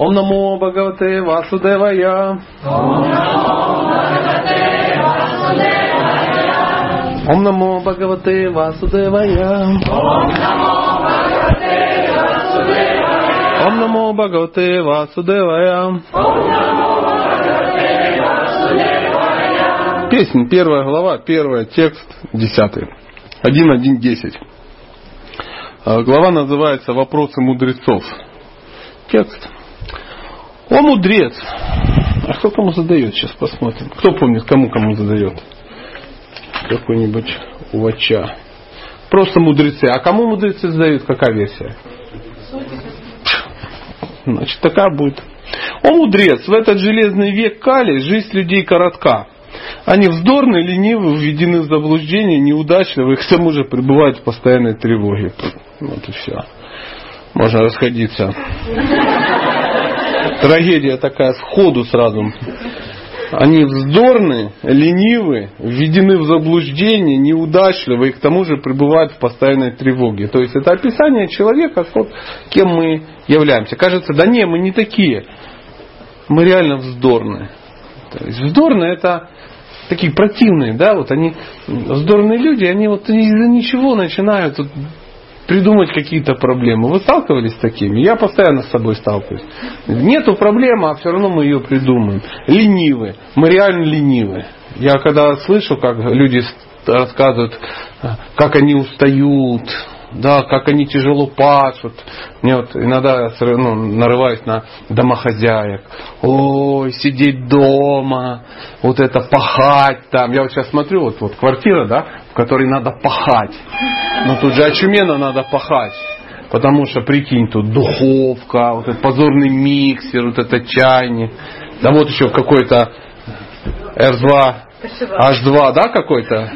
Ом намо Бхагавате Васудевая. Ом намо Бхагавате Васудевая. Ом намо Бхагавате Васудевая. Песня, первая глава, первый текст, десятый. 1.1.10. А, глава называется «Вопросы мудрецов». Текст. О, мудрец! А кто кому задает? Сейчас посмотрим. Кто помнит, кому кому задает? Какой-нибудь увача. Просто мудрецы. А кому мудрецы задают? Какая версия? Значит, такая будет. О, мудрец! В этот железный век Кали жизнь людей коротка. Они вздорны, ленивы, введены в заблуждение, неудачливы, и к тому же пребывают в постоянной тревоге. Вот и все. Можно расходиться. Трагедия такая сходу сразу. Они вздорны, ленивы, введены в заблуждение, неудачливы и к тому же пребывают в постоянной тревоге. То есть это описание человека, вот, кем мы являемся. Кажется, да не, мы не такие. Мы реально вздорны. То есть вздорны это такие противные, да, вот они, вздорные люди, они вот из-за ничего начинают вот, придумать какие-то проблемы. Вы сталкивались с такими? Я постоянно с собой сталкиваюсь. Нету проблемы, а все равно мы ее придумаем. Ленивы. Мы реально ленивы. Я когда слышу, как люди рассказывают, как они устают, да, как они тяжело пашут. Мне вот иногда ну, нарываюсь на домохозяек. Ой, сидеть дома, вот это пахать там. Я вот сейчас смотрю, вот, вот квартира, да, в которой надо пахать. Но тут же очуменно надо пахать. Потому что, прикинь, тут духовка, вот этот позорный миксер, вот это чайник. Да вот еще какой-то R2, H2, да, какой-то?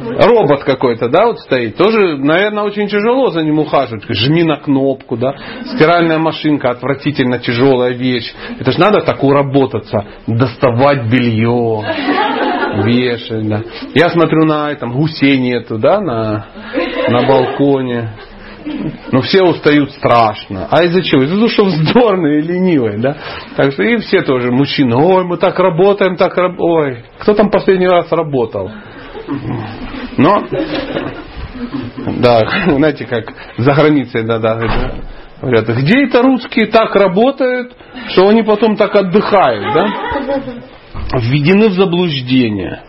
Робот какой-то, да, вот стоит, тоже, наверное, очень тяжело за ним ухаживать. Жми на кнопку, да. Стиральная машинка, отвратительно тяжелая вещь. Это же надо так уработаться, доставать белье, вешать, да. Я смотрю на этом, гусей нету, да, на, на балконе. Но все устают страшно. А из-за чего? Из-за того, что вздорные и ленивые. Да? Так что и все тоже мужчины. Ой, мы так работаем, так работаем. Ой, кто там последний раз работал? Но, да, знаете, как за границей да, да, говорят, где это русские так работают, что они потом так отдыхают, да? Введены в заблуждение.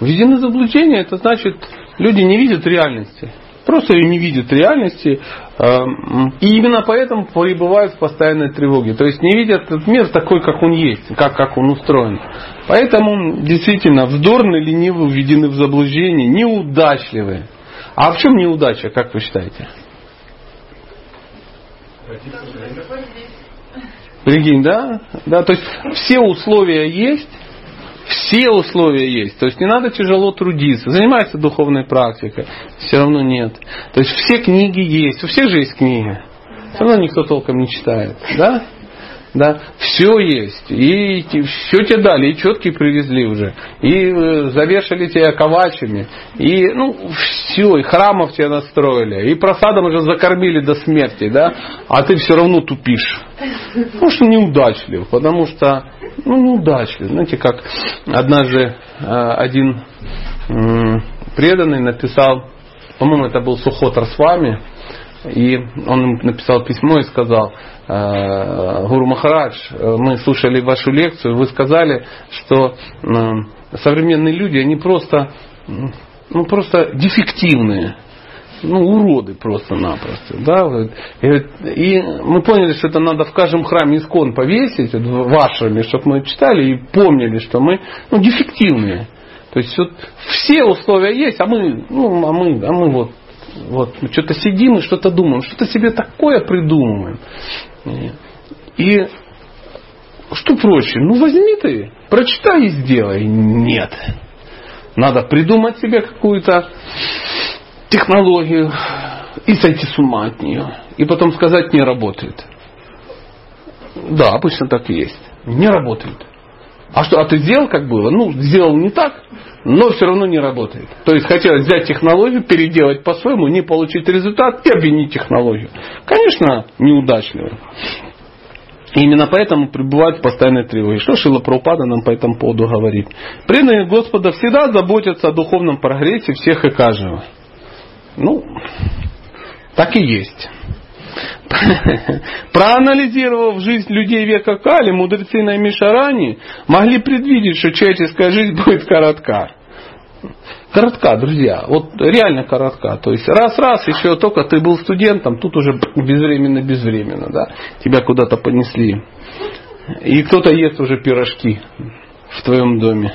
Введены в заблуждение, это значит, люди не видят реальности. Просто не видят реальности. Эм, и именно поэтому пребывают в постоянной тревоге. То есть не видят этот мир такой, как он есть, как, как он устроен. Поэтому действительно вздорны, ленивы, введены в заблуждение, неудачливые. А в чем неудача, как вы считаете? Прикинь, да? Да, то есть все условия есть, все условия есть. То есть не надо тяжело трудиться. Занимайся духовной практикой. Все равно нет. То есть все книги есть. У всех же есть книги. Все равно никто толком не читает. Да? Да, все есть. И все тебе дали, и четкие привезли уже. И э, завешали тебя ковачами. И ну, все, и храмов тебе настроили. И просадом уже закормили до смерти, да? А ты все равно тупишь. Потому что неудачлив. Потому что ну, неудачлив. Знаете, как однажды э, один преданный написал, по-моему, это был Сухотр с вами, и он написал письмо и сказал, «Э, Гуру Махарадж, мы слушали вашу лекцию, вы сказали, что современные люди, они просто, ну, просто дефективные ну, уроды просто-напросто. Да? И мы поняли, что это надо в каждом храме искон повесить, вашими, чтобы мы читали и помнили, что мы ну, дефективные. То есть вот все условия есть, а мы, ну, а мы, а мы вот, вот что-то сидим и что-то думаем, что-то себе такое придумываем. И что проще? Ну возьми ты, прочитай и сделай. Нет. Надо придумать себе какую-то технологию и сойти с ума от нее. И потом сказать не работает. Да, обычно так и есть. Не работает. А что, а ты сделал как было? Ну, сделал не так, но все равно не работает. То есть хотелось взять технологию, переделать по-своему, не получить результат и обвинить технологию. Конечно, неудачливо. Именно поэтому пребывают в постоянной тревоге. Что Шила Праупада нам по этому поводу говорит? Преданные Господа всегда заботятся о духовном прогрессе всех и каждого. Ну, так и есть. Проанализировав жизнь людей века Кали, мудрецы на Мишарани могли предвидеть, что человеческая жизнь будет коротка. Коротка, друзья, вот реально коротка. То есть раз-раз, еще только ты был студентом, тут уже безвременно-безвременно, да, тебя куда-то понесли. И кто-то ест уже пирожки в твоем доме.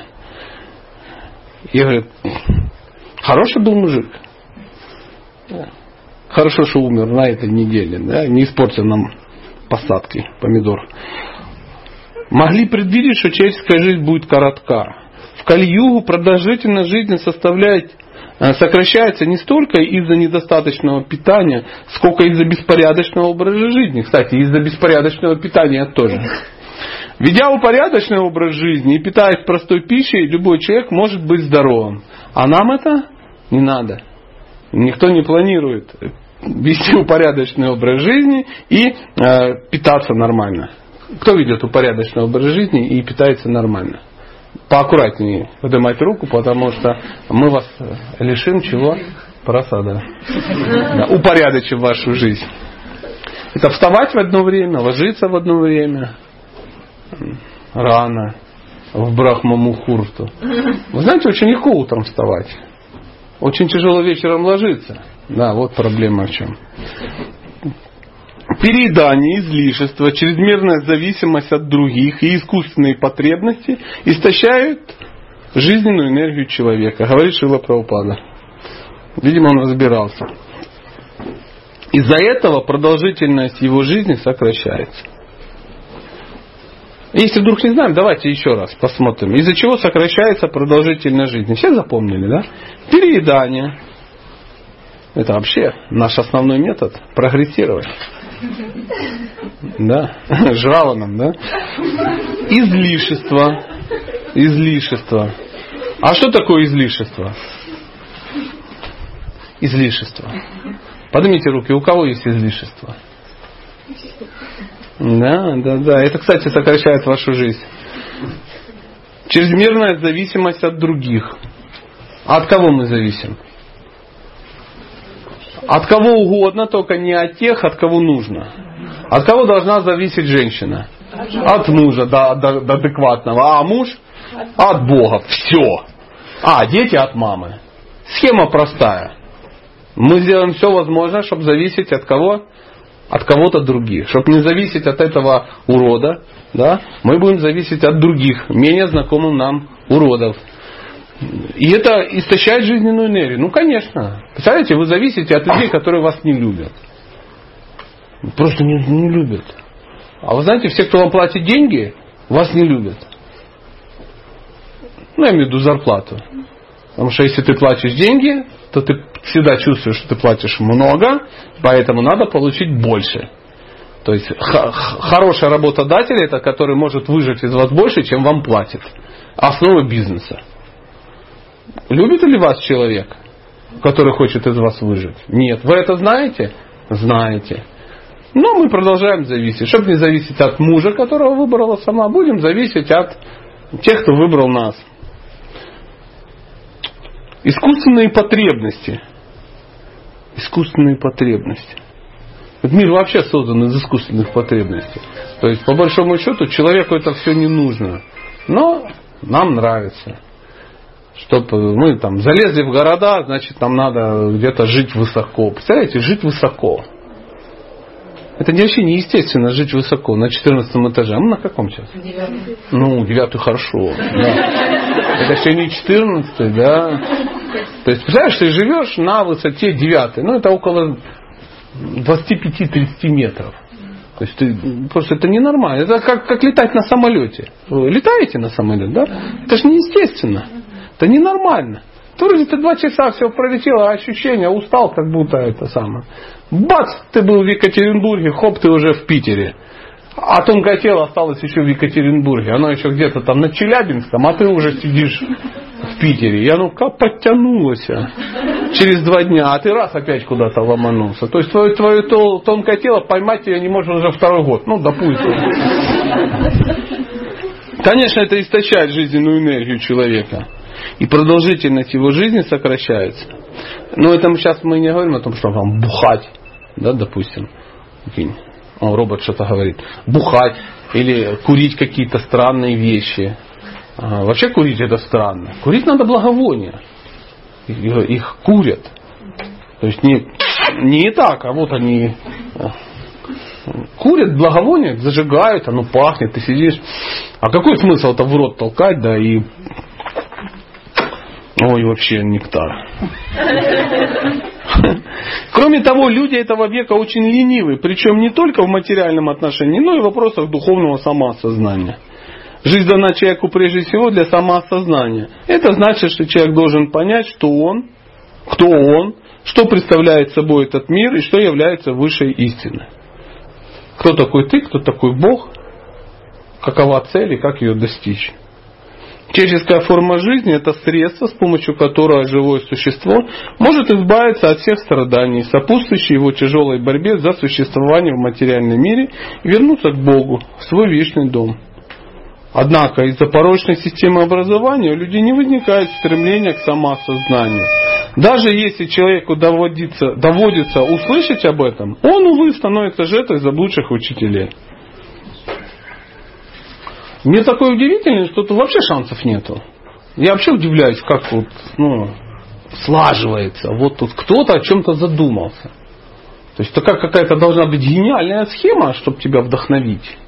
И говорит, хороший был мужик. Хорошо, что умер на этой неделе, да, не испортил нам посадки помидор. Могли предвидеть, что человеческая жизнь будет коротка. В Кали-Югу продолжительность жизни составляет э, сокращается не столько из-за недостаточного питания, сколько из-за беспорядочного образа жизни. Кстати, из-за беспорядочного питания тоже. Ведя упорядоченный образ жизни и питаясь простой пищей, любой человек может быть здоровым. А нам это не надо. Никто не планирует вести упорядоченный образ жизни и э, питаться нормально. Кто ведет упорядоченный образ жизни и питается нормально? Поаккуратнее поднимайте руку, потому что мы вас лишим чего? Просада. Да, упорядочив вашу жизнь. Это вставать в одно время, ложиться в одно время. Рано. В Брахмамухурту. Вы знаете, очень легко утром вставать. Очень тяжело вечером ложиться. Да, вот проблема в чем. Переедание, излишество, чрезмерная зависимость от других и искусственные потребности истощают жизненную энергию человека, говорит Шила Праупада. Видимо, он разбирался. Из-за этого продолжительность его жизни сокращается. Если вдруг не знаем, давайте еще раз посмотрим. Из-за чего сокращается продолжительность жизни? Все запомнили, да? Переедание, это вообще наш основной метод прогрессировать. Да, жрало нам, да? Излишество. Излишество. А что такое излишество? Излишество. Поднимите руки, у кого есть излишество? Да, да, да. Это, кстати, сокращает вашу жизнь. Чрезмерная зависимость от других. А от кого мы зависим? От кого угодно, только не от тех, от кого нужно. От кого должна зависеть женщина? От мужа до, до, до адекватного. А муж? От Бога. Все. А, дети от мамы. Схема простая. Мы сделаем все возможное, чтобы зависеть от кого? От кого-то других. Чтобы не зависеть от этого урода, да, мы будем зависеть от других, менее знакомых нам уродов. И это истощает жизненную энергию. Ну, конечно. Представляете, вы зависите от людей, которые вас не любят. Просто не, не любят. А вы знаете, все, кто вам платит деньги, вас не любят. Ну, я имею в виду зарплату. Потому что если ты платишь деньги, то ты всегда чувствуешь, что ты платишь много, поэтому надо получить больше. То есть х- хороший работодатель это который может выжать из вас больше, чем вам платит. Основа бизнеса. Любит ли вас человек, который хочет из вас выжить? Нет. Вы это знаете? Знаете. Но мы продолжаем зависеть. Чтобы не зависеть от мужа, которого выбрала сама, будем зависеть от тех, кто выбрал нас. Искусственные потребности. Искусственные потребности. Мир вообще создан из искусственных потребностей. То есть, по большому счету, человеку это все не нужно. Но нам нравится чтобы мы там залезли в города, значит нам надо где-то жить высоко. Представляете, жить высоко. Это вообще неестественно жить высоко, на 14 этаже. А мы на каком сейчас? Девятый. Ну, девятый хорошо. Да. Это еще не 14, да. То есть, представляешь, ты живешь на высоте девятой. Ну, это около 25-30 метров. То есть ты, просто это ненормально. Это как, как летать на самолете. Вы летаете на самолете, да? Это же неестественно. Это ненормально. То вроде ты два часа все пролетело, а ощущение устал, как будто это самое. Бац, ты был в Екатеринбурге, хоп, ты уже в Питере. А тонкое тело осталось еще в Екатеринбурге. Оно еще где-то там на Челябинском, а ты уже сидишь в Питере. И оно как подтянулось. через два дня, а ты раз опять куда-то ломанулся. То есть твое, твое тонкое тело поймать тебя не может уже второй год. Ну, допустим. Конечно, это истощает жизненную энергию человека. И продолжительность его жизни сокращается. Но это сейчас мы не говорим о том, что там бухать, да, допустим. О, робот что-то говорит. Бухать или курить какие-то странные вещи. А, вообще курить это странно. Курить надо благовония. Их, курят. То есть не, не так, а вот они курят благовоние, зажигают, оно пахнет, ты сидишь. А какой смысл это в рот толкать, да, и Ой, вообще нектар. Кроме того, люди этого века очень ленивы, причем не только в материальном отношении, но и в вопросах духовного самоосознания. Жизнь дана человеку прежде всего для самоосознания. Это значит, что человек должен понять, что он, кто он, что представляет собой этот мир и что является высшей истиной. Кто такой ты, кто такой Бог, какова цель и как ее достичь. Человеческая форма жизни – это средство, с помощью которого живое существо может избавиться от всех страданий, сопутствующих его тяжелой борьбе за существование в материальном мире и вернуться к Богу, в свой вечный дом. Однако из-за порочной системы образования у людей не возникает стремления к самоосознанию. Даже если человеку доводится, доводится услышать об этом, он, увы, становится жертвой заблудших учителей. Мне такое удивительное, что тут вообще шансов нету. Я вообще удивляюсь, как вот, ну, слаживается. Вот тут кто-то о чем-то задумался. То есть такая какая-то должна быть гениальная схема, чтобы тебя вдохновить.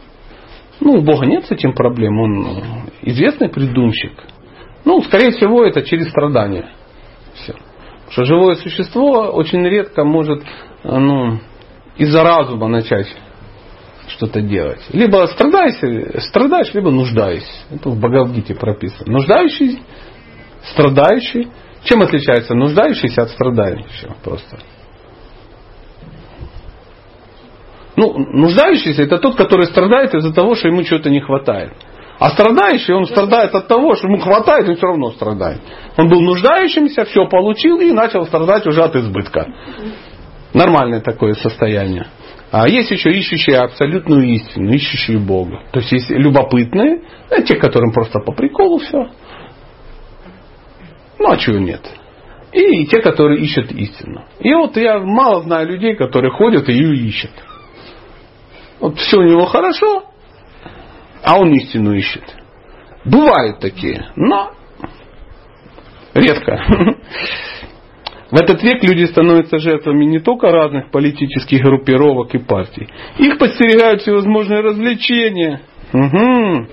Ну, у Бога нет с этим проблем, он известный придумщик. Ну, скорее всего, это через страдания. Все. Потому что живое существо очень редко может ну, из-за разума начать что-то делать. Либо страдаешь, страдаешь, либо нуждаешься. Это в Бхагавдите прописано. Нуждающий, страдающий. Чем отличается нуждающийся от страдающего? Просто. Ну, нуждающийся это тот, который страдает из-за того, что ему чего-то не хватает. А страдающий, он страдает от того, что ему хватает, он все равно страдает. Он был нуждающимся, все получил и начал страдать уже от избытка. Нормальное такое состояние. А есть еще ищущие абсолютную истину, ищущие Бога. То есть есть любопытные, а те, которым просто по приколу все. Ну а чего нет? И те, которые ищут истину. И вот я мало знаю людей, которые ходят и ее ищут. Вот все у него хорошо, а он истину ищет. Бывают такие, но редко. В этот век люди становятся жертвами не только разных политических группировок и партий. Их подстерегают всевозможные развлечения. Угу.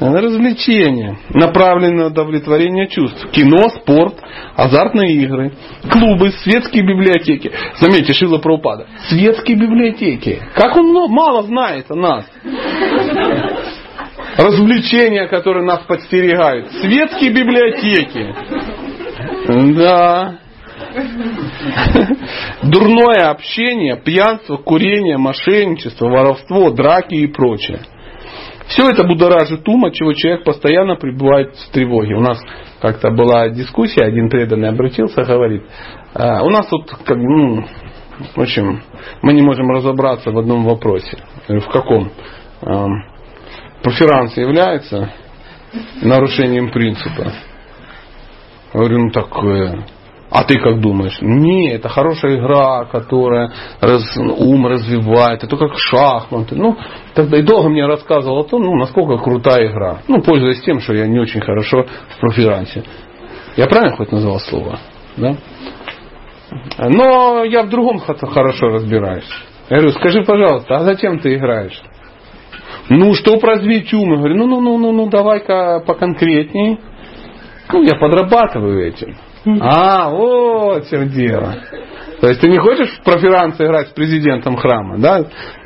Развлечения, направленные на удовлетворение чувств. Кино, спорт, азартные игры, клубы, светские библиотеки. Заметьте, Шила Праупада. Светские библиотеки. Как он мало знает о нас. Развлечения, которые нас подстерегают. Светские библиотеки. Да. Дурное общение, пьянство, курение, мошенничество, воровство, драки и прочее. Все это будоражит ум, от чего человек постоянно пребывает в тревоге. У нас как-то была дискуссия, один преданный обратился, говорит, «А, у нас тут, ну, в общем, мы не можем разобраться в одном вопросе. В каком? Проферанс является нарушением принципа. Говорю, ну так а ты как думаешь? Не, это хорошая игра, которая раз, ум развивает. Это как шахматы. Ну, тогда и долго мне рассказывал о том, ну, насколько крутая игра. Ну, пользуясь тем, что я не очень хорошо в проферансе. Я правильно хоть назвал слово? Да? Но я в другом хорошо разбираюсь. Я говорю, скажи, пожалуйста, а зачем ты играешь? Ну, чтобы развить ум. Я говорю, ну, ну, ну, ну, ну, давай-ка поконкретней. Ну, я подрабатываю этим. А, вот в чем дело. То есть ты не хочешь в проферанс играть с президентом храма, да?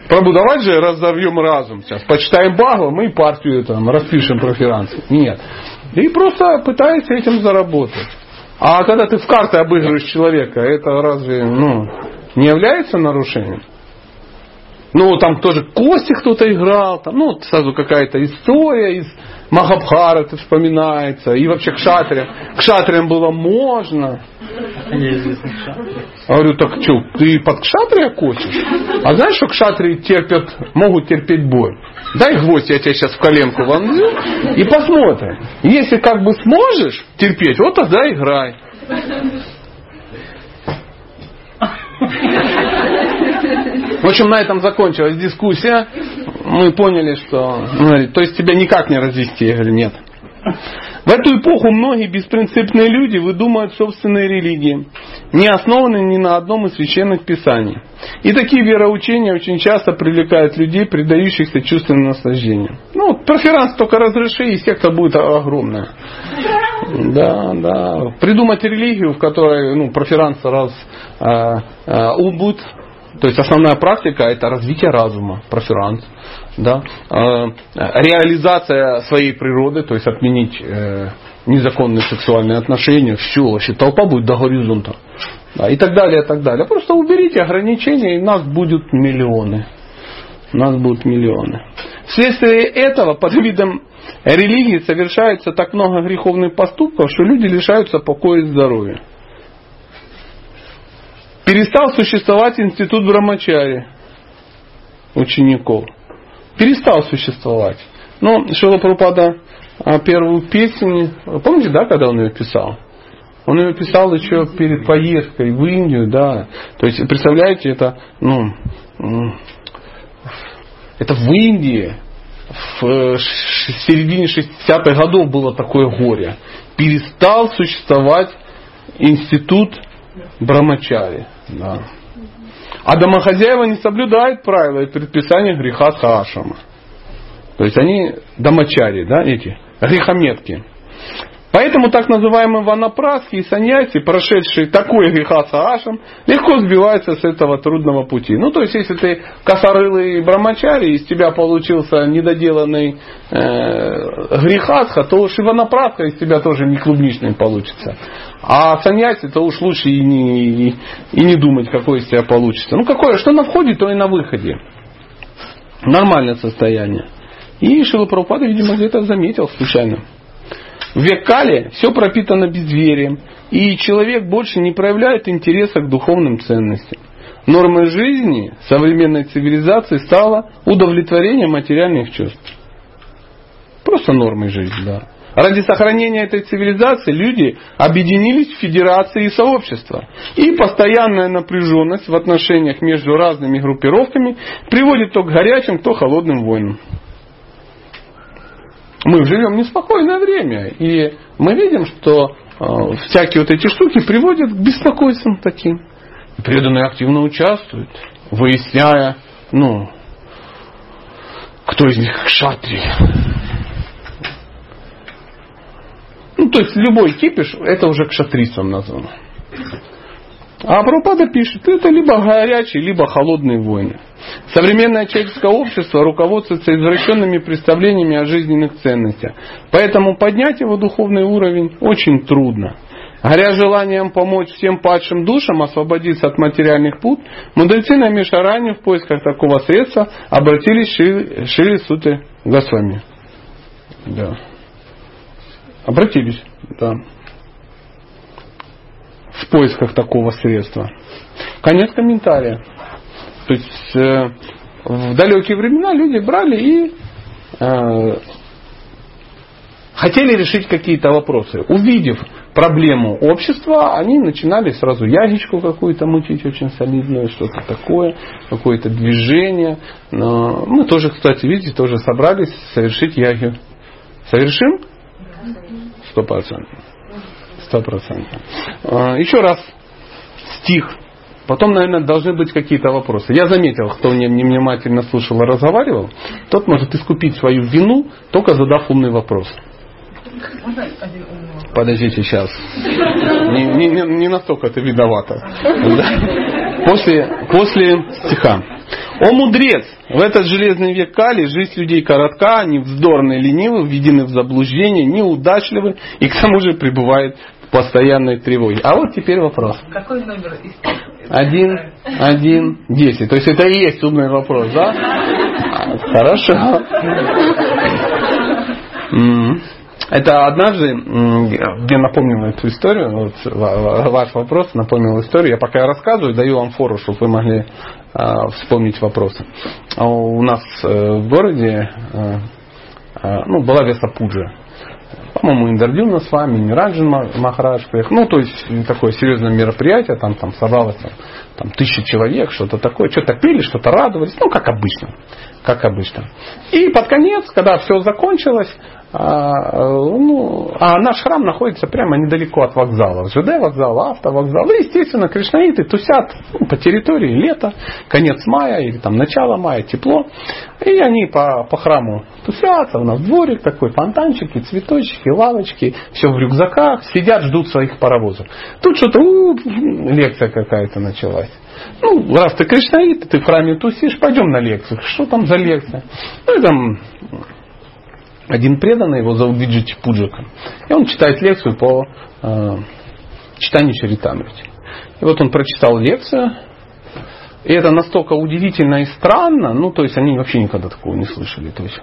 Прабу, давай же разорвем разум сейчас. Почитаем Багу, мы партию там распишем проферанс. Нет. И просто пытаешься этим заработать. А когда ты в карты обыгрываешь человека, это разве ну, не является нарушением? Ну, там тоже кости кто-то играл, там, ну, сразу какая-то история из Махабхараты вспоминается. И вообще к шатриям. К шатриям было можно. Я говорю, так что, ты под кшатрия косишь? А знаешь, что кшатрии терпят, могут терпеть боль? Дай гвоздь, я тебя сейчас в коленку вонзю и посмотрим. Если как бы сможешь терпеть, вот тогда играй. В общем, на этом закончилась дискуссия. Мы поняли, что... Ну, то есть тебя никак не развести. Я говорю, нет. В эту эпоху многие беспринципные люди выдумывают собственные религии, не основанные ни на одном из священных писаний. И такие вероучения очень часто привлекают людей, предающихся чувственным наслаждениям. Ну, проферанс только разреши, и секта будет огромная. Да, да. Придумать религию, в которой ну, проферанс раз а, а, убудет, то есть основная практика это развитие разума, проферанс. Да? А, реализация своей природы, то есть отменить э, незаконные сексуальные отношения, все, вообще толпа будет до горизонта. И так далее, и так далее. Просто уберите ограничения, и нас будут миллионы. Нас будут миллионы. Вследствие этого под видом религии совершается так много греховных поступков, что люди лишаются покоя и здоровья. Перестал существовать институт Брамачари учеников. Перестал существовать. Но Шила Прупада а, первую песню, помните, да, когда он ее писал? Он ее писал еще перед поездкой в Индию, да. То есть, представляете, это, ну, это в Индии в середине 60-х годов было такое горе. Перестал существовать институт Брамачари. Да. А домохозяева не соблюдают правила и предписания греха Саашама. То есть они домочари, да, эти, грехометки. Поэтому так называемые ванапраски и саньяси, прошедшие такой греха саашем, легко сбиваются с этого трудного пути. Ну, то есть, если ты косорылый брамачари, из тебя получился недоделанный э, грехатха, то уж и ванапраска из тебя тоже не клубничный получится. А саньяси, то уж лучше и не, и, не думать, какой из тебя получится. Ну, какое, что на входе, то и на выходе. Нормальное состояние. И Шилапрапада, видимо, где-то заметил случайно. В век Кали все пропитано безверием, и человек больше не проявляет интереса к духовным ценностям. Нормой жизни современной цивилизации стало удовлетворение материальных чувств. Просто нормой жизни, да. Ради сохранения этой цивилизации люди объединились в федерации и сообщества. И постоянная напряженность в отношениях между разными группировками приводит то к горячим, то холодным войнам мы живем в неспокойное время. И мы видим, что э, всякие вот эти штуки приводят к беспокойствам таким. Преданные активно участвуют, выясняя, ну, кто из них шатри. Ну, то есть любой кипиш, это уже к шатрицам названо. А Прабхупада пишет, это либо горячие, либо холодные войны. Современное человеческое общество руководствуется извращенными представлениями о жизненных ценностях. Поэтому поднять его духовный уровень очень трудно. Горя желанием помочь всем падшим душам освободиться от материальных пут, мудрецы на Мишаране в поисках такого средства обратились к Шри Суте Госвами. Да. Обратились, да. В поисках такого средства. Конец комментария. То есть э, в далекие времена люди брали и э, хотели решить какие-то вопросы. Увидев проблему общества, они начинали сразу ягичку какую-то мутить очень солидную, что-то такое, какое-то движение. Но мы тоже, кстати, видите, тоже собрались совершить ягию. Совершим? Сто процентов. Сто процентов. А, еще раз стих Потом, наверное, должны быть какие-то вопросы. Я заметил, кто мне невнимательно слушал и разговаривал, тот может искупить свою вину, только задав умный вопрос. Подождите сейчас. Не, не, не настолько ты виновата. После, после стиха. О мудрец! В этот железный век Кали жизнь людей коротка, они вздорны, ленивы, введены в заблуждение, неудачливы и к тому же пребывает в постоянной тревоги. А вот теперь вопрос. Какой номер из Один, один, десять. То есть это и есть умный вопрос, да? Хорошо. Это однажды, мне напомнил эту историю, вот ваш вопрос напомнил историю. Я пока рассказываю, даю вам фору, чтобы вы могли вспомнить вопросы. А у нас э, в городе э, э, ну, была Веса Пуджа. По-моему, Индардюна с вами, Мираджин Махарадж приехал. Ну, то есть, такое серьезное мероприятие, там, там собралось там, там тысяча человек, что-то такое, что-то пели, что-то радовались, ну, как обычно, как обычно. И под конец, когда все закончилось, а, ну, а наш храм находится прямо недалеко от вокзала. ЖД вокзал, автовокзал. И, естественно, кришнаиты тусят ну, по территории лето, конец мая или там начало мая, тепло. И они по, по храму тусятся. У нас дворик такой, фонтанчики, цветочки, лавочки. Все в рюкзаках. Сидят, ждут своих паровозов. Тут что-то лекция какая-то началась. Ну, раз ты кришнаит, ты в храме тусишь, пойдем на лекцию. Что там за лекция? Ну, и там один преданный, его зовут Виджити Пуджака. И он читает лекцию по э, читанию Чаритамрити. И вот он прочитал лекцию, и это настолько удивительно и странно, ну, то есть они вообще никогда такого не слышали. То есть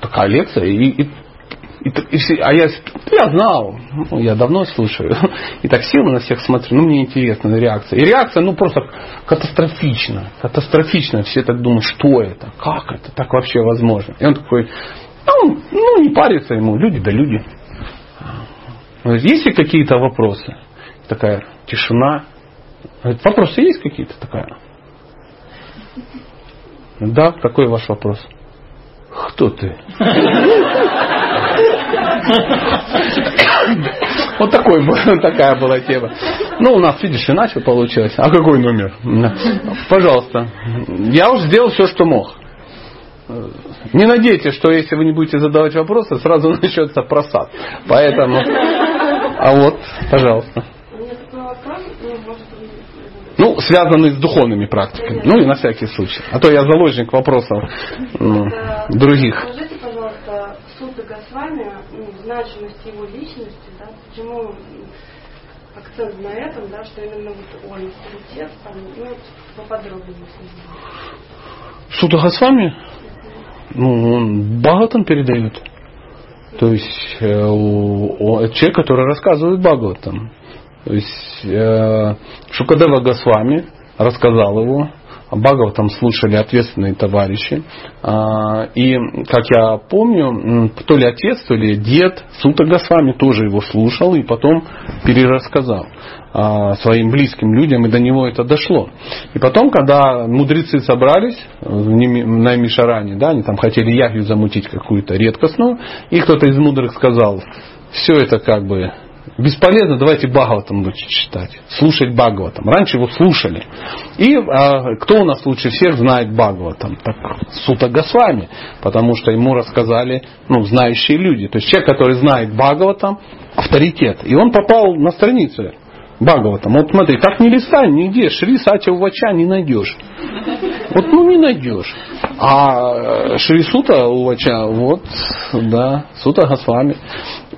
такая лекция, и, и, и, и а я, я знал, ну, я давно слушаю, и так сел на всех смотрю, ну, мне интересна реакция. И реакция, ну, просто катастрофична, катастрофична. Все так думают, что это, как это, так вообще возможно. И он такой, ну, ну, не парится ему, люди да люди. Есть ли какие-то вопросы? Такая тишина. Вопросы есть какие-то? Такая. Да, какой ваш вопрос? Кто ты? Вот такой, такая была тема. Ну, у нас, видишь, иначе получилось. А какой номер? Пожалуйста. Я уже сделал все, что мог. Не надейтесь, что если вы не будете задавать вопросы, сразу начнется просад. Поэтому... А вот, пожалуйста. Ну, связанный с духовными практиками. Ну и на всякий случай. А то я заложник вопросов ну, других. Скажите, пожалуйста, Суда Госвами, ну, значимость его личности, да, почему акцент на этом, да, что именно вот он авторитет, там, ну, поподробнее. Суда Госвами? Ну, он Бхагаватам передает. То есть э, человек, который рассказывает Бхагаватам. То есть э, Шукадева Госвами рассказал его, Бхагаватам слушали ответственные товарищи. А, и, как я помню, то ли отец, то ли дед Сута Госвами тоже его слушал и потом перерассказал а, своим близким людям, и до него это дошло. И потом, когда мудрецы собрались на Мишаране, да, они там хотели ягью замутить какую-то редкостную, и кто-то из мудрых сказал, все это как бы бесполезно, давайте Бхагаватам лучше читать. Слушать Бхагаватам. Раньше его слушали. И а, кто у нас лучше всех знает Бхагаватам? Так, Сута Госвами. Потому что ему рассказали ну, знающие люди. То есть человек, который знает Бхагаватам, авторитет. И он попал на страницу Бхагаватам. Вот смотри, как не листай, нигде Шри Сати Увача не найдешь. Вот ну не найдешь. А Шри Сута Увача, вот, да, Сута Госвами.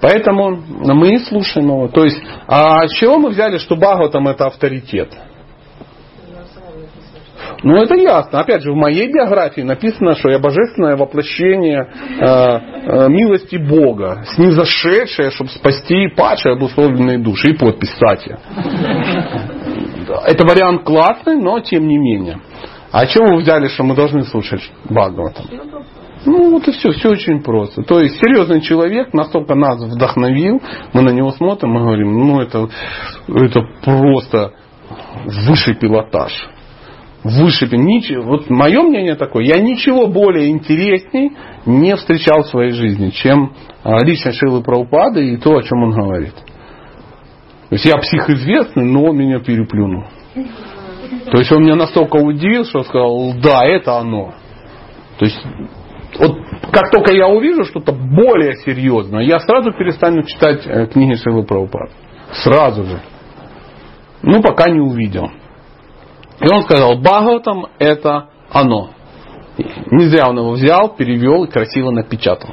Поэтому мы слушаем его. То есть, а с чего мы взяли, что Бхагаватам это авторитет? Ну, это ясно. Опять же, в моей биографии написано, что я божественное воплощение э, э, милости Бога, снизошедшее, чтобы спасти падшие обусловленные души. И подпись, кстати. Это вариант классный, но тем не менее. А чего вы взяли, что мы должны слушать Бхагаватам? Ну вот и все, все очень просто. То есть серьезный человек настолько нас вдохновил, мы на него смотрим и говорим, ну это, это просто высший пилотаж. Выше, ничего, вот мое мнение такое, я ничего более интересней не встречал в своей жизни, чем а, лично Шилы Праупады и то, о чем он говорит. То есть я псих известный, но он меня переплюнул. То есть он меня настолько удивил, что сказал, да, это оно. То есть вот как только я увижу что-то более серьезное, я сразу перестану читать э, книги Шилы Прабхупады. Сразу же. Ну, пока не увидел. И он сказал, Бхагаватам это оно. Не зря он его взял, перевел и красиво напечатал.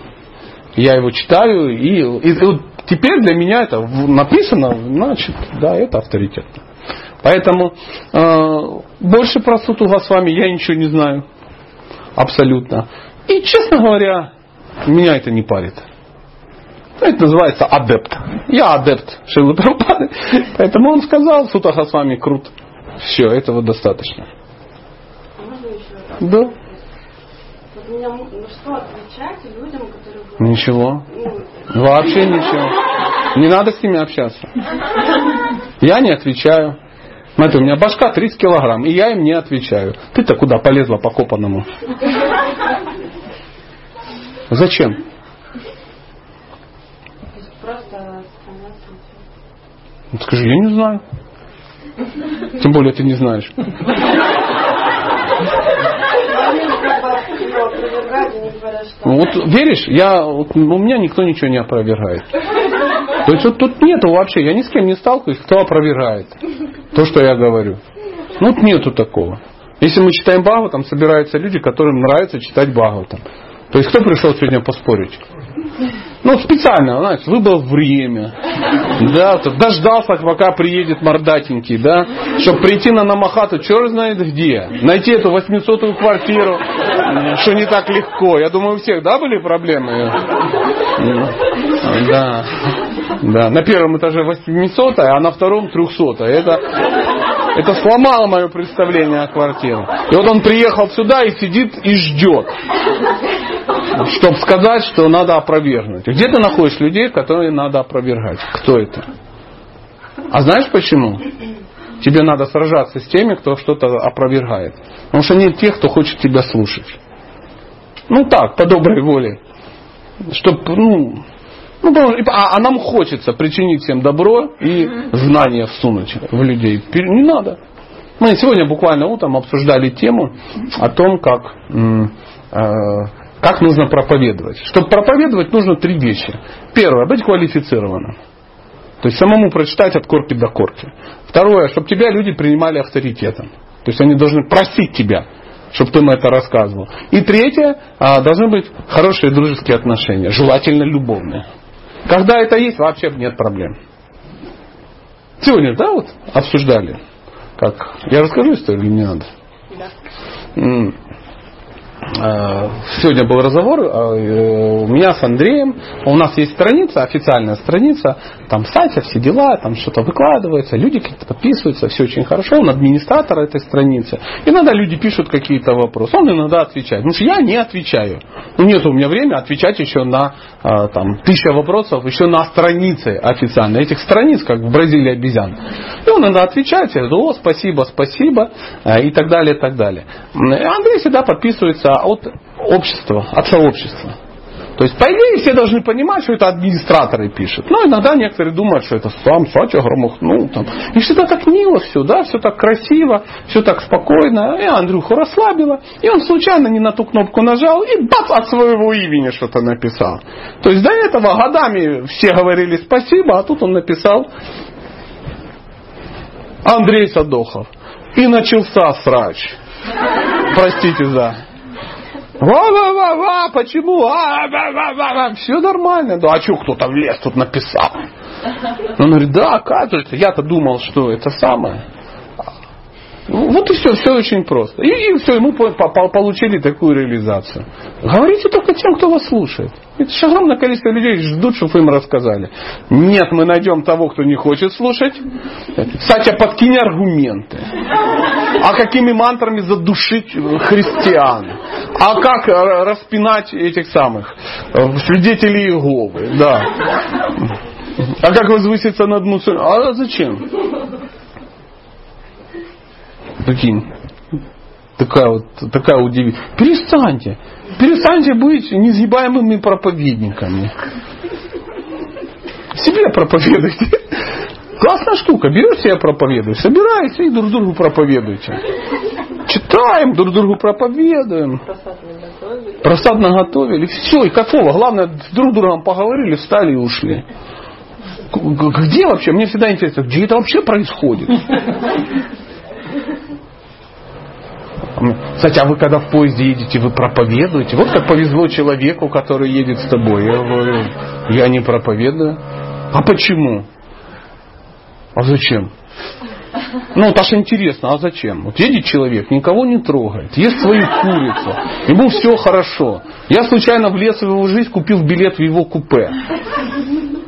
Я его читаю, и, и, и теперь для меня это написано, значит, да, это авторитетно. Поэтому э, больше про Сутуга с вами я ничего не знаю. Абсолютно. И, честно говоря, меня это не парит. Это называется адепт. Я адепт Шилы Прабхупады. Поэтому он сказал, Сутаха с вами крут. Все, этого достаточно. А можно еще? Да. Вот меня, ну что отвечать людям, которые... говорят, Ничего. Ну, Вообще ничего. Не надо с ними общаться. Я не отвечаю. Смотри, у меня башка 30 килограмм, и я им не отвечаю. Ты-то куда полезла по копанному? Зачем? Ну, Скажи, я не знаю. Тем более ты не знаешь. Ну. Вот веришь, я, вот, у меня никто ничего не опровергает. То есть вот тут нету вообще, я ни с кем не сталкиваюсь, кто опровергает то, что я говорю. Ну вот нету такого. Если мы читаем Багу, там собираются люди, которым нравится читать Багу. То есть кто пришел сегодня поспорить? Ну, специально, знаете, выбрал время. Да, дождался, пока приедет мордатенький, да, чтобы прийти на Намахату, черт знает где. Найти эту 800-ю квартиру, что не так легко. Я думаю, у всех, да, были проблемы? Да. Да, на первом этаже 800, а на втором 300. Это, это сломало мое представление о квартире. И вот он приехал сюда и сидит и ждет чтобы сказать, что надо опровергнуть. Где ты находишь людей, которые надо опровергать? Кто это? А знаешь почему? Тебе надо сражаться с теми, кто что-то опровергает. Потому что нет тех, кто хочет тебя слушать. Ну так, по доброй воле. Чтоб, ну, ну, а, а нам хочется причинить всем добро и знания всунуть в людей. Не надо. Мы сегодня буквально утром обсуждали тему о том, как, э, как нужно проповедовать. Чтобы проповедовать, нужно три вещи. Первое, быть квалифицированным. То есть самому прочитать от корки до корки. Второе, чтобы тебя люди принимали авторитетом. То есть они должны просить тебя, чтобы ты им это рассказывал. И третье, а, должны быть хорошие дружеские отношения, желательно любовные. Когда это есть, вообще нет проблем. Сегодня, да, вот обсуждали. Как? Я расскажу историю или не надо? Э, Сегодня был разговор э, у меня с Андреем. У нас есть страница, официальная страница, там сайт, все дела, там что-то выкладывается, люди какие-то подписываются, все очень хорошо. Он администратор этой страницы. Иногда люди пишут какие-то вопросы, он иногда отвечает. Потому что я не отвечаю. Ну нет у меня времени отвечать еще на э, там, тысяча вопросов, еще на странице официальной. Этих страниц, как в Бразилии обезьян. И он иногда отвечает, я о, спасибо, спасибо, э, и так далее, и так далее. Андрей всегда подписывается от общества, от сообщества. То есть, по идее, все должны понимать, что это администраторы пишут. Но иногда некоторые думают, что это сам Сатя громыхнул. Там. И всегда так мило все, да, все так красиво, все так спокойно. И Андрюху расслабило. И он случайно не на ту кнопку нажал и бац, от своего имени что-то написал. То есть, до этого годами все говорили спасибо, а тут он написал Андрей Садохов. И начался срач. Простите за... Ва-ва-ва-ва, почему? А, ва, ва, ва, ва. Все нормально. Да, а что кто-то в лес тут написал? Он говорит, да, оказывается, я-то думал, что это самое. Вот и все, все очень просто. И, и все, мы по- по- получили такую реализацию. Говорите только тем, кто вас слушает. Это же огромное количество людей ждут, чтобы им рассказали. Нет, мы найдем того, кто не хочет слушать. Сатя, подкинь аргументы. А какими мантрами задушить христиан? А как распинать этих самых э, свидетелей Иеговы? Да. А как возвыситься над мусульманами? А зачем? Прикинь. Такая вот, такая удивительная. Перестаньте. Перестаньте быть несгибаемыми проповедниками. Себе проповедуйте. Классная штука. Берешь себе проповедуй, собираешься и друг другу проповедуйте. Читаем, друг другу проповедуем. Просад не готовили. Все, и какого? Главное, друг с другом поговорили, встали и ушли. Где вообще? Мне всегда интересно, где это вообще происходит? Кстати, а вы когда в поезде едете, вы проповедуете? Вот как повезло человеку, который едет с тобой. Я говорю, я не проповедую. А почему? А зачем? Ну, вот интересно, а зачем? Вот едет человек, никого не трогает, ест свою курицу, ему все хорошо. Я случайно влез в его жизнь, купил билет в его купе.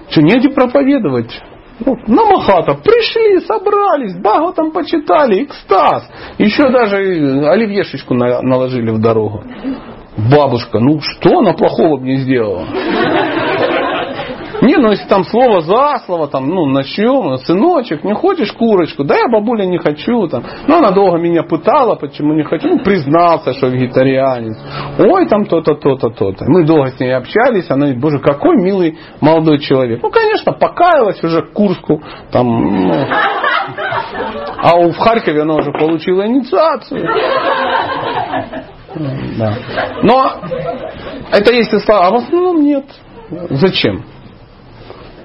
Что, негде проповедовать? Вот, на Махата пришли, собрались, Багу там почитали, экстаз. Еще даже оливьешечку наложили в дорогу. Бабушка, ну что она плохого мне сделала? Не, ну если там слово за слово, там, ну, начнем, сыночек, не хочешь курочку? Да я бабуля не хочу. Там. Ну, она долго меня пытала, почему не хочу. Ну, признался, что вегетарианец. Ой, там то-то, то-то, то-то. Мы долго с ней общались, она боже, какой милый молодой человек. Ну, конечно, покаялась уже к Курску. Там, ну, а в Харькове она уже получила инициацию. Да. Но это есть слова, а в основном нет. Зачем?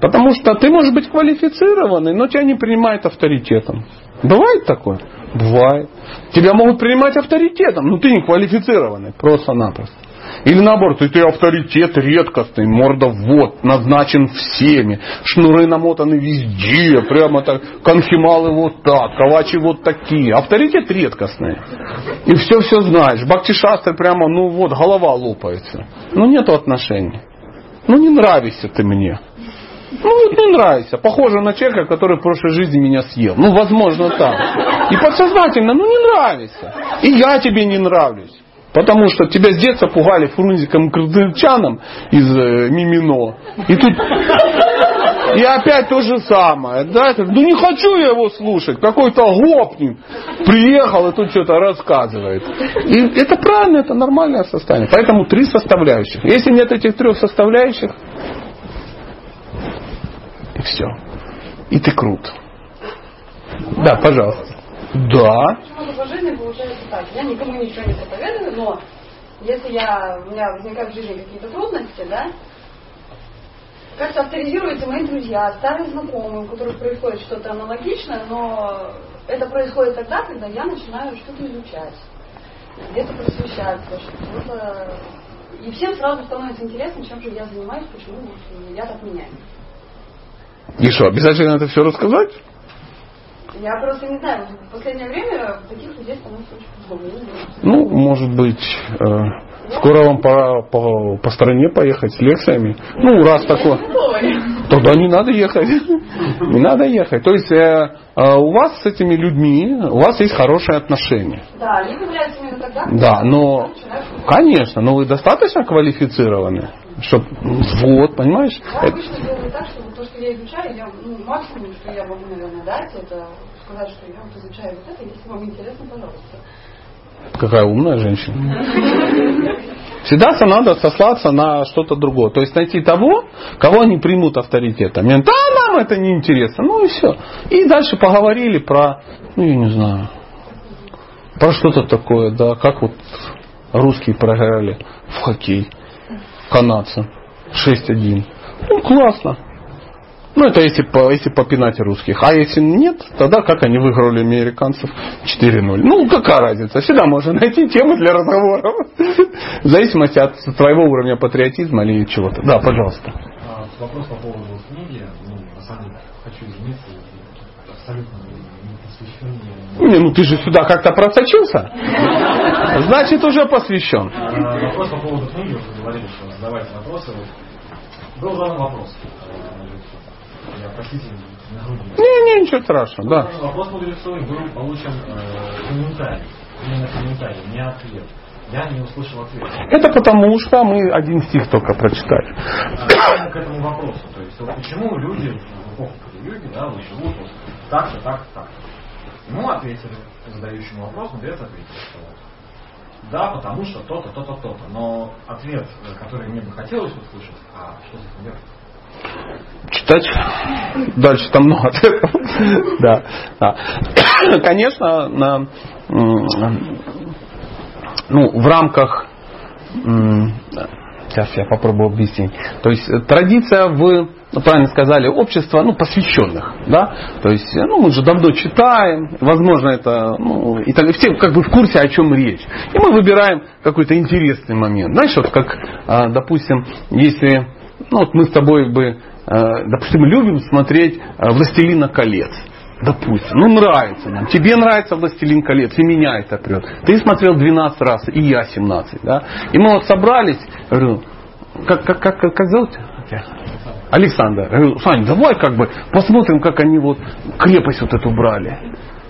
Потому что ты можешь быть квалифицированный, но тебя не принимают авторитетом. Бывает такое? Бывает. Тебя могут принимать авторитетом, но ты не квалифицированный, просто-напросто. Или наоборот, ты, ты авторитет редкостный, морда вот, назначен всеми, шнуры намотаны везде, прямо так, конхималы вот так, кавачи вот такие. Авторитет редкостный. И все-все знаешь. Бхактишастры прямо, ну вот, голова лопается. Ну нету отношений. Ну не нравишься ты мне. Ну, вот не нравится. Похоже на человека, который в прошлой жизни меня съел. Ну, возможно, так. И подсознательно, ну, не нравится. И я тебе не нравлюсь. Потому что тебя с детства пугали Фрунзиком Крдырчаном из э, Мимино. И тут и опять то же самое. Да? Ну не хочу я его слушать. Какой-то гопник приехал и тут что-то рассказывает. И это правильно, это нормальное состояние. Поэтому три составляющих. Если нет этих трех составляющих, все. И ты крут. Да, пожалуйста. Да. Почему жизни получается так? Я никому ничего не проповедую, но если я, у меня возникают в жизни какие-то трудности, да, как-то авторизируются мои друзья, старые знакомые, у которых происходит что-то аналогичное, но это происходит тогда, когда я начинаю что-то изучать, где-то просвещаться, что-то... И всем сразу становится интересно, чем же я занимаюсь, почему я так меняюсь. И что, обязательно это все рассказать? Я просто не знаю, в последнее время таких людей становится очень много. Ну, может быть, э, скоро вам пора по, по стране поехать с лекциями. Ну, раз такое. Тогда не надо ехать. Не надо ехать. То есть э, э, у вас с этими людьми, у вас есть хорошие отношения. Да, они появляются именно тогда. Да, но, конечно, но вы достаточно квалифицированы. Чтоб, вот, понимаешь? Я это... обычно делаю так, чтобы то, что я изучаю, я, ну, максимум, что я могу, наверное, дать, это сказать, что я вот изучаю вот это, если вам интересно, пожалуйста. Какая умная женщина. Всегда надо сослаться на что-то другое. То есть найти того, кого они примут авторитетом. Да, нам это не интересно. Ну и все. И дальше поговорили про, ну я не знаю, про что-то такое, да, как вот русские проиграли в хоккей канадцам 6-1. Ну, классно. Ну, это если, по, если попинать русских. А если нет, тогда как они выиграли американцев 4-0? Ну, какая разница? Всегда можно найти тему для разговоров. В зависимости от твоего уровня патриотизма или чего-то. Да, пожалуйста. А, вопрос по поводу книги. Ну, на самом деле, хочу извиниться. Абсолютно. Не, ну ты же сюда как-то просочился. Значит, уже посвящен. А, вопрос по поводу книги. Вы говорили, что задавайте вопросы. Был задан вопрос. Не, не, ничего страшного, да. Вопрос мудрецу был получен э, комментарий. Именно комментарий, не ответ. Я не услышал ответа. Это потому что мы один стих только прочитали. А, к этому вопросу. То есть, вот почему люди в эпоху йоги, да, вот живут вот так-то, так-то, так-то. Ему ответили, задающему вопрос, мудрец ответил, что да, потому что то-то, то-то, то-то. Но ответ, который мне бы хотелось услышать, а что с этим делать? Читать. Дальше там много ответов. да. Конечно, на, ну, в рамках сейчас я попробую объяснить. То есть традиция в ну, правильно сказали, общество ну, посвященных. Да? То есть, ну, мы же давно читаем, возможно, это, ну, и так, все как бы в курсе, о чем речь. И мы выбираем какой-то интересный момент. Знаешь, вот как, а, допустим, если ну, вот мы с тобой бы э, допустим, любим смотреть э, «Властелина колец». Допустим, ну нравится нам. Тебе нравится «Властелин колец», и меня это прет. Ты смотрел 12 раз, и я 17. Да? И мы вот собрались, говорю, как, как, как, как зовут? Александр. Я говорю, Сань, давай как бы посмотрим, как они вот крепость вот эту брали.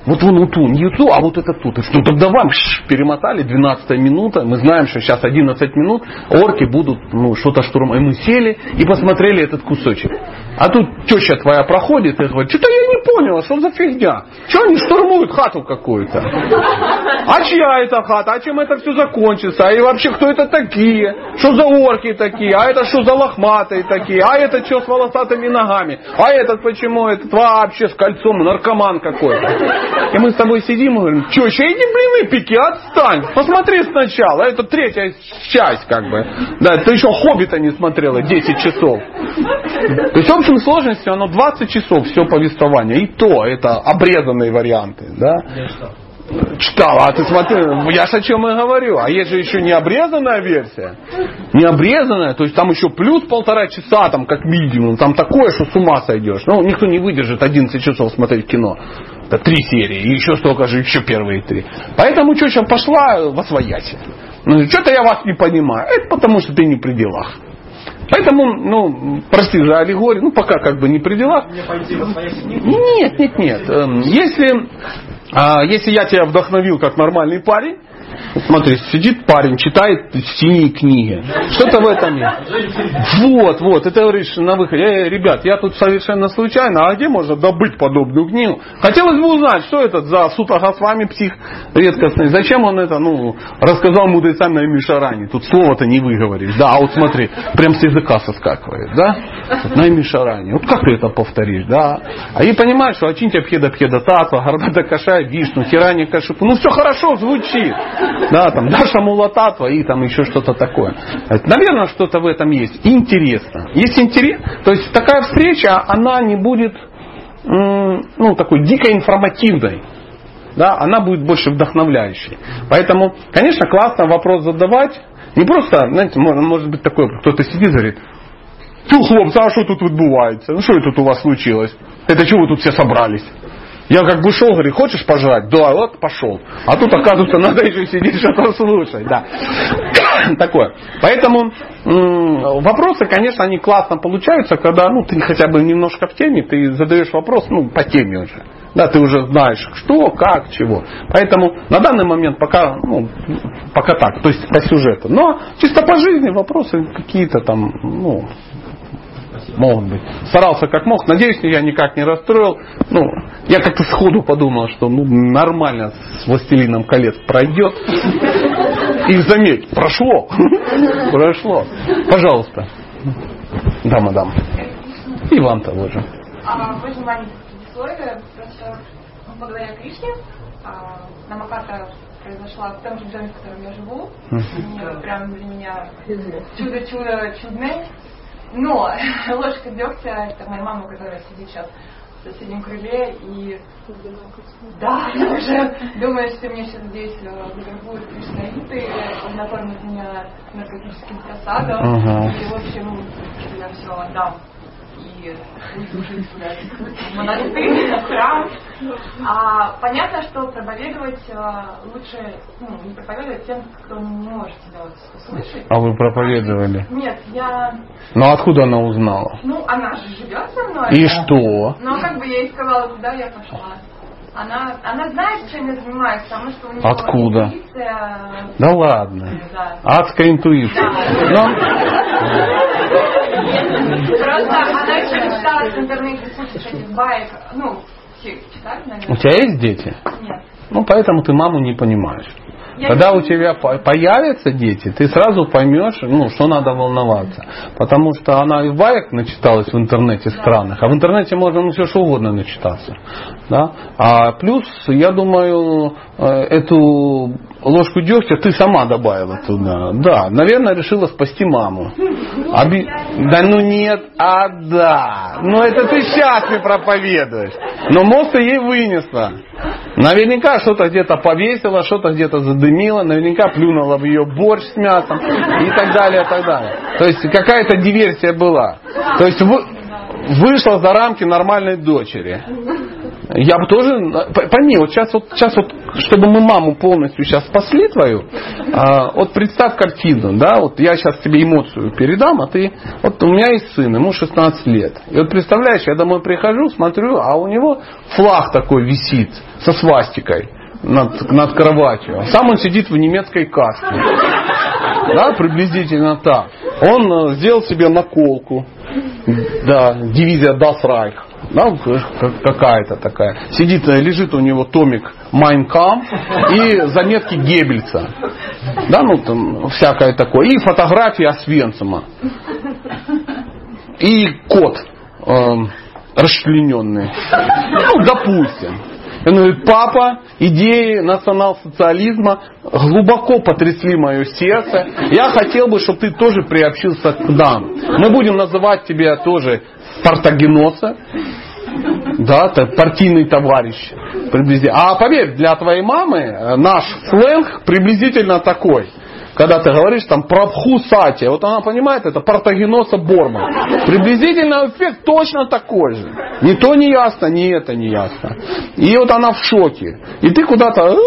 Вот вон у ту, не ту, а вот это тут. Ну тогда вам ш, перемотали, 12 минута. Мы знаем, что сейчас 11 минут, орки будут ну, что-то штурмовать. И мы сели и посмотрели этот кусочек. А тут теща твоя проходит и говорит, что-то я не поняла, что за фигня? Что они штурмуют хату какую-то? А чья это хата? А чем это все закончится? И вообще, кто это такие? Что за орки такие? А это что за лохматые такие? А это что с волосатыми ногами? А этот почему? Этот вообще с кольцом наркоман какой-то. И мы с тобой сидим и говорим, что, еще эти блины пики, отстань. Посмотри сначала. Это третья часть как бы. Да, ты еще Хоббита не смотрела 10 часов. То есть в общем сложности оно 20 часов все повествование. И то это обрезанные варианты. Да? Читал, а ты смотри, я же о чем и говорю. А есть же еще не обрезанная версия. Не обрезанная, то есть там еще плюс полтора часа, там как минимум. Там такое, что с ума сойдешь. Ну, никто не выдержит 11 часов смотреть кино. Это три серии, и еще столько же, еще первые три. Поэтому сейчас пошла во свояси. Ну, что-то я вас не понимаю. Это потому, что ты не при делах. Поэтому, ну, прости за аллегорию, ну, пока как бы не при делах. Нет, нет, нет. Эм, если, а, если я тебя вдохновил как нормальный парень, Смотри, сидит парень, читает синие книги. Что-то в этом есть. Вот, вот, это говоришь на выходе. Э, ребят, я тут совершенно случайно, а где можно добыть подобную книгу? Хотелось бы узнать, что это за сутага с вами псих редкостный. Зачем он это, ну, рассказал мудрецам на Мишаране. Тут слово-то не выговоришь. Да, а вот смотри, прям с языка соскакивает, да? На Мишаране. Вот как ты это повторишь, да? А и понимаешь, что Ачинтя Пхеда Пхеда Татва, Гарбада Кашай, Вишну, Хирани Кашипу. Ну все хорошо звучит. Да, там Даша Мулататва и там еще что-то такое. Наверное, что-то в этом есть. Интересно. Есть интерес. То есть такая встреча, она не будет ну, такой дико информативной. Да, она будет больше вдохновляющей. Поэтому, конечно, классно вопрос задавать. Не просто, знаете, может быть такое, кто-то сидит и говорит, Тю, хлопцы, а что тут відбувається? Ну что тут у вас случилось? Это чего вы тут все собрались? Я как бы шел, говорю, хочешь пожрать? Да, вот пошел. А тут, оказывается, надо еще сидеть что-то слушать. Да. Такое. Поэтому вопросы, конечно, они классно получаются, когда ну, ты хотя бы немножко в теме, ты задаешь вопрос ну, по теме уже. Да, ты уже знаешь, что, как, чего. Поэтому на данный момент пока, ну, пока так, то есть по сюжету. Но чисто по жизни вопросы какие-то там, ну, Могут быть. Старался как мог. Надеюсь, я никак не расстроил. Ну, я как-то сходу подумал, что ну, нормально с «Властелином колец» пройдет. И заметь, прошло. Прошло. Пожалуйста. Да, мадам. И вам того же. А, вы же маленькие предисловие, просто ну, благодаря Кришне а, Намаката произошла в том же доме, в котором я живу. Прям для меня чудо-чудо чудное. Но ложка дегтя, это моя мама, которая сидит сейчас в соседнем крыле, и да, я уже думаю, что мне сейчас здесь завербуют кришнаиты, познакомят меня наркотическим просадом, uh-huh. и, в общем, я все отдам и монастырь, храм. А, понятно, что проповедовать а, лучше ну, не проповедовать тем, кто не может тебя услышать. А вы проповедовали? Нет, я... Ну откуда она узнала? Ну, она же живет со мной. И да? что? Ну, как бы я ей сказала, куда я пошла. Она, она знает, чем я занимаюсь, потому что у нее Откуда? интуиция... Да ладно. Да. Адская интуиция. Да. Но... Просто она еще читала в интернете кучу этих баек, ну, читали, наверное. У тебя есть дети? Нет. Ну, поэтому ты маму не понимаешь. Я Когда у тебя появятся дети, ты сразу поймешь, ну, что надо волноваться. Потому что она и баек начиталась в интернете странных, а в интернете можно ну, все что угодно начитаться. Да? А плюс, я думаю, э, эту ложку дегтя ты сама добавила туда. Да, наверное, решила спасти маму. Оби... Да ну нет, а да. Ну это ты сейчас не проповедуешь. Но мозг ты ей вынесла. Наверняка что-то где-то повесила, что-то где-то задымила, наверняка плюнула в ее борщ с мясом и так далее, и так далее. То есть какая-то диверсия была. То есть вы, вышла за рамки нормальной дочери. Я бы тоже, пойми, вот сейчас вот, сейчас вот, чтобы мы маму полностью сейчас спасли твою, а, вот представь картину, да, вот я сейчас тебе эмоцию передам, а ты, вот у меня есть сын, ему 16 лет. И вот представляешь, я домой прихожу, смотрю, а у него флаг такой висит со свастикой над, над кроватью. А сам он сидит в немецкой каске. Да, приблизительно так. Он э, сделал себе наколку. Да, дивизия Das Reich да, какая-то такая. Сидит, э, лежит у него томик Майнкам и заметки Геббельса. Да, ну там всякое такое. И фотографии Освенцима. И кот э, расчлененный. Ну, допустим. Он говорит, папа, идеи национал-социализма глубоко потрясли мое сердце. Я хотел бы, чтобы ты тоже приобщился к нам. Мы будем называть тебя тоже Спартагеноса. Да, партийный товарищ. Приблизительно. А поверь, для твоей мамы э, наш сленг приблизительно такой. Когда ты говоришь там про Пхусати, вот она понимает, это Партагеноса Борма. Приблизительно эффект точно такой же. Ни то не ясно, ни это не ясно. И вот она в шоке. И ты куда-то, «А,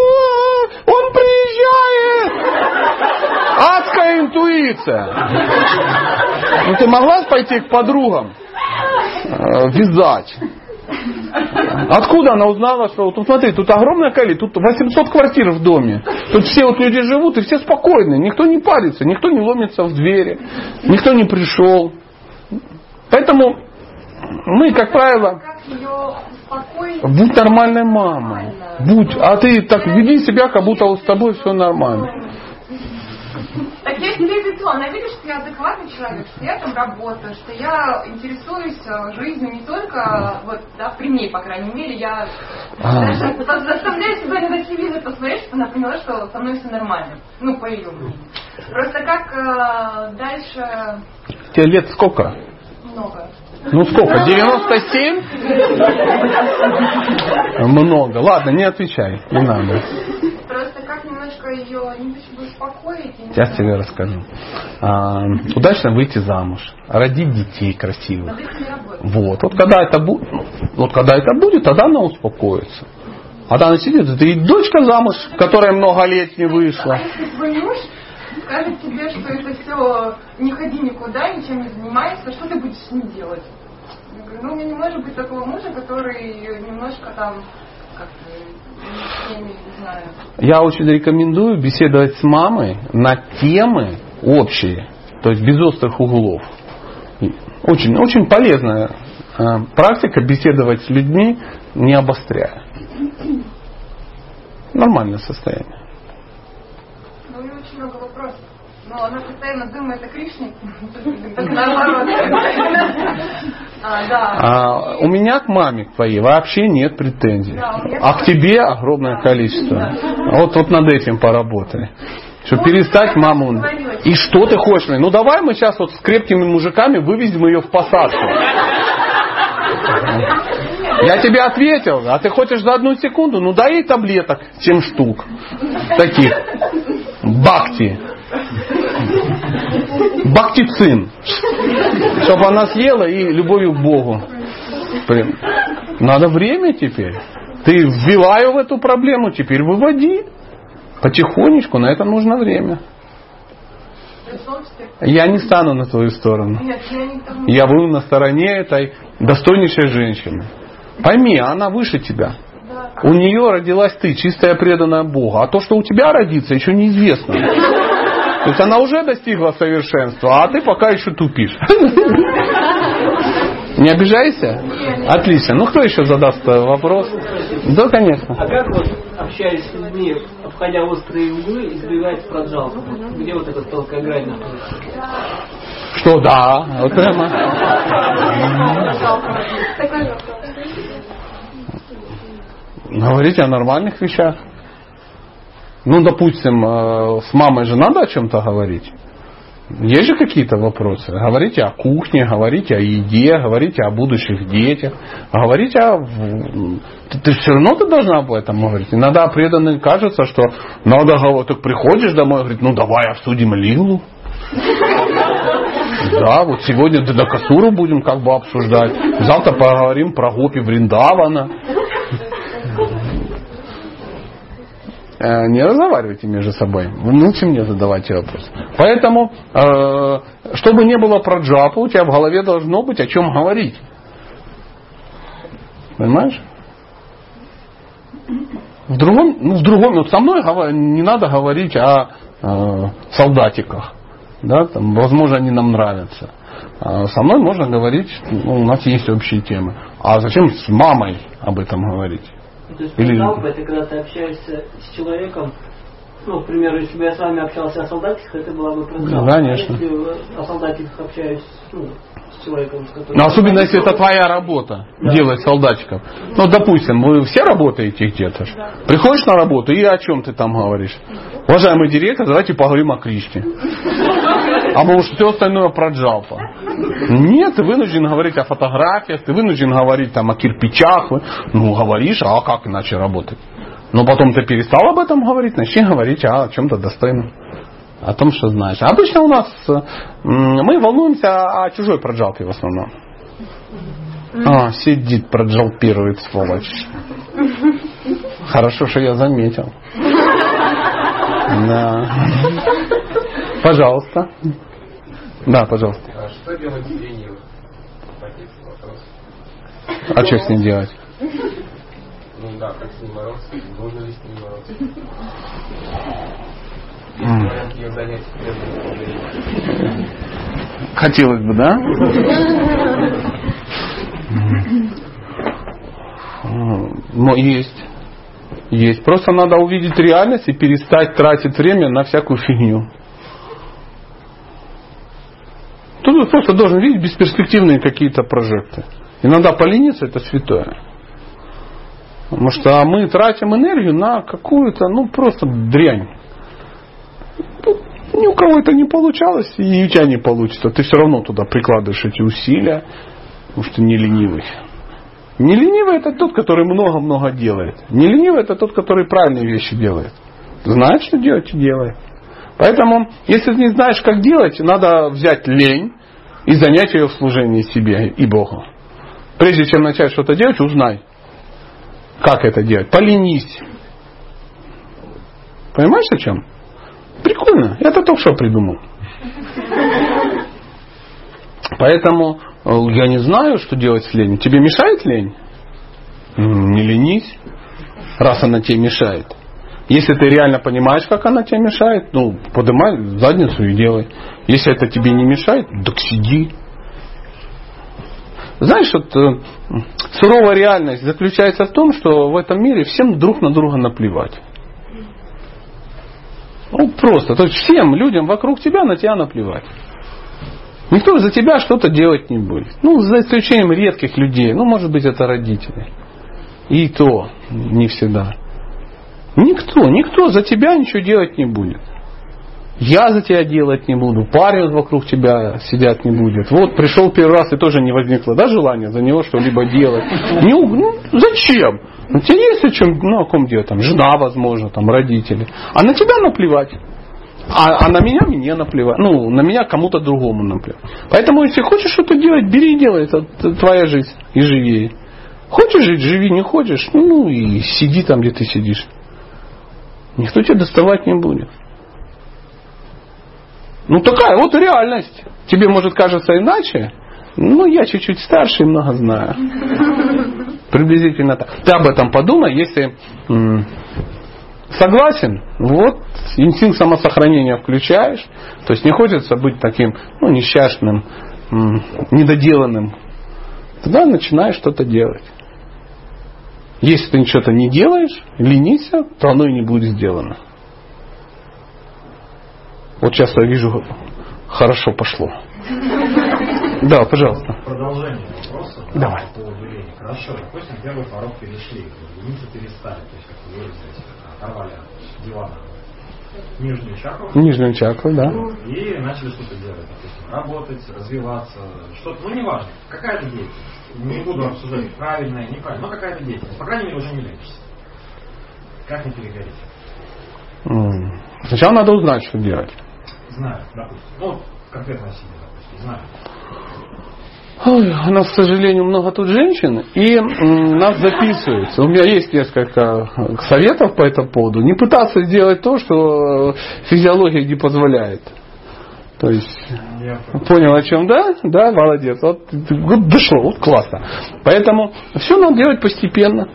он приезжает! Адская интуиция. Ну ты могла пойти к подругам? Э, вязать. Откуда она узнала, что вот смотри, тут огромное количество, тут 800 квартир в доме. Тут все вот люди живут и все спокойны. Никто не парится, никто не ломится в двери, никто не пришел. Поэтому мы, как правило, будь нормальной мамой. Будь, а ты так веди себя, как будто вот с тобой все нормально. Так я себе веду, она видит, что я адекватный человек, что я там работаю, что я интересуюсь э, жизнью не только, вот, да, при ней, по крайней мере, я а. заставляю себя на телевизор посмотреть, чтобы она поняла, что со мной все нормально. Ну, по ее. Просто как э, дальше... Тебе лет сколько? Много. Ну сколько? 97? Много. Ладно, не отвечай. Не надо немножко ее успокоить. Сейчас тебе расскажу. А, удачно выйти замуж, родить детей красивых. Вот. Вот когда это будет, вот когда это будет, тогда она успокоится. А там сидит, это и дочка замуж, которая много лет не вышла. А если скажет тебе, что это все не ходи никуда, ничем не занимайся, что ты будешь с ним делать? Я говорю, ну, у меня не может быть такого мужа, который немножко там я очень рекомендую беседовать с мамой на темы общие, то есть без острых углов. Очень, очень полезная э, практика беседовать с людьми, не обостряя. Нормальное состояние. Ну, у нее очень много вопросов. Но она постоянно думает о Кришне. А, а, у меня к маме твоей вообще нет претензий. а к тебе огромное количество. Вот, вот над этим поработай. Чтобы перестать маму... И что ты хочешь? Ну давай мы сейчас вот с крепкими мужиками вывезем ее в посадку. Я тебе ответил, а ты хочешь за одну секунду? Ну дай ей таблеток 7 штук. Таких. Бакти. Бактицин. Чтобы она съела и любовью к Богу. Надо время теперь. Ты ее в эту проблему, теперь выводи. Потихонечку, на это нужно время. Я не стану на твою сторону. Я буду на стороне этой достойнейшей женщины. Пойми, она выше тебя. У нее родилась ты, чистая преданная Богу. А то, что у тебя родится, еще неизвестно. То есть она уже достигла совершенства, а ты пока еще тупишь. Не обижайся? Отлично. Ну кто еще задаст вопрос? Да, конечно. А как вот, общаясь с людьми, обходя острые углы, избегать проджалку? Где вот эта тонкая грань находится? Что да, вот прямо. Говорите о нормальных вещах. Ну, допустим, э, с мамой же надо о чем-то говорить. Есть же какие-то вопросы? Говорите о кухне, говорите о еде, говорите о будущих детях, говорите о... Ты, ты все равно ты должна об этом говорить. Иногда преданным кажется, что надо говорить, так приходишь домой и говорит, ну давай обсудим Лилу. Да, вот сегодня Дадакасуру будем как бы обсуждать. Завтра поговорим про Гопи Вриндавана. Э, не разговаривайте между собой. Вы лучше мне задавайте вопрос. Поэтому, э, чтобы не было про джапу, у тебя в голове должно быть о чем говорить. Понимаешь? В другом, ну, в другом, вот со мной не надо говорить о э, солдатиках. Да, там, возможно, они нам нравятся. А со мной можно говорить, ну, у нас есть общие темы. А зачем с мамой об этом говорить? То есть Или... жалко, это когда ты общаешься с человеком, ну, к примеру, если бы я с вами общался о солдатиках, это была бы. Ну, конечно. А если о солдатиках общаюсь ну, с человеком, с которым... Ну, особенно если это твоя работа, да. делать солдатчиков. Ну, допустим, вы все работаете где-то. Да. Приходишь на работу и о чем ты там говоришь? Уважаемый директор, давайте поговорим о Кришне. А может все остальное про Джалпа. Нет, ты вынужден говорить о фотографиях, ты вынужден говорить там о кирпичах. Ну, говоришь, а как иначе работать? Но потом ты перестал об этом говорить, начни говорить о чем-то достойном. О том, что знаешь. Обычно у нас мы волнуемся о чужой проджалке в основном. А, сидит, проджалпирует, сволочь. Хорошо, что я заметил. Да. Пожалуйста. Да, пожалуйста. А что делать с ленивым? А что с ним делать? Ну да, как с ним бороться? Нужно ли с ним бороться? Mm. Хотелось бы, да? Но есть. Есть. Просто надо увидеть реальность и перестать тратить время на всякую фигню. Тут просто должен видеть бесперспективные какие-то прожекты. Иногда полениться это святое. Потому что мы тратим энергию на какую-то, ну, просто дрянь. Ни у кого это не получалось, и у тебя не получится. Ты все равно туда прикладываешь эти усилия, потому что не ленивый. Не ленивый это тот, который много-много делает. Не ленивый это тот, который правильные вещи делает. Знает, что делать и делает. Поэтому, если ты не знаешь, как делать, надо взять лень и занять ее в служении себе и Богу. Прежде чем начать что-то делать, узнай, как это делать. Поленись. Понимаешь о чем? Прикольно. Я это только что придумал. Поэтому э, я не знаю, что делать с ленью. Тебе мешает лень? Не ленись, раз она тебе мешает. Если ты реально понимаешь, как она тебе мешает, ну, поднимай задницу и делай. Если это тебе не мешает, так сиди. Знаешь, вот э, суровая реальность заключается в том, что в этом мире всем друг на друга наплевать. Ну, просто. То есть всем людям вокруг тебя на тебя наплевать. Никто за тебя что-то делать не будет. Ну, за исключением редких людей. Ну, может быть, это родители. И то не всегда. Никто, никто за тебя ничего делать не будет. Я за тебя делать не буду, парень вокруг тебя сидят не будет. Вот пришел первый раз и тоже не возникло да, желания за него что-либо делать. Не, ну, зачем? У тебя есть о чем, ну, о ком делать? Там, жена, возможно, там, родители. А на тебя наплевать. А, а на меня мне наплевать. Ну, на меня кому-то другому наплевать. Поэтому, если хочешь что-то делать, бери и делай. Это твоя жизнь. И живи. Хочешь жить, живи, не хочешь, ну и сиди там, где ты сидишь. Никто тебя доставать не будет. Ну такая вот реальность. Тебе может кажется иначе. Ну, я чуть-чуть старше и много знаю. Приблизительно так. Ты об этом подумай, если согласен, вот инстинкт самосохранения включаешь. То есть не хочется быть таким ну, несчастным, недоделанным. Тогда начинаешь что-то делать. Если ты ничего-то не делаешь, ленися, то оно и не будет сделано. Вот сейчас я вижу, хорошо пошло. Да, пожалуйста. Продолжение вопроса. Давай. По лени. Хорошо, допустим, первый порог перешли, лениться перестали, то есть, как вы выразились, оторвали от дивана нижнюю чакру. Нижнюю чакру, да. И начали что-то делать, допустим, работать, развиваться, что-то, ну неважно, какая-то деятельность. Не буду обсуждать правильное, неправильное, но какая-то деятельность. По крайней мере, уже не ленишься. Как не перегореть? Сначала надо узнать, что делать. Знаю, допустим. Ну, конкретно о себе, допустим, знаю. Ой, у нас, к сожалению, много тут женщин, и м, нас записывается. У меня есть несколько советов по этому поводу. Не пытаться сделать то, что физиология не позволяет. То есть, Я понял о чем, да? Да, молодец. Вот, вот дошло, вот классно. Поэтому все надо делать постепенно.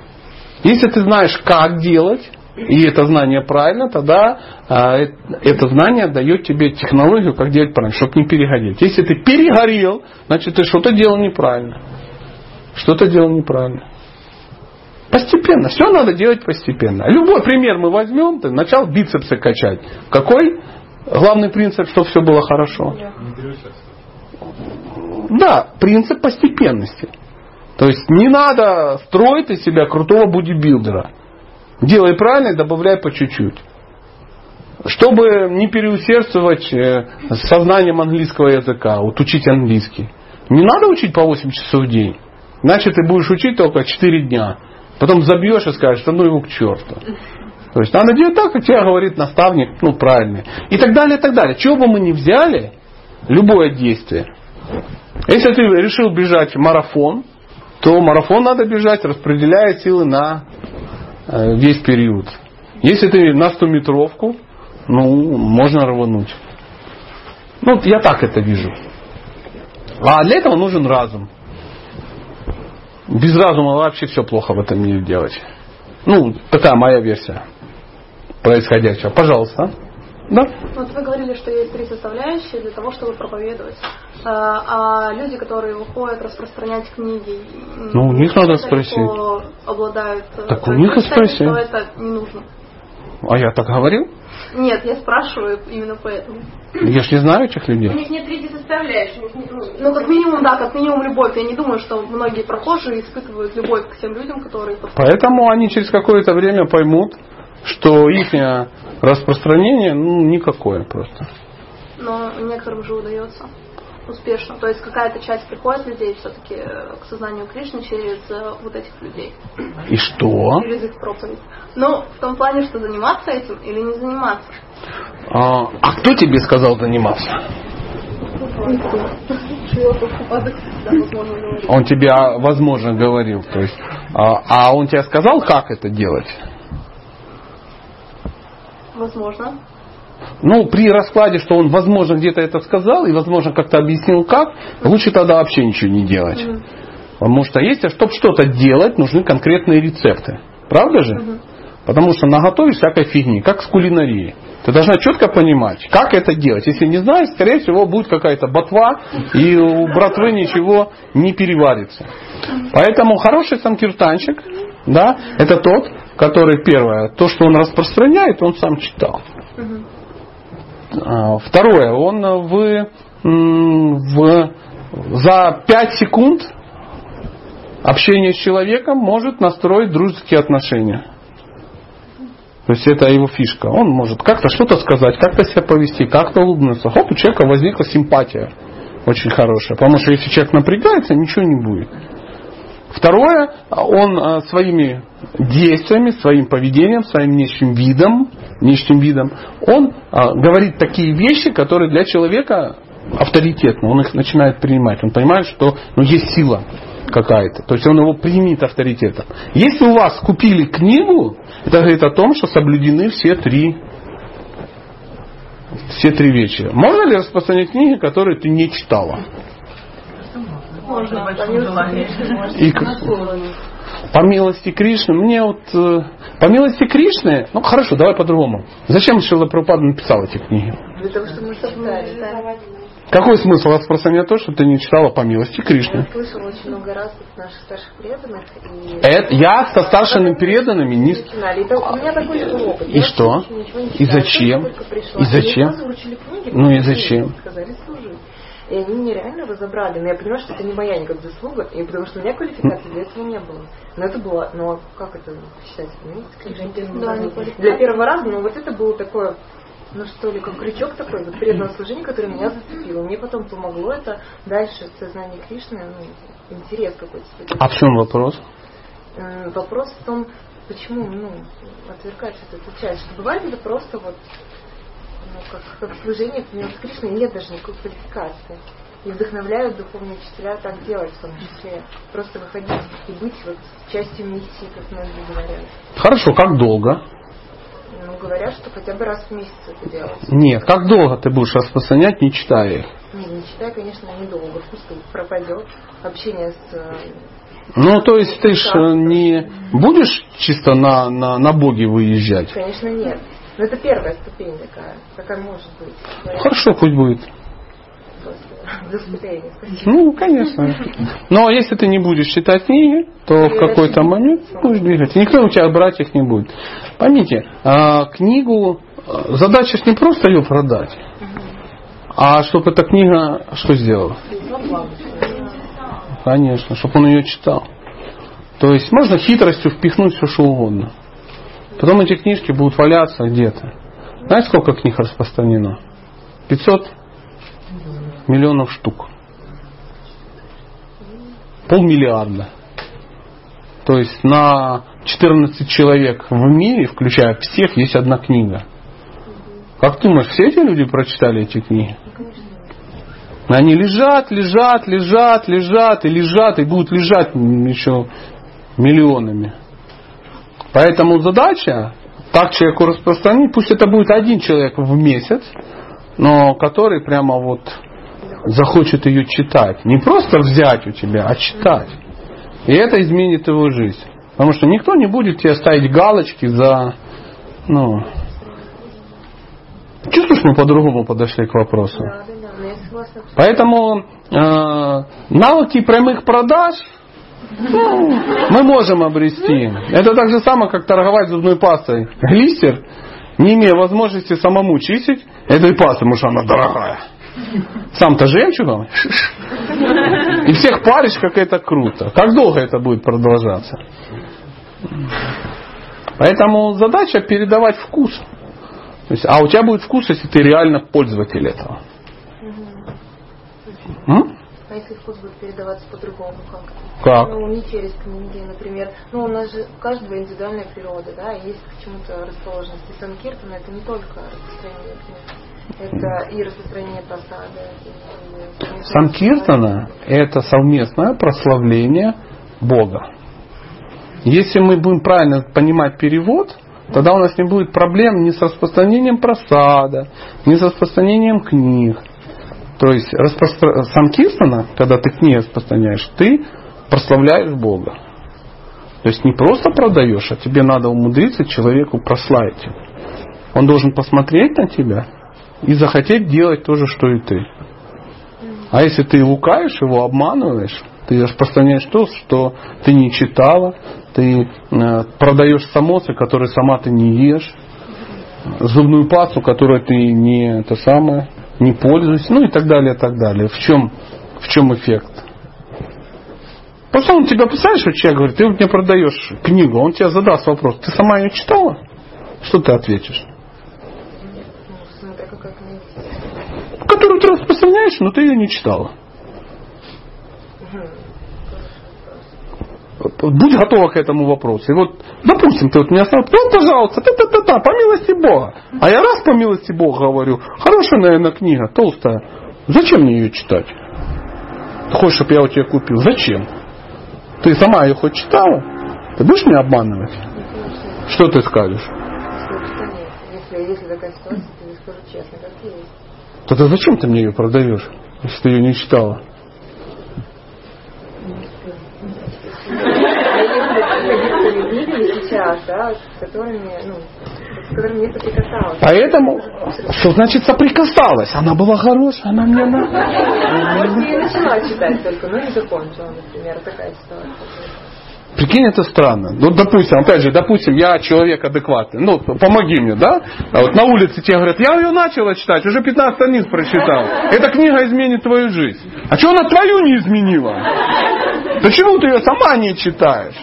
Если ты знаешь, как делать, и это знание правильно, тогда а, э- это знание дает тебе технологию, как делать правильно, чтобы не перегореть. Если ты перегорел, значит ты что-то делал неправильно. Что-то делал неправильно. Постепенно. Все надо делать постепенно. Любой пример мы возьмем, ты начал бицепсы качать. Какой главный принцип, чтобы все было хорошо? Да, принцип постепенности. То есть не надо строить из себя крутого бодибилдера. Делай правильно и добавляй по чуть-чуть. Чтобы не переусердствовать э, с сознанием английского языка, вот учить английский. Не надо учить по 8 часов в день. Иначе ты будешь учить только 4 дня. Потом забьешь и скажешь, что ну его к черту. То есть надо делать так, как тебе говорит наставник, ну правильный. И так далее, и так далее. Чего бы мы ни взяли, любое действие. Если ты решил бежать марафон, то марафон надо бежать, распределяя силы на э, весь период. Если ты на 100 метровку, ну, можно рвануть. Ну, я так это вижу. А для этого нужен разум. Без разума вообще все плохо в этом мире делать. Ну, такая моя версия происходящего. Пожалуйста. Да? Вот вы говорили, что есть три составляющие для того, чтобы проповедовать. А, а люди, которые выходят распространять книги, Ну, у них надо спросить. обладают э, Так у них и спроси. что это не нужно. А я так говорил? Нет, я спрашиваю именно поэтому. Я ж не знаю этих У людей. них нет третьей составляющей. у ну, Ну, как минимум, да, как минимум любовь. Я не думаю, что многие прохожие испытывают любовь к тем людям, которые... Поэтому они через какое-то время поймут, что их распространение ну, никакое просто. Но некоторым же удается успешно. То есть какая-то часть приходит людей все-таки к сознанию Кришны через э, вот этих людей. И что? Через их проповедь. Ну, в том плане, что заниматься этим или не заниматься. А, а кто тебе сказал заниматься? Он тебе, а, возможно, говорил. То есть, а, а он тебе сказал, как это делать? Возможно. Ну, при раскладе, что он, возможно, где-то это сказал и, возможно, как-то объяснил как, лучше тогда вообще ничего не делать. Потому что если, чтобы что-то делать, нужны конкретные рецепты. Правда же? Потому что наготовишь всякой фигни, как с кулинарией. Ты должна четко понимать, как это делать. Если не знаешь, скорее всего, будет какая-то ботва, и у братвы ничего не переварится. Поэтому хороший санкиртанчик, да, это тот, который, первое, то, что он распространяет, он сам читал. А, Второе, он в, м, в, за 5 секунд общения с человеком может настроить дружеские отношения. То есть это его фишка. Он может как-то что-то сказать, как-то себя повести, как-то улыбнуться. Хоп, у человека возникла симпатия очень хорошая. Потому что если человек напрягается, ничего не будет. Второе, он а, своими действиями, своим поведением, своим внешним видом, внешним видом, он а, говорит такие вещи, которые для человека авторитетны. Он их начинает принимать. Он понимает, что ну, есть сила какая-то. То есть он его примет авторитетом. Если у вас купили книгу, это говорит о том, что соблюдены все три все три вещи. Можно ли распространять книги, которые ты не читала? Можно. По милости Кришны можно. И по милости Кришны, мне вот э, по милости Кришны, ну хорошо, давай по-другому. Зачем Шила Прабхупада написал эти книги? Для того, чтобы мы читали, да. Какой смысл распространять то, что ты не читала по милости Кришны? Я слышала очень много раз от наших старших преданных. И... Это, я со старшими преданными не... И так- у меня такой был опыт. И что? И зачем? И зачем? Ну и зачем? И они меня реально разобрали. Но я понимаю, что это не моя никак заслуга, и потому что у меня квалификации для этого не было. Но это было, ну как это считать? Кришна? Да. Для первого раза, ну вот это было такое, ну что ли, как крючок такой, вот преданное служение, которое меня зацепило. Мне потом помогло это дальше в сознании Кришны, ну, интерес какой-то. А в чем вопрос? Вопрос в том, почему ну, отвергать вот эту часть. Что бывает это просто вот Ну, как, как служение, к с Кришной нет даже никакой квалификации. И вдохновляют духовные учителя так делать в том числе. Просто выходить и быть вот частью миссии, как многие говорят. Хорошо, как долго? Ну, говорят, что хотя бы раз в месяц это делать. Нет, как долго ты будешь распространять, не читая их? Не, не читая, конечно, недолго. Пусть пропадет общение с э, ну, то есть ты ж э, не будешь чисто на, на, на боги выезжать? Конечно, нет. Но это первая ступень такая. Такая может быть. Хорошо, пусть будет. Ну, конечно. Но если ты не будешь читать книги, то в какой-то момент будешь двигаться. Никто у тебя брать их не будет. Поймите, а, книгу, а, задача не просто ее продать, а чтобы эта книга что сделала? Конечно, чтобы он ее читал. То есть можно хитростью впихнуть все, что угодно. Потом эти книжки будут валяться где-то. Знаете, сколько книг распространено? 500 миллионов штук. Полмиллиарда. То есть на 14 человек в мире, включая всех, есть одна книга. Как ты думаешь, все эти люди прочитали эти книги? Они лежат, лежат, лежат, лежат и лежат, и будут лежать еще миллионами. Поэтому задача так человеку распространить, пусть это будет один человек в месяц, но который прямо вот захочет ее читать. Не просто взять у тебя, а читать. И это изменит его жизнь. Потому что никто не будет тебе ставить галочки за... Ну, чувствуешь, мы по-другому подошли к вопросу? Поэтому э, навыки прямых продаж мы можем обрести. Это так же самое, как торговать зубной пастой. Глистер, не имея возможности самому чистить этой пастой, потому что она дорогая. Сам-то жемчугом. И всех паришь, как это круто. Как долго это будет продолжаться? Поэтому задача передавать вкус. То есть, а у тебя будет вкус, если ты реально пользователь этого. М? А если вкус будет передаваться по-другому, как? Как? Ну, не через книги, например. Ну, у нас же у каждого индивидуальная природа, да, и есть к чему-то расположенность. И Санкиртана это не только распространение книг. Это и распространение просады. И, Санкиртана – это совместное прославление Бога. Если мы будем правильно понимать перевод, тогда у нас не будет проблем ни с распространением просада, ни с распространением книг. То есть распростр... санкиртана, когда ты книги распространяешь, ты прославляешь Бога. То есть не просто продаешь, а тебе надо умудриться человеку прославить. Он должен посмотреть на тебя и захотеть делать то же, что и ты. А если ты лукаешь его, обманываешь, ты распространяешь то, что ты не читала, ты э, продаешь самосы, которые сама ты не ешь, зубную пасту, которую ты не это самое, не пользуешься, ну и так далее, и так далее. В чем, в чем эффект? Просто он тебя, представляешь, вот человек говорит, ты мне продаешь книгу, он тебе задаст вопрос, ты сама ее читала? Что ты ответишь? Которую ты распространяешь, но ты ее не читала. Будь готова к этому вопросу. И вот, допустим, ты вот меня спрашиваешь, ну, пожалуйста, та-та-та-та, по милости Бога. А я раз по милости Бога говорю, хорошая, наверное, книга, толстая. Зачем мне ее читать? Ты хочешь, чтобы я у тебя купил? Зачем? Ты сама ее хоть читала? Ты будешь меня обманывать? Что ты скажешь? Если, если такая ситуация, то я зачем ты мне ее продаешь, если ты ее не читала? Сейчас, да, с которыми, ну, с которыми не соприкасалась. Поэтому, что значит соприкасалась? Она была хорошая, она мне на... Я начала читать только, но не закончила, например, такая ситуация. Прикинь, это странно. Ну, допустим, опять же, допустим, я человек адекватный. Ну, помоги мне, да? А вот на улице тебе говорят, я ее начала читать, уже 15 страниц прочитал. Эта книга изменит твою жизнь. А что она твою не изменила? Почему ты ее сама не читаешь?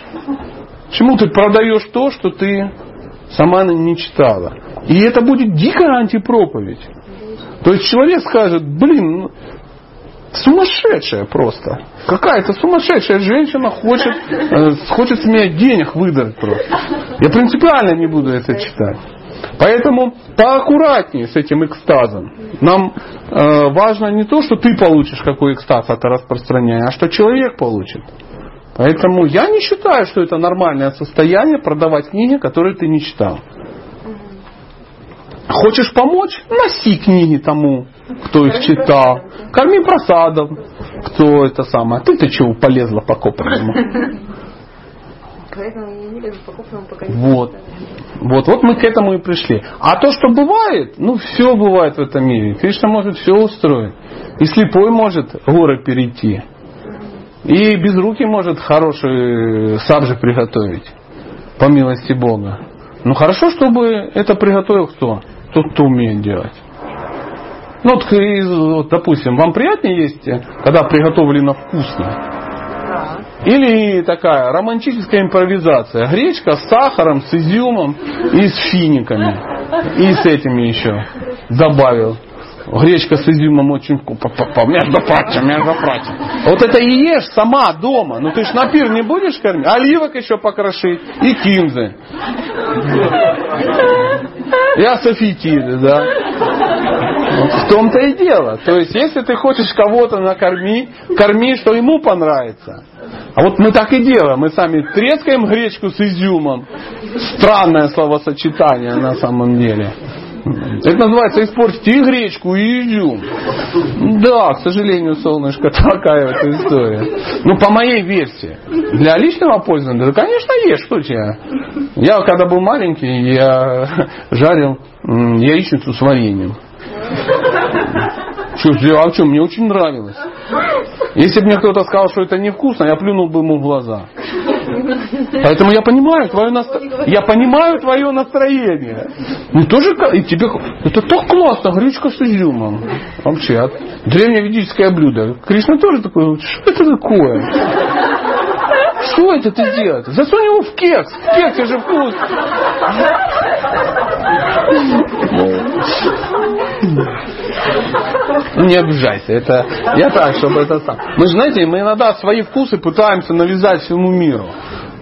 Почему ты продаешь то, что ты сама не читала? И это будет дикая антипроповедь. То есть человек скажет, блин, ну, сумасшедшая просто. Какая-то сумасшедшая женщина хочет, э, хочет с меня денег выдать просто. Я принципиально не буду это читать. Поэтому поаккуратнее с этим экстазом. Нам э, важно не то, что ты получишь какой экстаз от распространения, а что человек получит. Поэтому я не считаю, что это нормальное состояние продавать книги, которые ты не читал. Хочешь помочь? Носи книги тому, кто их читал. Корми просадом, кто это самое. Ты-то чего полезла по копанному? Поэтому я не лезу по пока не Вот. Вот, вот мы к этому и пришли. А то, что бывает, ну все бывает в этом мире. Кришна может все устроить. И слепой может горы перейти. И без руки может хороший сабжи приготовить. По милости Бога. Ну хорошо, чтобы это приготовил кто? Тот, кто умеет делать. Ну, вот, из- вот, допустим, вам приятнее есть, когда приготовлено вкусно? Или такая романтическая импровизация. Гречка с сахаром, с изюмом и с финиками. И с этими еще добавил. Гречка с изюмом очень вкусно. Между прочим, между прочим. Вот это и ешь сама дома. Ну ты ж на пир не будешь кормить. Оливок еще покрошить. И кинзы. И асофетиды, да. В том-то и дело. То есть, если ты хочешь кого-то накормить, корми, что ему понравится. А вот мы так и делаем. Мы сами трескаем гречку с изюмом. Странное словосочетание на самом деле. Это называется испортить и гречку, и изюм. Да, к сожалению, солнышко, такая вот история. Ну, по моей версии. Для личного пользования, да, конечно, ешь, что тебе. Я, когда был маленький, я жарил яичницу с вареньем. Что, а что, мне очень нравилось. Если бы мне кто-то сказал, что это невкусно, я плюнул бы ему в глаза. Поэтому я понимаю твое настро... я понимаю твое настроение. Ну тоже и тебе это так классно, гречка с изюмом. Вообще, от- древневедическое блюдо. Кришна тоже такой, что это такое? Что это ты делаешь? Засунь его в кекс. В кексе же вкус. Ну, Не обижайся, это я так, чтобы это сам. Мы же, знаете, мы иногда свои вкусы пытаемся навязать всему миру.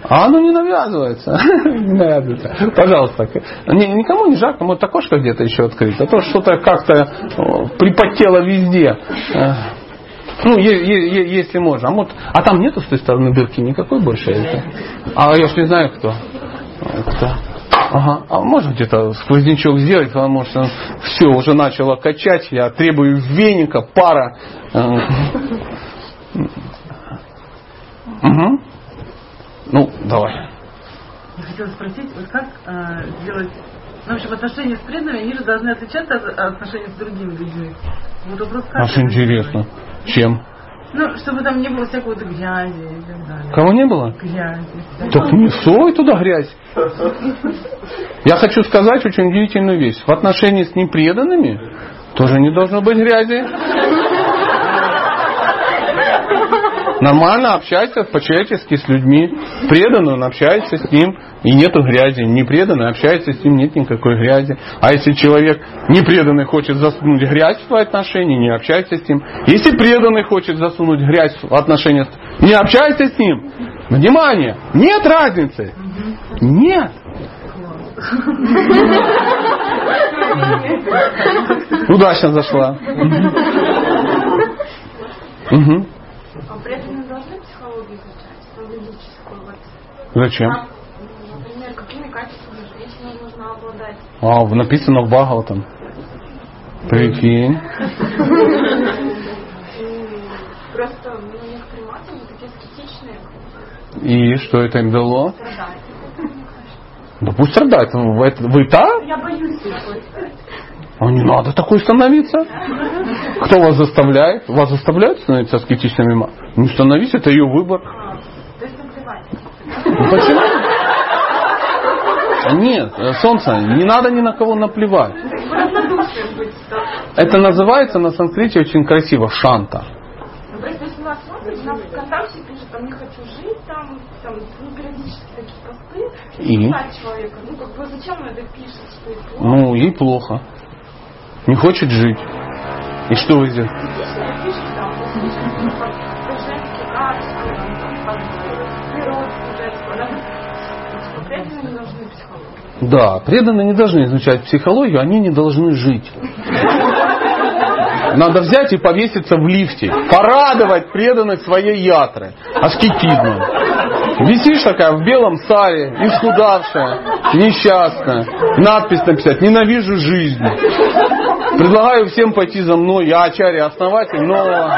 А оно не навязывается. Не навязывается. Пожалуйста. Ни- Никому не жарко, может окошко где-то еще открыть. А то что-то как-то о, припотело везде. Э, Ну, е- е- е- если можно. А, может, а там нету с той стороны дырки никакой больше? Это? А я ж не знаю кто. Кто? Ага. А можно где-то сквознячок сделать, потому что все, уже начало качать, я требую веника, пара. Э, Мгм. Ну, давай. Я хотела спросить, вот как э, сделать... Ну, в общем, отношения с преданными, они же должны отличаться от от отношений с другими людьми. Вот вопрос, как Аж интересно. Чем? Ну, чтобы там не было всякого вот грязи и так далее. Кого не было? Грязи. Так не сой туда грязь. Я хочу сказать очень удивительную вещь. В отношении с непреданными тоже не должно быть грязи. Нормально общайся по-человечески с людьми. Преданный, он общается с ним, и нету грязи. Непреданный общается с ним, нет никакой грязи. А если человек непреданный хочет засунуть грязь в твои отношения, не общайся с ним. Если преданный хочет засунуть грязь в отношения, не общайся с ним. Внимание! Нет разницы. Нет. Удачно зашла. Мгм. При этом мы должны психологию изучать, поведенческую. Вот. Зачем? Ну, Например, какими качествами женщине нужно обладать. А, в- написано в Бхагаватам. Прикинь. Просто ну, некоторые маты такие скептичные, И что это им дало? Да пусть страдает. Вы, это- вы та? Я боюсь. А не надо такой становиться. Кто вас заставляет? Вас заставляют становиться аскетичными? Не становись, это ее выбор. Ну, почему? Нет, э, солнце, не надо ни на кого наплевать. Это называется на санскрите очень красиво шанта. Ну, ну. И? Писать человека. Ну, как бы зачем он это пишет, что это плохо? Ну, ей плохо. Не хочет жить. И что вы сделаете? Отлично пишет, там, как про женские качества, там, как бы, природу женскую. Надо Преданные не должны психологию. Да, преданные не должны изучать психологию, они не должны жить. Надо взять и повеситься в лифте. Порадовать преданных своей ятры. Аскетизмом. Висишь такая в белом саре, исхудавшая, несчастная. Надпись написать «Ненавижу жизнь». Предлагаю всем пойти за мной. Я Ачарья основатель, но...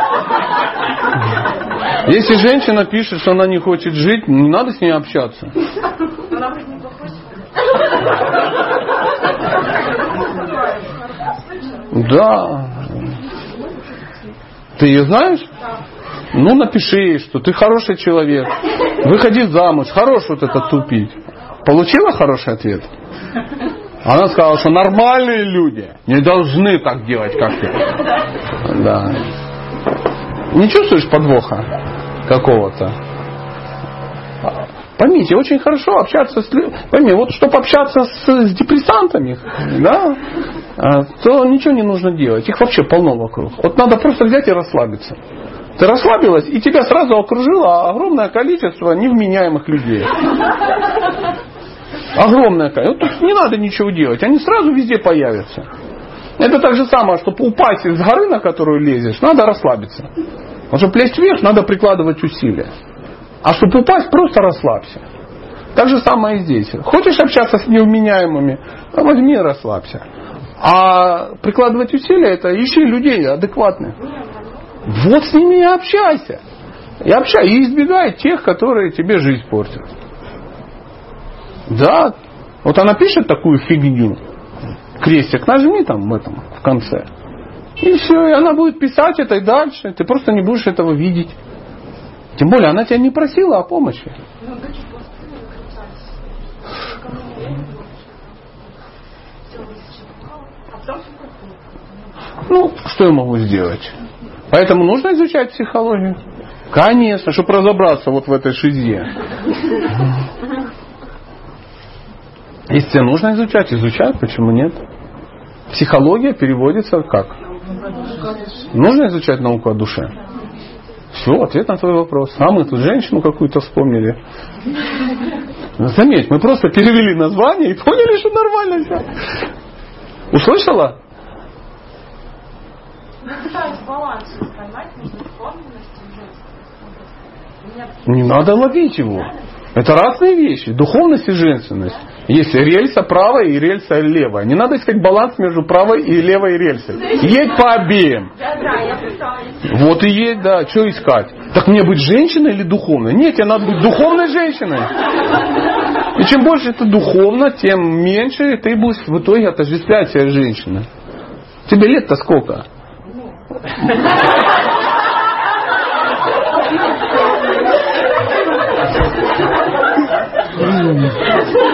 Если женщина пишет, что она не хочет жить, не надо с ней общаться. Да. Ты ее знаешь? Ну, напиши ей, что ты хороший человек. Выходи замуж. Хорош вот это тупить. Получила хороший ответ? Она сказала, что нормальные люди не должны так делать, как ты. Да. Не чувствуешь подвоха какого-то? Поймите, очень хорошо общаться с. Пойми, вот чтобы общаться с, с депрессантами, да, а, то ничего не нужно делать. Их вообще полно вокруг. Вот надо просто взять и расслабиться. Ты расслабилась, и тебя сразу окружило огромное количество невменяемых людей. Огромное количество. Вот не надо ничего делать. Они сразу везде появятся. Это так же самое, чтобы упасть из горы, на которую лезешь, надо расслабиться. А чтобы лезть вверх, надо прикладывать усилия. А чтобы упасть, просто расслабься. Так же самое и здесь. Хочешь общаться с невменяемыми, а возьми и расслабься. А прикладывать усилия, это ищи людей адекватных. Вот с ними и общайся. И общай, и избегай тех, которые тебе жизнь портят. Да, вот она пишет такую фигню. Крестик нажми там в этом, в конце. И все, и она будет писать это и дальше. Ты просто не будешь этого видеть. Тем более она тебя не просила о помощи. Ну, что я могу сделать? Поэтому нужно изучать психологию. Конечно, чтобы разобраться вот в этой шизе. Если тебе нужно изучать, изучай, почему нет? Психология переводится как? Нужно изучать науку о душе. Все, ответ на твой вопрос. А мы тут женщину какую-то вспомнили. Заметь, мы просто перевели название и поняли, что нормально все. Услышала? Женственностью. Не надо ловить его. Это разные вещи. Духовность и женственность. Есть рельса правая и рельса левая. Не надо искать баланс между правой и левой рельсой. Едь по обеим. Вот и есть, да. Что искать? Так мне быть женщиной или духовной? Нет, тебе надо быть духовной женщиной. И чем больше ты духовно, тем меньше ты будешь в итоге отождествлять себя женщиной. Тебе лет-то сколько?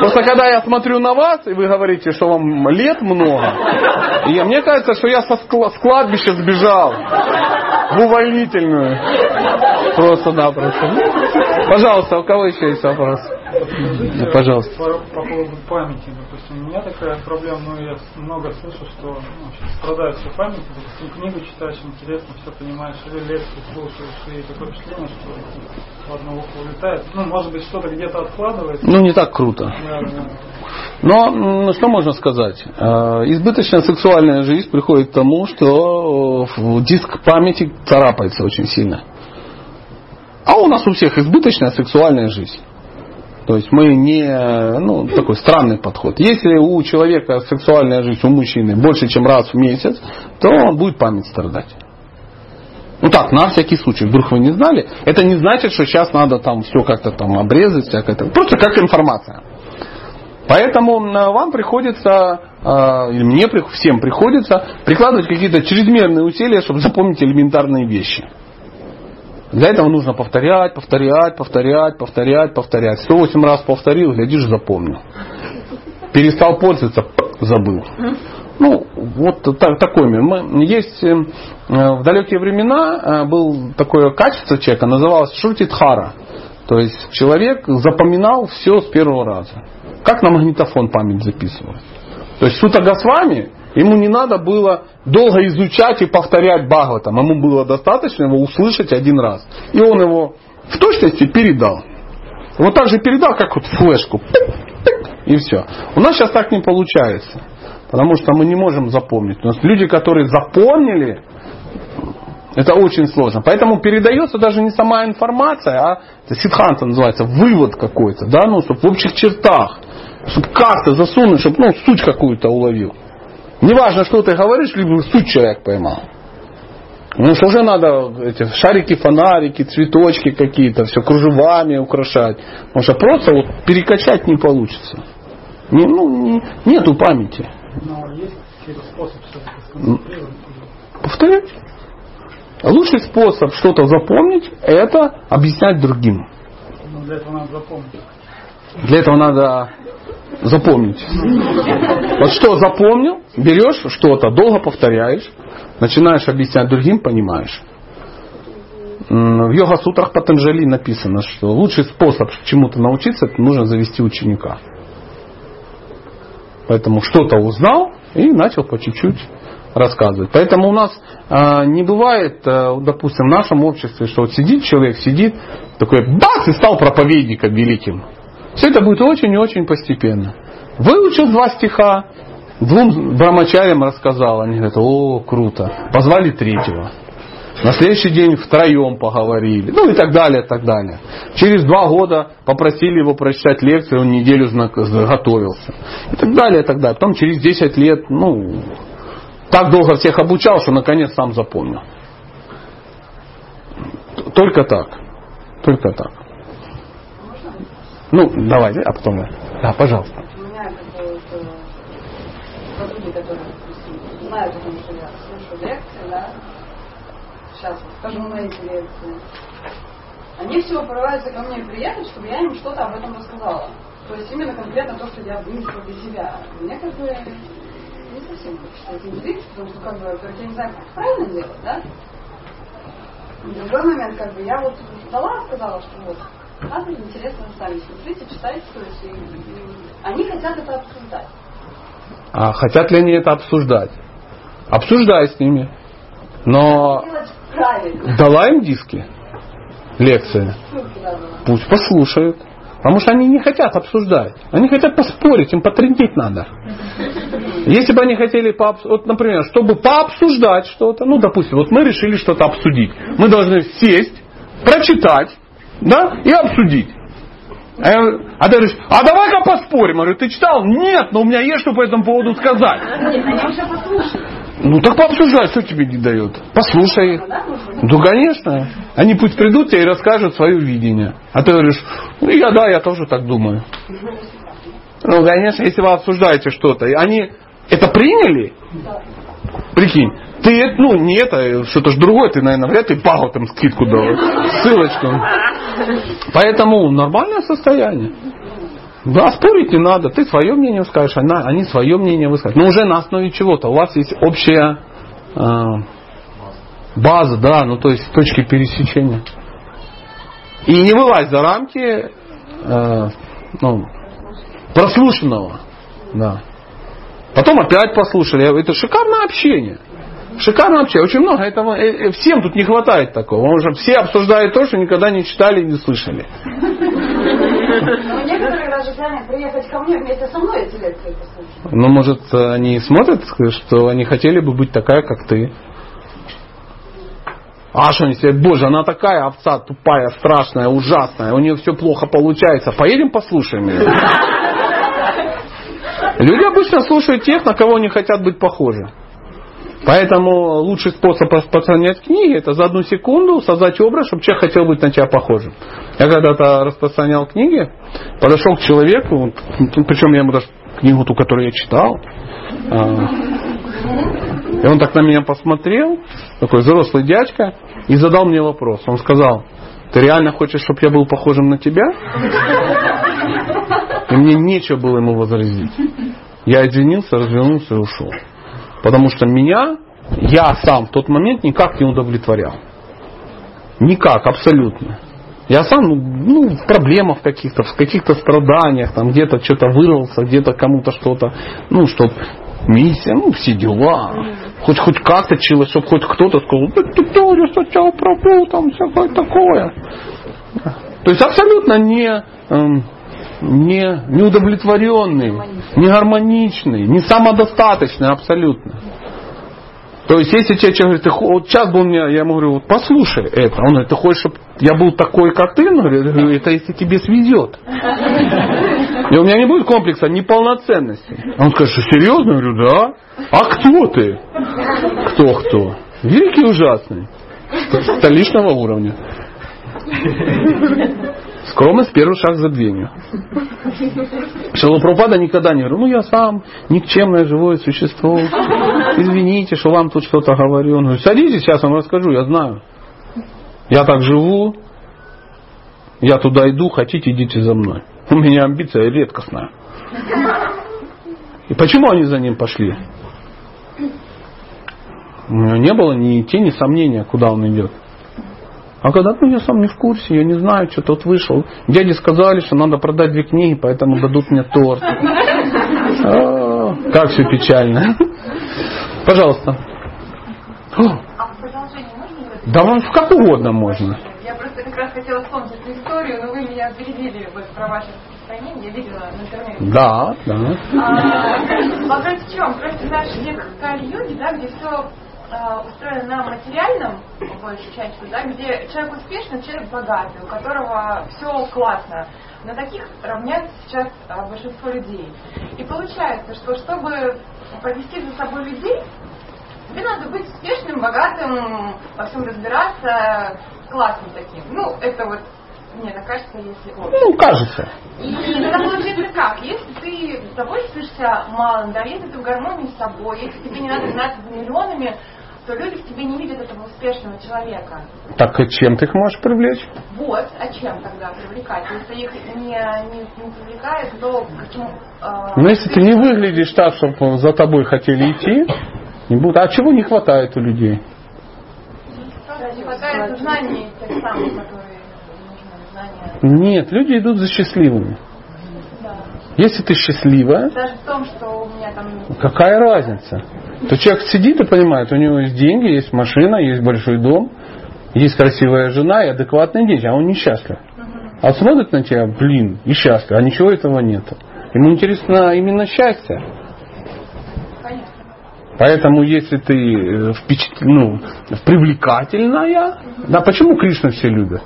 Просто когда я смотрю на вас, и вы говорите, что вам лет много, и мне кажется, что я со скла- с кладбища сбежал в увольнительную. Просто-напросто. Пожалуйста, у кого еще есть вопрос? Пожалуйста. По, по поводу памяти, у меня такая проблема, ну, я много слышу, что ну, страдает все память, допустим, книгу читаешь, интересно, все понимаешь, или лекции слушаешь, и такое впечатление, что в одно ухо улетает. Ну, может быть, что-то где-то откладывается. Ну, не так круто. Да, да. Но м, что можно сказать? Э, Избыточная сексуальная жизнь приходит к тому, что диск памяти царапается очень сильно. А у нас у всех избыточная сексуальная жизнь. То есть мы не, ну, такой странный подход. Если у человека сексуальная жизнь, у мужчины больше, чем раз в месяц, то он будет память страдать. Ну так, на всякий случай, вдруг вы не знали. Это не значит, что сейчас надо там все как-то там обрезать, всякое такое. Просто как информация. Поэтому э, вам приходится, э, или мне всем приходится прикладывать какие-то чрезмерные усилия, чтобы запомнить элементарные вещи. Для этого нужно повторять, повторять, повторять, повторять, повторять. 108 раз повторил, глядишь, запомнил. Перестал пользоваться, забыл. Ну, вот так- такой мир. Мы- Есть э, в далекие времена э, был такое качество человека, называлось шутитхара. То есть человек запоминал все с первого раза. Как на магнитофон память записывал. То есть Сута Госвами, ему не надо было долго изучать и повторять Бхагаватам. Ему было достаточно его услышать один раз. И он его в точности передал. Вот так же передал, как вот флешку. И все. У нас сейчас так не получается. Потому что мы не можем запомнить. У нас люди, которые запомнили, это очень сложно. Поэтому передается даже не сама информация, а ситханта называется, вывод какой-то, да, ну, чтобы в общих чертах, чтобы как-то засунуть, чтобы ну, суть какую-то уловил. Неважно, что ты говоришь, либо суть человек поймал. Ну что уже надо эти шарики, фонарики, цветочки какие-то, все кружевами украшать. Потому что просто вот перекачать не получится. Не, ну, не, нету памяти. Но есть способ. Повторять. Лучший способ что-то запомнить, это объяснять другим. Но для этого надо запомнить. Для этого надо запомнить. Вот что запомнил, берешь что-то, долго повторяешь, начинаешь объяснять другим, понимаешь. В йога-сутрах Патанджали написано, что лучший способ чему-то научиться, это нужно завести ученика. Поэтому что-то узнал и начал по чуть-чуть рассказывать. Поэтому у нас а, не бывает, а, допустим, в нашем обществе, что вот сидит человек, сидит, такой бац, и стал проповедником великим. Все это будет очень и очень постепенно. Выучил два стиха, двум брамачарям рассказал, они говорят, о, круто. Позвали третьего. На следующий день втроем поговорили. Ну и так далее, так далее. Через два года попросили его прочитать лекцию, он неделю готовился. И так далее, так далее. Потом через 10 лет, ну, так долго всех обучал, что наконец сам запомнил. Только так. Только так. Ну, давай, а потом я. Да, пожалуйста. У меня как вот, э, подруги, которые, знают о том, что я слушаю лекции, да, сейчас скажу на эти лекции, они все порываются ко мне приехать, чтобы я им что-то об этом рассказала. То есть именно конкретно то, что я вынесла для себя. Мне как бы не совсем хочется этим делиться, потому что как бы, во-первых, я не знаю, как правильно делать, да? И другой момент, как бы, я вот дала, сказала, что вот, надо интересно, сами смотрите, читайте, то есть, и- и они хотят это обсуждать. А хотят ли они это обсуждать? Обсуждай с ними. Но дала им диски, лекции. Дала. Пусть послушают. Потому что они не хотят обсуждать. Они хотят поспорить, им потрендеть надо. Если бы они хотели, пообс- вот, например, чтобы пообсуждать что-то, ну, допустим, вот мы решили что-то обсудить. Мы должны сесть, прочитать, да, и обсудить. А, я а ты говоришь, а давай-ка поспорим. Я говорю, ты читал? Нет, но у меня есть что по этому поводу сказать. Ну так пообсуждай, что тебе не дает. Послушай? Ну, конечно. Они пусть придут тебе и расскажут свое видение. А ты говоришь, ну, я да, я тоже так думаю. Ну, конечно, если вы обсуждаете что-то, они это приняли, прикинь, ты, ну, не это, что-то ж другое, ты, наверное, вряд ли пагу там скидку дал, ссылочку. Поэтому нормальное состояние. Да, спорить не надо. Ты свое мнение скажешь, она, они свое мнение выскажут. Но уже на основе чего-то. У вас есть общая э, база, да, ну то есть точки пересечения. И не вылазь за рамки э, ну, прослушанного. Да. Потом опять послушали. Это шикарное общение. Шикарное общение. Очень много этого. э, э, Всем тут не хватает такого. Потому что все обсуждают то, что никогда не читали и не слышали. Но некоторые даже сами приехать ко мне вместе со мной эти лекции послушать. Ну, может, они смотрят, что они хотели бы быть такая, как ты. А что они себе, боже, она такая овца тупая, страшная, ужасная, у нее все плохо получается. Поедем послушаем ее. Люди обычно слушают тех, на кого они хотят быть похожи. Поэтому лучший способ распространять книги это за одну секунду создать образ, чтобы человек хотел быть на тебя похожим. Я когда-то распространял книги, подошел к человеку, причем я ему даже книгу ту, которую я читал, а, и он так на меня посмотрел, такой взрослый дядька, и задал мне вопрос. Он сказал, ты реально хочешь, чтобы я был похожим на тебя? И мне нечего было ему возразить. Я извинился, развернулся и ушел. Потому что меня, я сам в тот момент никак не удовлетворял. Никак, абсолютно. Я сам ну, ну, в проблемах каких-то, в каких-то страданиях, там где-то что-то вырвался, где-то кому-то что-то, ну, что миссия, ну, все дела. Хоть, хоть как-то чилось, чтобы хоть кто-то сказал, да ты тоже сначала пробыл, там всякое такое. То есть абсолютно не, эм, не, неудовлетворенный, не гармоничный, не самодостаточный абсолютно. То есть, если человек говорит, ты, вот сейчас бы он мне, я ему говорю, вот послушай это. Он говорит, ты хочешь, чтобы я был такой, как ты? Он говорит, я говорю, это если тебе сведет. И у меня не будет комплекса неполноценности. Он скажет, что серьезно? Я говорю, да. А кто ты? Кто-кто? Великий ужасный. Столичного уровня. Скромность первый шаг за дверью. Шилопропада никогда не говорил, ну я сам никчемное живое существо. Извините, что вам тут что-то говорю. Он говорит, садитесь, сейчас вам расскажу, я знаю. Я так живу, я туда иду, хотите, идите за мной. У меня амбиция редкостная. И почему они за ним пошли? У него не было ни тени сомнения, куда он идет. А когда ну, я сам не в курсе, я не знаю, что тот вышел. Дяде сказали, что надо продать две книги, поэтому дадут мне торт. А, как все печально. Пожалуйста. Да вам в как угодно можно. Я просто как раз хотела вспомнить эту историю, но вы меня опередили вот про ваше распространение, я видела на интернете. Да, да. А, вопрос в чем? Просто наш век Кали-юги, да, где все устроено на материальном, большей частью, да, где человек успешный, человек богатый, у которого все классно. На таких равняется сейчас а, большинство людей. И получается, что чтобы повести за собой людей, тебе надо быть успешным, богатым, во всем разбираться, классным таким. Ну, это вот мне так кажется, если Ну, кажется. И тогда получается как? Если ты довольствуешься малым, да, если ты в гармонии с собой, если тебе не надо гнаться за миллионами, то люди в тебе не видят этого успешного человека. Так и чем ты их можешь привлечь? Вот, а чем тогда привлекать? Если их не, не, не привлекает, то каким... Э, ну, если ты не выглядишь так, чтобы за тобой хотели идти, не будут. А чего не хватает у людей? Не хватает знаний тех самых, которые нужны, знания. Нет, люди идут за счастливыми. Если ты счастливая, Даже в том, что у меня там... какая разница? То человек сидит и понимает, у него есть деньги, есть машина, есть большой дом, есть красивая жена и адекватные дети, а он несчастлив. А смотрит на тебя, блин, и счастлив, а ничего этого нет. Ему интересно именно счастье. Поэтому если ты э, впечат... ну, привлекательная, да, почему Кришна все любят?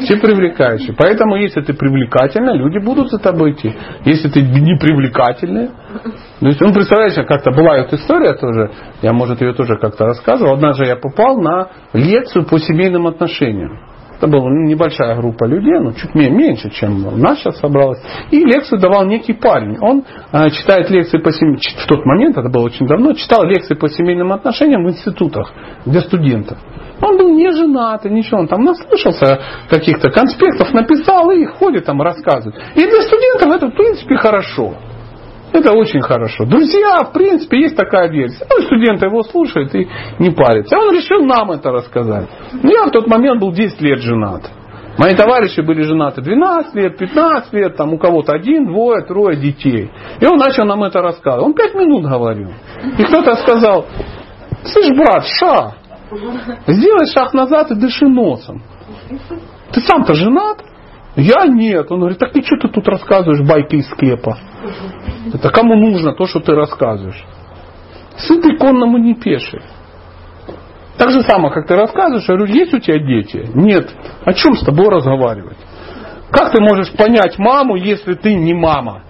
Все привлекающие. Поэтому, если ты привлекательная, люди будут за тобой идти. Если ты не привлекательная, то есть, ну, представляете, как-то была эта история тоже, я, может, ее тоже как-то рассказывал. Однажды я попал на лекцию по семейным отношениям. Это была небольшая группа людей, ну, чуть меньше, чем у нас сейчас собралось. И лекцию давал некий парень. Он э, читает лекции по семейным... В тот момент, это было очень давно, читал лекции по семейным отношениям в институтах для студентов. Он был не женат, и ничего. Он там наслышался каких-то конспектов, написал и ходит там рассказывает. И для студентов это, в принципе, хорошо. Это очень хорошо. Друзья, в принципе, есть такая версия. Ну, студенты его слушают и не парятся. Он решил нам это рассказать. Я в тот момент был 10 лет женат. Мои товарищи были женаты 12 лет, 15 лет, там у кого-то один, двое, трое детей. И он начал нам это рассказывать. Он пять минут говорил. И кто-то сказал, слышь, брат, ша, сделай шаг назад и дыши носом. Ты сам-то женат? Я нет. Он говорит, так ты что ты тут рассказываешь байки из скепа? Это кому нужно то, что ты рассказываешь? Сытый конному не пеший. Так же самое, как ты рассказываешь, я говорю, есть у тебя дети? Нет. О чем с тобой разговаривать? Как ты можешь понять маму, если ты не мама?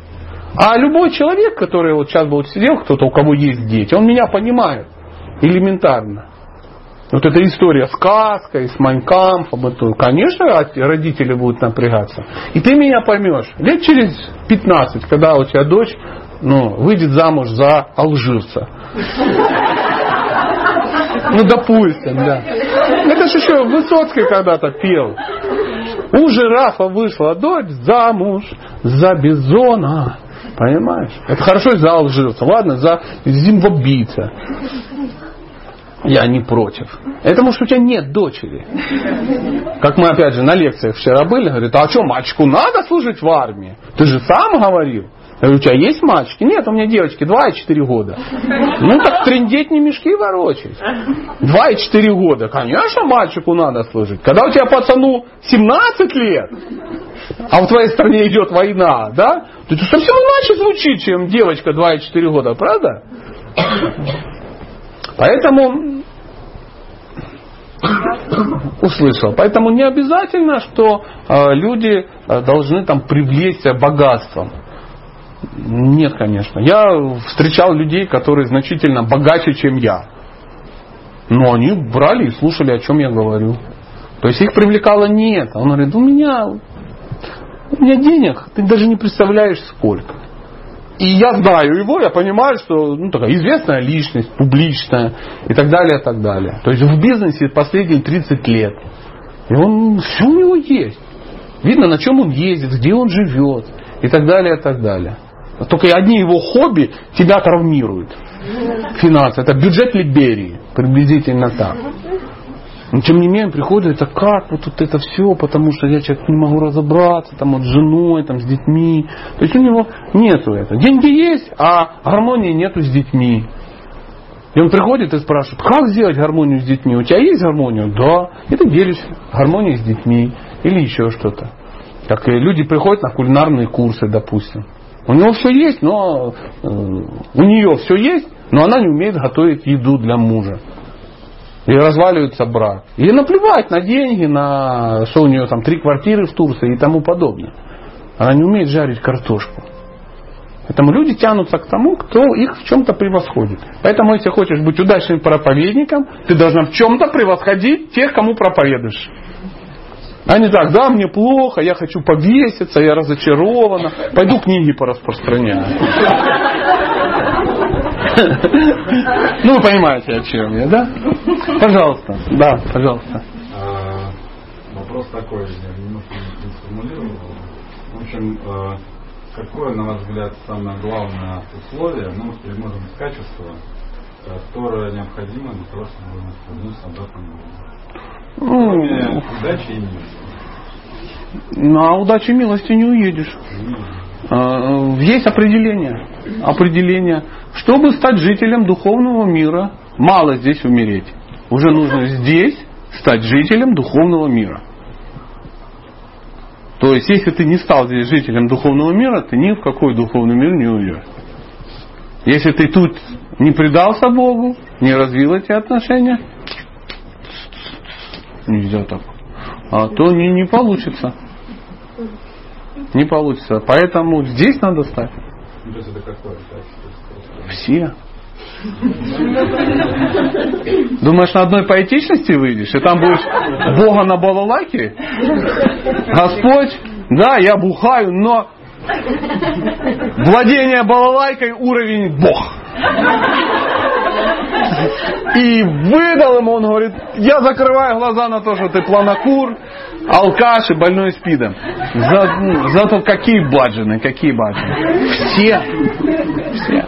А любой человек, который вот сейчас бы вот сидел, кто-то, у кого есть дети, он меня понимает. Элементарно. Вот эта история с каской, с Майнкамфом, это, конечно, родители будут напрягаться. И ты меня поймешь. Лет через 15, когда у тебя дочь ну, выйдет замуж за алжирца. Ну, допустим, да. Это же еще Высоцкий когда-то пел. У жирафа вышла дочь замуж за бизона. Понимаешь? Это хорошо за алжирца. Ладно, за зимбабийца. Я не против. Это может у тебя нет дочери. Как мы опять же на лекциях вчера были, говорит, а что, мальчику надо служить в армии? Ты же сам говорил. Я говорю, у тебя есть мальчики? Нет, у меня девочки 2 и 4 года. Ну так трендеть не мешки ворочать. 2 и 4 года. Конечно, мальчику надо служить. Когда у тебя пацану 17 лет, а в твоей стране идет война, да? То это совсем иначе звучит, чем девочка 2 и 4 года, правда? Поэтому услышал. Поэтому не обязательно, что э, люди э, должны там привлечься богатством. Нет, конечно. Я встречал людей, которые значительно богаче, чем я. Но они брали и слушали, о чем я говорю. То есть их привлекало не это. Он говорит, у меня, у меня денег, ты даже не представляешь сколько. И я знаю его, я понимаю, что ну, такая известная личность, публичная и так далее, и так далее. То есть в бизнесе последние 30 лет. И он, все у него есть. Видно, на чем он ездит, где он живет и так далее, и так далее. Только одни его хобби тебя травмируют. Финансы. Это бюджет Либерии. Приблизительно так. Но тем не менее приходит, это как вот, вот это все, потому что я человек не могу разобраться, там вот с женой, там с детьми. То есть у него нету этого. Деньги есть, а гармонии нету с детьми. И он приходит и спрашивает, как сделать гармонию с детьми? У тебя есть гармония? Да. И ты делишь гармонией с детьми. Или еще что-то. Как люди приходят на кулинарные курсы, допустим. У него все есть, но э, у нее все есть, но она не умеет готовить еду для мужа и разваливается брак. И наплевать на деньги, на что у нее там три квартиры в Турции и тому подобное. Она не умеет жарить картошку. Поэтому люди тянутся к тому, кто их в чем-то превосходит. Поэтому, если хочешь быть удачным проповедником, ты должна в чем-то превосходить тех, кому проповедуешь. А не так, да, мне плохо, я хочу повеситься, я разочарована, пойду книги пораспространяю. Ну, вы понимаете, о чем я, да? Пожалуйста. Да, пожалуйста. А, вопрос такой, я немножко не сформулировал. В общем, а, какое, на ваш взгляд, самое главное условие, ну, или, может быть, качество, которое необходимо для того, чтобы вернуться обратно ну, удачи и милости. На удачи и милости не уедешь. А, есть определение. Определение. Чтобы стать жителем духовного мира, мало здесь умереть. Уже нужно здесь стать жителем духовного мира. То есть, если ты не стал здесь жителем духовного мира, ты ни в какой духовный мир не уйдешь. Если ты тут не предался Богу, не развил эти отношения, нельзя так, а то не, не получится. Не получится. Поэтому здесь надо стать. Все. Думаешь, на одной поэтичности выйдешь, и там будешь Бога на балалайке? Господь, да, я бухаю, но владение балалайкой уровень Бог. И выдал ему, он говорит, я закрываю глаза на то, что ты планокур, алкаш и больной спидом. За, ну, зато какие баджины, какие баджины. Все. Все.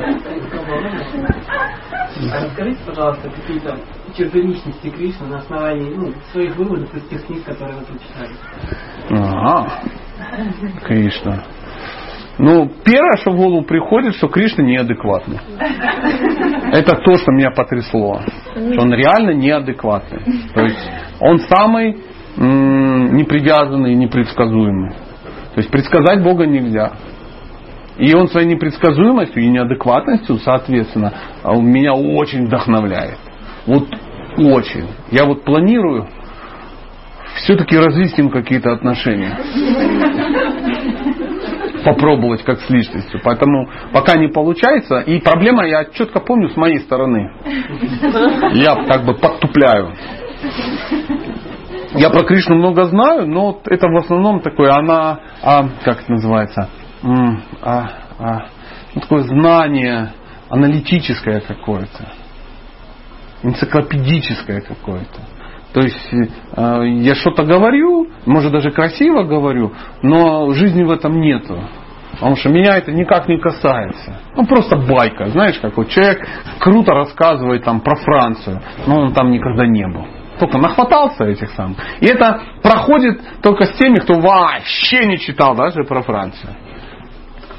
А расскажите, пожалуйста, какие-то черты личности Кришны на основании ну, своих выводов из тех книг, которые вы прочитали. Ага. Кришна. Ну, первое, что в голову приходит, что Кришна неадекватный. Это то, что меня потрясло. Что он реально неадекватный. То есть он самый м- непривязанный и непредсказуемый. То есть предсказать Бога нельзя. И он своей непредсказуемостью и неадекватностью, соответственно, меня очень вдохновляет. Вот очень. Я вот планирую все-таки развить с ним какие-то отношения попробовать как с личностью. Поэтому пока не получается. И проблема, я четко помню, с моей стороны. Я как бы подтупляю. Я про Кришну много знаю, но это в основном такое, она, а, как это называется, а, а, ну, такое знание аналитическое какое-то, энциклопедическое какое-то. То есть э, я что-то говорю, может даже красиво говорю, но жизни в этом нету. Потому что меня это никак не касается. Ну просто байка. Знаешь, как вот человек круто рассказывает там про Францию, но он там никогда не был. Только нахватался этих самых. И это проходит только с теми, кто вообще не читал даже про Францию.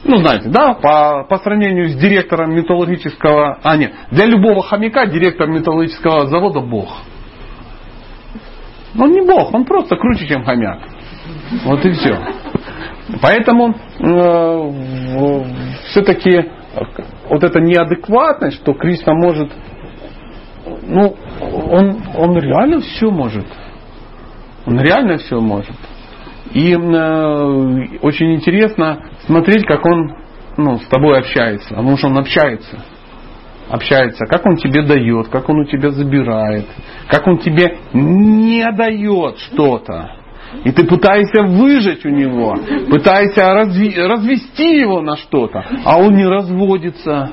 Ну знаете, да, по, по сравнению с директором металлургического, а нет, для любого хомяка директор металлургического завода бог. Он не бог, он просто круче, чем хомяк. Вот и все. Поэтому э, все-таки вот эта неадекватность, что Кришна может, ну, он, он реально все может. Он реально все может. И э, очень интересно смотреть, как он ну, с тобой общается. Потому что он общается. Общается. Как он тебе дает, как он у тебя забирает. Как он тебе не дает что-то. И ты пытаешься выжать у него, пытаешься разви- развести его на что-то, а он не разводится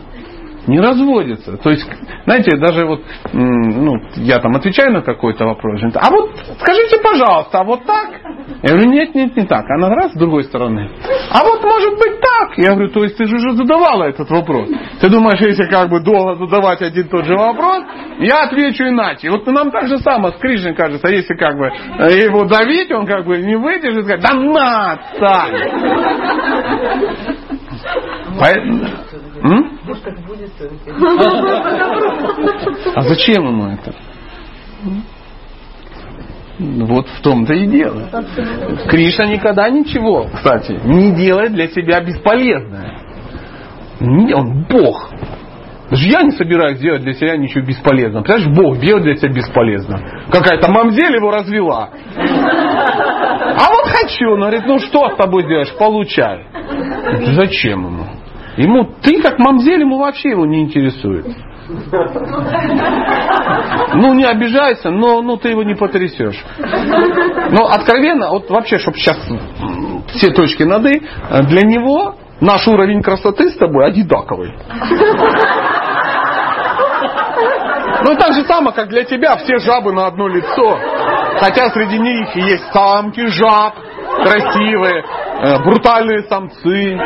не разводится. То есть, знаете, даже вот, ну, я там отвечаю на какой-то вопрос, а вот скажите, пожалуйста, а вот так? Я говорю, нет, нет, не так. Она раз с другой стороны. А вот может быть так? Я говорю, то есть ты же уже задавала этот вопрос. Ты думаешь, если как бы долго задавать один тот же вопрос, я отвечу иначе. Вот нам так же самое с Кришной кажется, если как бы его давить, он как бы не выдержит, скажет, да на, отстань. Может, так будет А зачем ему это? Вот в том-то и дело. Кришна никогда ничего, кстати, не делает для себя бесполезное. Он Бог. Даже я не собираюсь делать для себя ничего бесполезного. Понимаешь, Бог делает для себя бесполезно. Какая-то мамзель его развела. А вот хочу. Он говорит, ну что с тобой делаешь? Получай. Зачем ему? Ему ты как мамзель, ему вообще его не интересует. Ну, не обижайся, но ну, ты его не потрясешь. Но откровенно, вот вообще, чтобы сейчас все точки над «и», для него наш уровень красоты с тобой одинаковый. Ну, так же самое, как для тебя все жабы на одно лицо. Хотя среди них есть самки жаб, красивые, э, брутальные самцы.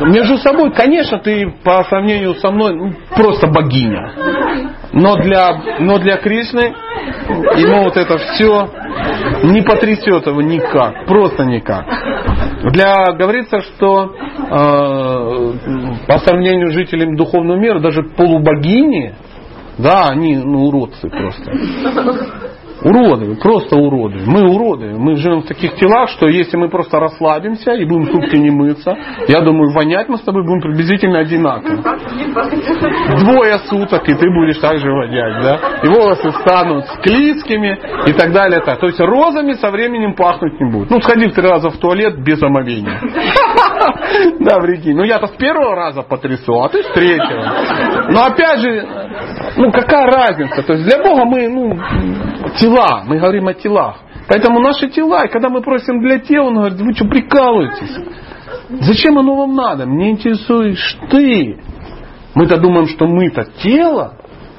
Между собой, конечно, ты по сравнению со мной ну, просто богиня. Но для, но для Кришны ему вот это все не потрясет его никак. Просто никак. Для, говорится, что э, по сравнению с жителями духовного мира, даже полубогини, да, они ну, уродцы просто. Уроды, просто уроды. Мы уроды. Мы живем в таких телах, что если мы просто расслабимся и будем сутки не мыться, я думаю, вонять мы с тобой будем приблизительно одинаково. Двое суток, и ты будешь так же вонять, да? И волосы станут склизкими и так далее. Так. То есть розами со временем пахнуть не будут. Ну, сходи три раза в туалет без омовения. Да, прикинь. Ну, я-то с первого раза потрясу, а ты с третьего. Но опять же, ну, какая разница? То есть для Бога мы, ну, тела, мы говорим о телах. Поэтому наши тела, и когда мы просим для тела, он говорит, вы что, прикалываетесь? Зачем оно вам надо? Мне интересуешь ты. Мы-то думаем, что мы-то тело,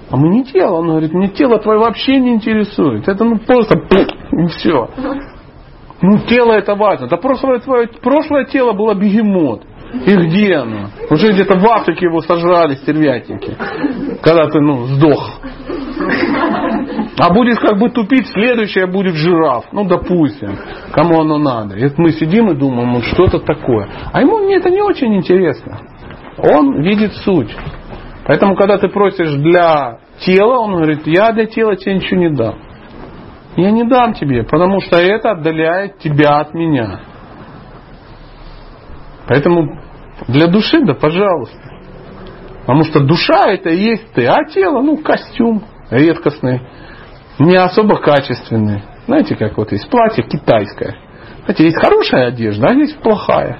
а мы не тело. Он говорит, мне тело твое вообще не интересует. Это ну просто и все. Ну, тело это важно. Да прошлое, твое, прошлое тело было бегемот. И где оно? Уже где-то в Африке его сожрали стервятники. Когда ты, ну, сдох. А будет как бы тупить, следующее будет жираф. Ну, допустим, кому оно надо. И мы сидим и думаем, вот что-то такое. А ему мне это не очень интересно. Он видит суть. Поэтому, когда ты просишь для тела, он говорит, я для тела тебе ничего не дам. Я не дам тебе, потому что это отдаляет тебя от меня. Поэтому для души, да, пожалуйста. Потому что душа это и есть ты, а тело, ну, костюм редкостный, не особо качественный. Знаете, как вот есть платье китайское. Знаете, есть хорошая одежда, а есть плохая.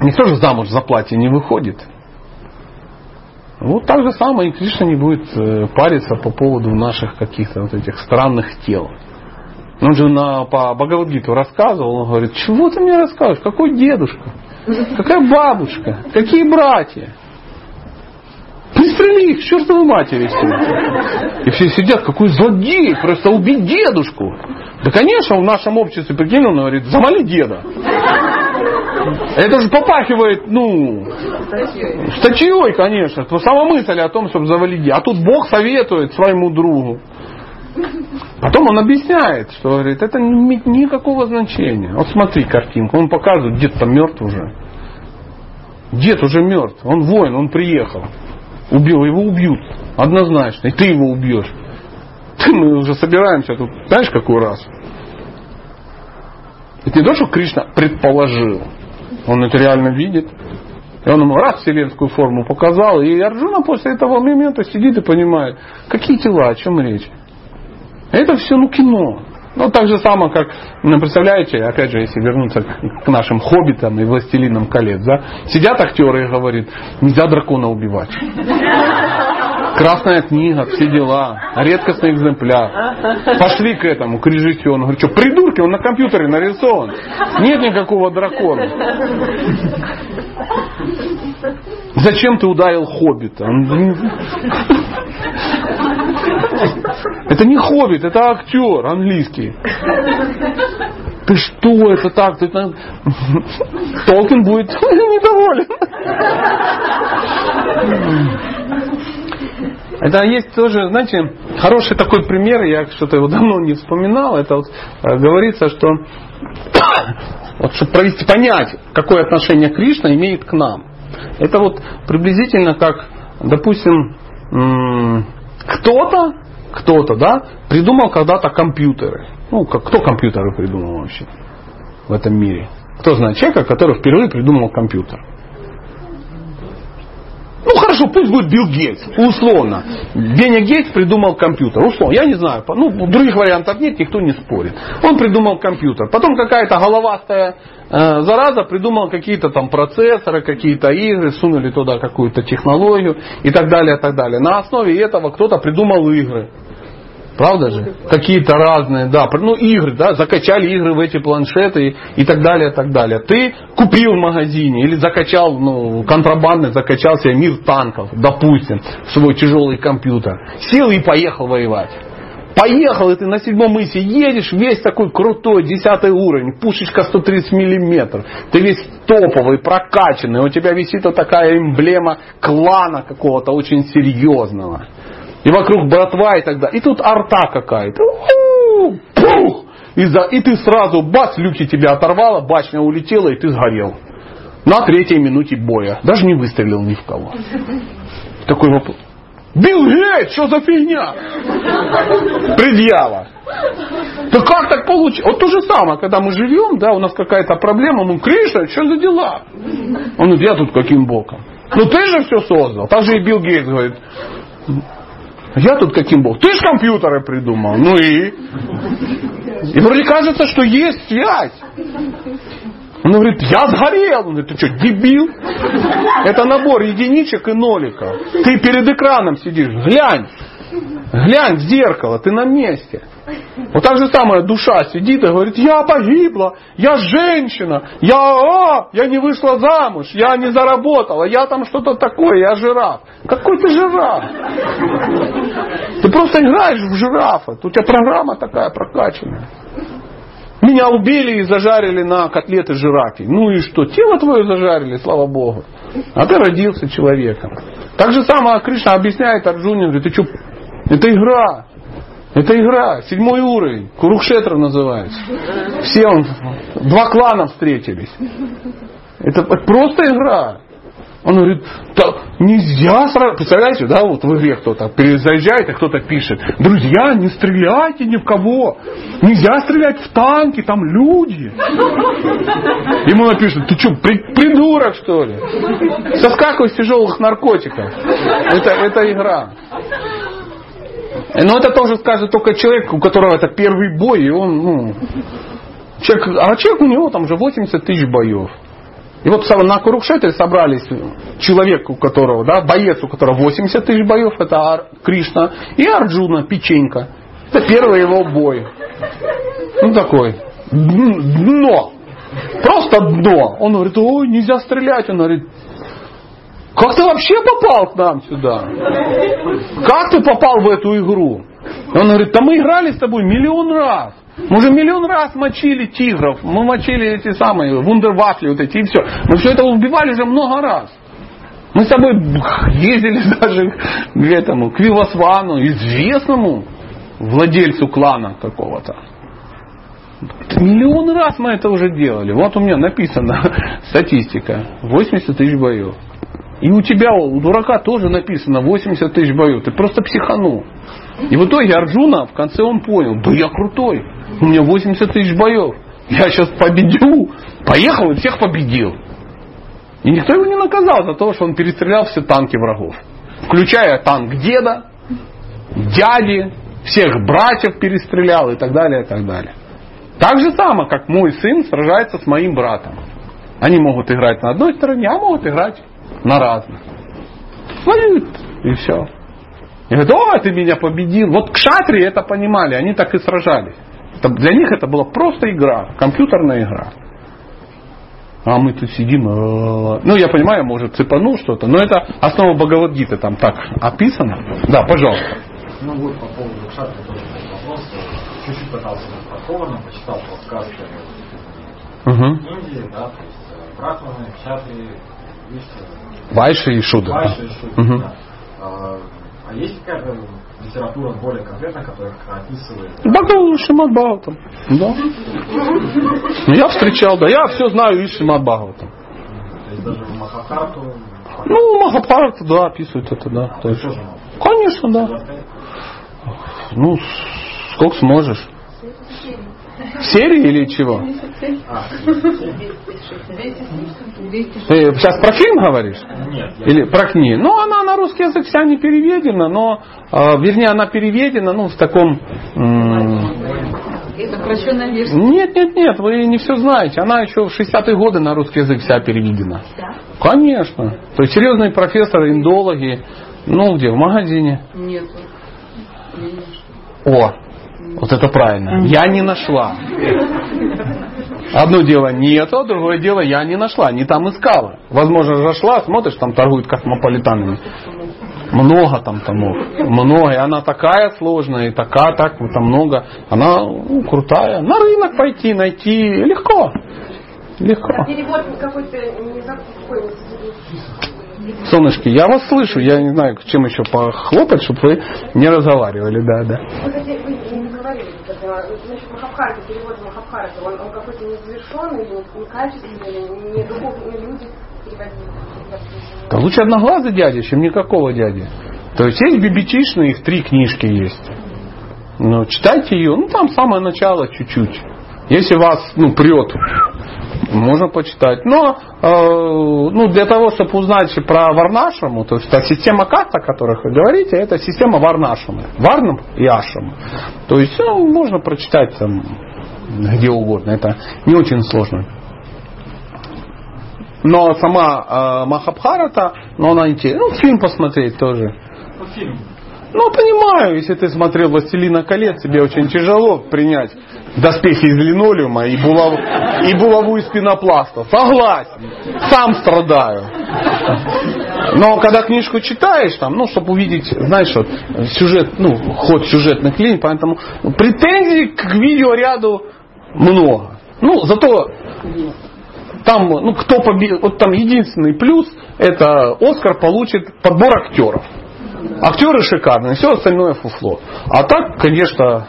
Никто же замуж за платье не выходит. Вот так же самое и Кришна не будет э, париться по поводу наших каких-то вот этих странных тел. Он же на, по Бхагавадгиту рассказывал, он говорит, чего ты мне рассказываешь, какой дедушка, какая бабушка, какие братья. Пристрели их, чертовой матери. И все сидят, какой злодей, просто убить дедушку. Да, конечно, в нашем обществе, прикинь, он говорит, завали деда. Это же попахивает, ну, статьей, конечно. То сама мысль о том, чтобы завалить деда. А тут Бог советует своему другу. Потом он объясняет, что говорит, это не имеет никакого значения. Вот смотри картинку, он показывает, дед там мертв уже. Дед уже мертв, он воин, он приехал. Убил, его убьют. Однозначно. И ты его убьешь. Мы уже собираемся тут, знаешь, какой раз? Это не то, что Кришна предположил. Он это реально видит. И он ему раз вселенскую форму показал, и Арджуна после этого момента сидит и понимает, какие тела, о чем речь. Это все ну кино. Ну, так же самое, как, ну, представляете, опять же, если вернуться к нашим хоббитам и властелинам колец, да, сидят актеры и говорят, нельзя дракона убивать. Красная книга, все дела, редкостный экземпляр. Пошли к этому, к режиссеру. Он говорит, что, придурки, он на компьютере нарисован. Нет никакого дракона. Зачем ты ударил хоббита? Это не хоббит, это актер английский. Ты что, это так? Ты... Толкин будет недоволен. Это есть тоже, знаете, хороший такой пример, я что-то его давно не вспоминал, это вот э, говорится, что вот, чтобы провести, понять, какое отношение Кришна имеет к нам. Это вот приблизительно как, допустим, кто-то, кто-то, да, придумал когда-то компьютеры. Ну, как, кто компьютеры придумал вообще в этом мире? Кто знает человека, который впервые придумал компьютер? Ну хорошо, пусть будет Билл Гейтс, условно. Веня Гейтс придумал компьютер, условно. Я не знаю, ну других вариантов нет, никто не спорит. Он придумал компьютер. Потом какая-то головастая э, зараза придумала какие-то там процессоры, какие-то игры, сунули туда какую-то технологию и так далее, и так далее. На основе этого кто-то придумал игры. Правда же? Какие-то разные, да, ну игры, да, закачали игры в эти планшеты и, и так далее, так далее. Ты купил в магазине или закачал, ну, контрабандно закачал себе мир танков, допустим, в свой тяжелый компьютер. Сел и поехал воевать. Поехал, и ты на седьмом мысе едешь, весь такой крутой, десятый уровень, пушечка 130 миллиметров. Ты весь топовый, прокачанный, у тебя висит вот такая эмблема клана какого-то очень серьезного. И вокруг братва и так далее. И тут арта какая-то. Пух! И, за, и ты сразу, бац, люки тебя оторвало, башня улетела, и ты сгорел. На третьей минуте боя. Даже не выстрелил ни в кого. Такой вопрос. Билл Гейтс, что за фигня? Предъява. Да как так получилось? Вот то же самое, когда мы живем, да, у нас какая-то проблема, мы, Кришна, что за дела? Он говорит, я тут каким боком? Ну ты же все создал. Так же и Билл Гейтс говорит, я тут каким бог? Ты же компьютеры придумал. Ну и? И вроде кажется, что есть связь. Он говорит, я сгорел. Он говорит, ты что, дебил? Это набор единичек и ноликов. Ты перед экраном сидишь, глянь. Глянь в зеркало, ты на месте. Вот так же самое душа сидит и говорит, я погибла, я женщина, я, а, я не вышла замуж, я не заработала, я там что-то такое, я жираф. Какой ты жираф? Ты просто играешь в жирафа, у тебя программа такая прокачанная. Меня убили и зажарили на котлеты жирафи. Ну и что? Тело твое зажарили, слава Богу. А ты родился человеком. Так же самое Кришна объясняет Арджуне, говорит, ты что, это игра. Это игра, седьмой уровень, Курукшетра называется. Все он, два клана встретились. Это просто игра. Он говорит, да, нельзя сразу, представляете, да, вот в игре кто-то перезаезжает, а кто-то пишет, друзья, не стреляйте ни в кого, нельзя стрелять в танки, там люди. Ему напишут, ты что, при, придурок что ли? Соскакивай с тяжелых наркотиков. Это, это игра. Но это тоже скажет только человек, у которого это первый бой, и он, ну, человек, а человек у него там уже 80 тысяч боев. И вот на Курукшетре собрались человек, у которого, да, боец, у которого 80 тысяч боев, это Ар, Кришна, и Арджуна, печенька. Это первый его бой. Ну такой, дно. Просто дно. Он говорит, ой, нельзя стрелять. Он говорит, как ты вообще попал к нам сюда? Как ты попал в эту игру? Он говорит, да мы играли с тобой миллион раз. Мы уже миллион раз мочили тигров, мы мочили эти самые вундервафли вот эти и все. Мы все это убивали уже много раз. Мы с тобой ездили даже к этому, к Вивасвану, известному владельцу клана какого-то. Миллион раз мы это уже делали. Вот у меня написано статистика. 80 тысяч боев. И у тебя, у дурака тоже написано 80 тысяч боев. Ты просто психанул. И в итоге Арджуна в конце он понял, да я крутой. У меня 80 тысяч боев. Я сейчас победю. Поехал и всех победил. И никто его не наказал за то, что он перестрелял все танки врагов. Включая танк деда, дяди, всех братьев перестрелял и так далее, и так далее. Так же само, как мой сын сражается с моим братом. Они могут играть на одной стороне, а могут играть на разных. Воюют, и все. И говорят, о, ты меня победил. Вот кшатри это понимали, они так и сражались. Это, для них это была просто игра, компьютерная игра. А мы тут сидим, э, ну я понимаю, может цепанул что-то, но это основа Бхагавадгиты там так описано. Да, пожалуйста. Ну вот по поводу кшатри тоже вопрос. Чуть-чуть пытался быть подкованным, почитал подсказки Угу. Индии, да, то есть э, брахманы, кшатри, вишни, Вайши и Шудра. Вайши и Шудра, Мгм. да. А, а есть какая-то литература более конкретная, которая описывает Бхагавад Шимат Бхагаватам. Да. Ну, Я встречал, да, я все знаю из Шимат Бхагаватам. То есть даже Махабхарату Ну, Махабхарата, да, описывает это, да. То есть, конечно, да. Ну, сколько сможешь. Серии или чего? Ты сейчас про фильм говоришь? нет, Или про книгу? Ну, она на русский язык вся не переведена, но, э, вернее, она переведена, ну, в таком... версия. Нет, нет, нет, вы не все знаете. Она еще в 60-е годы на русский язык вся переведена. Конечно. То есть серьезные профессоры, индологи, ну где, в магазине. Нет. О, вот это правильно. Я не нашла. Одно дело нету, а другое дело я не нашла. Не там искала. Возможно, зашла, смотришь, там торгуют космополитанами. Много там томов. Много. И она такая сложная, и такая, так вот там много. Она ну, крутая. На рынок пойти, найти легко. Легко. Перевод какой-то не. Солнышки, я вас слышу. Я не знаю, чем еще похлопать, чтобы вы не разговаривали. Да, да. Говорили, это, значит, Махабхарата, перевод Махабхарата, он, он какой-то незавершенный, или некачественный, или не духовные люди переводили. Да лучше одноглазый дядя, чем никакого дяди. То есть есть бибичишные, их три книжки есть. Ну, читайте ее, ну там самое начало чуть-чуть. Если вас ну, прет, можно почитать. Но э, ну, для того, чтобы узнать про Варнашаму, то есть та система каст, о которых вы говорите, это система Варнашамы. Варнам и Ашам. То есть ну, можно прочитать там где угодно. Это не очень сложно. Но сама э, Махабхарата, но она интересна. Ну, фильм посмотреть тоже. Ну, фильм. Ну, понимаю, если ты смотрел «Властелина колец», тебе очень тяжело принять доспехи из линолеума и булаву, и булаву из пенопласта. Согласен. Сам страдаю. Но когда книжку читаешь, там, ну, чтобы увидеть, знаешь, вот, сюжет, ну, ход сюжетных линий, поэтому претензий к видеоряду много. Ну, зато там, ну, кто победил, вот там единственный плюс, это Оскар получит подбор актеров. Актеры шикарные, все остальное фуфло. А так, конечно,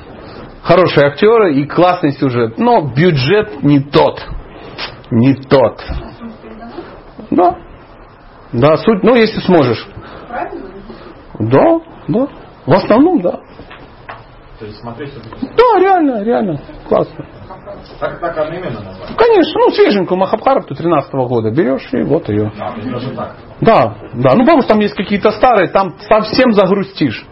хорошие актеры и классный сюжет. Но бюджет не тот. Не тот. Да. Да, суть, ну если сможешь. Правильно? Да, да. В основном, да. То есть смотреть. Да, реально, реально. Классно. Так, так одновременно назвать. Конечно, ну свеженькую Махабхарату 13 года берешь и вот ее. Да. Да, да. Ну, потому что там есть какие-то старые, там совсем загрустишь.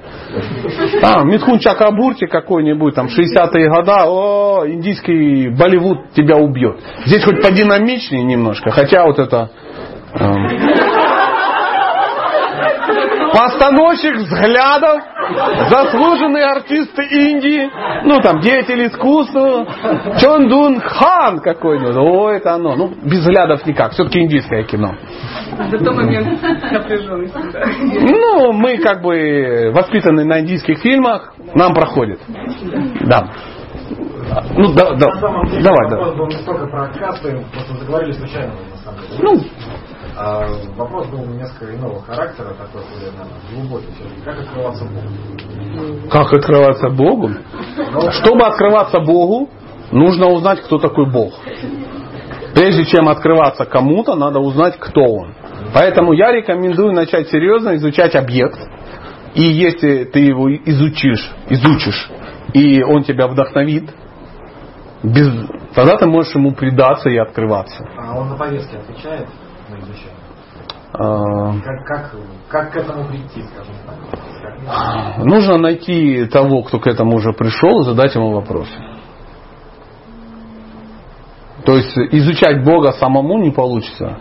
Там Митхун Чакабурти какой-нибудь, там 60-е года, о, индийский Болливуд тебя убьет. Здесь хоть подинамичнее немножко, хотя вот это... эм, Постановщик взглядов, заслуженные артисты Индии, ну там деятель искусства, Чондун Хан какой-нибудь. О, это оно. Ну, без взглядов никак. Все-таки индийское кино. Зато момент напряженности. да. Ну, мы как бы воспитаны на индийских фильмах, нам проходит. Да. Ну, да, да. На самом деле давай, вопрос давай. был не столько про касты, просто заговорили случайно на самом деле. Ну, А вопрос был несколько иного характера, такой более наверное, глубокий. Как открываться Богу? Как открываться Богу? Чтобы открываться Богу, нужно узнать, кто такой Бог. Прежде чем открываться кому-то, надо узнать, кто он. Поэтому я рекомендую начать серьезно изучать объект. И если ты его изучишь, изучишь, и он тебя вдохновит, без, тогда ты можешь ему предаться и открываться. А он на повестке отвечает изучение? А, Как, как, как к этому прийти, скажем так? Как- Нужно найти того, кто к этому уже пришел, и задать ему вопрос. То есть изучать Бога самому не получится.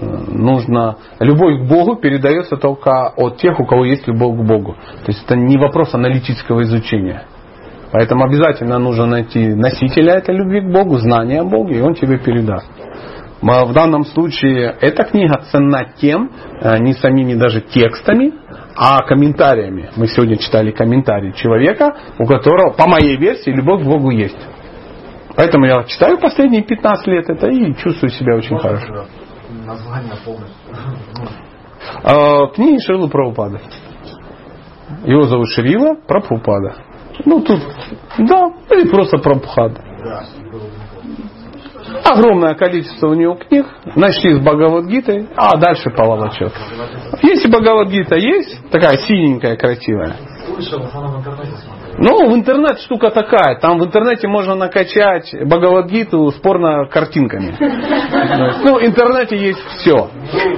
Нужно любовь к Богу передается только от тех, у кого есть любовь к Богу. То есть это не вопрос аналитического изучения. Поэтому обязательно нужно найти носителя этой любви к Богу, знания о Боге, и он тебе передаст. В данном случае эта книга ценна тем, э, не самими даже текстами, а комментариями. Мы сегодня читали комментарии человека, у которого, по моей версии, любовь к Богу есть. Поэтому я читаю последние 15 лет это и чувствую себя очень Можно хорошо. Название полностью. А, книги Шрилы Прабхупады. Его зовут Шрила Прабхупада. Ну тут, да, или просто Прабхупада. да. Огромное количество у него книг. Начни с Бхагавадгиты, а дальше по волочет. Если Бхагавадгита есть, такая синенькая, красивая. Ну, в интернет штука такая. Там в интернете можно накачать Бхагавадгиту с порно-картинками. Ну, в интернете есть все.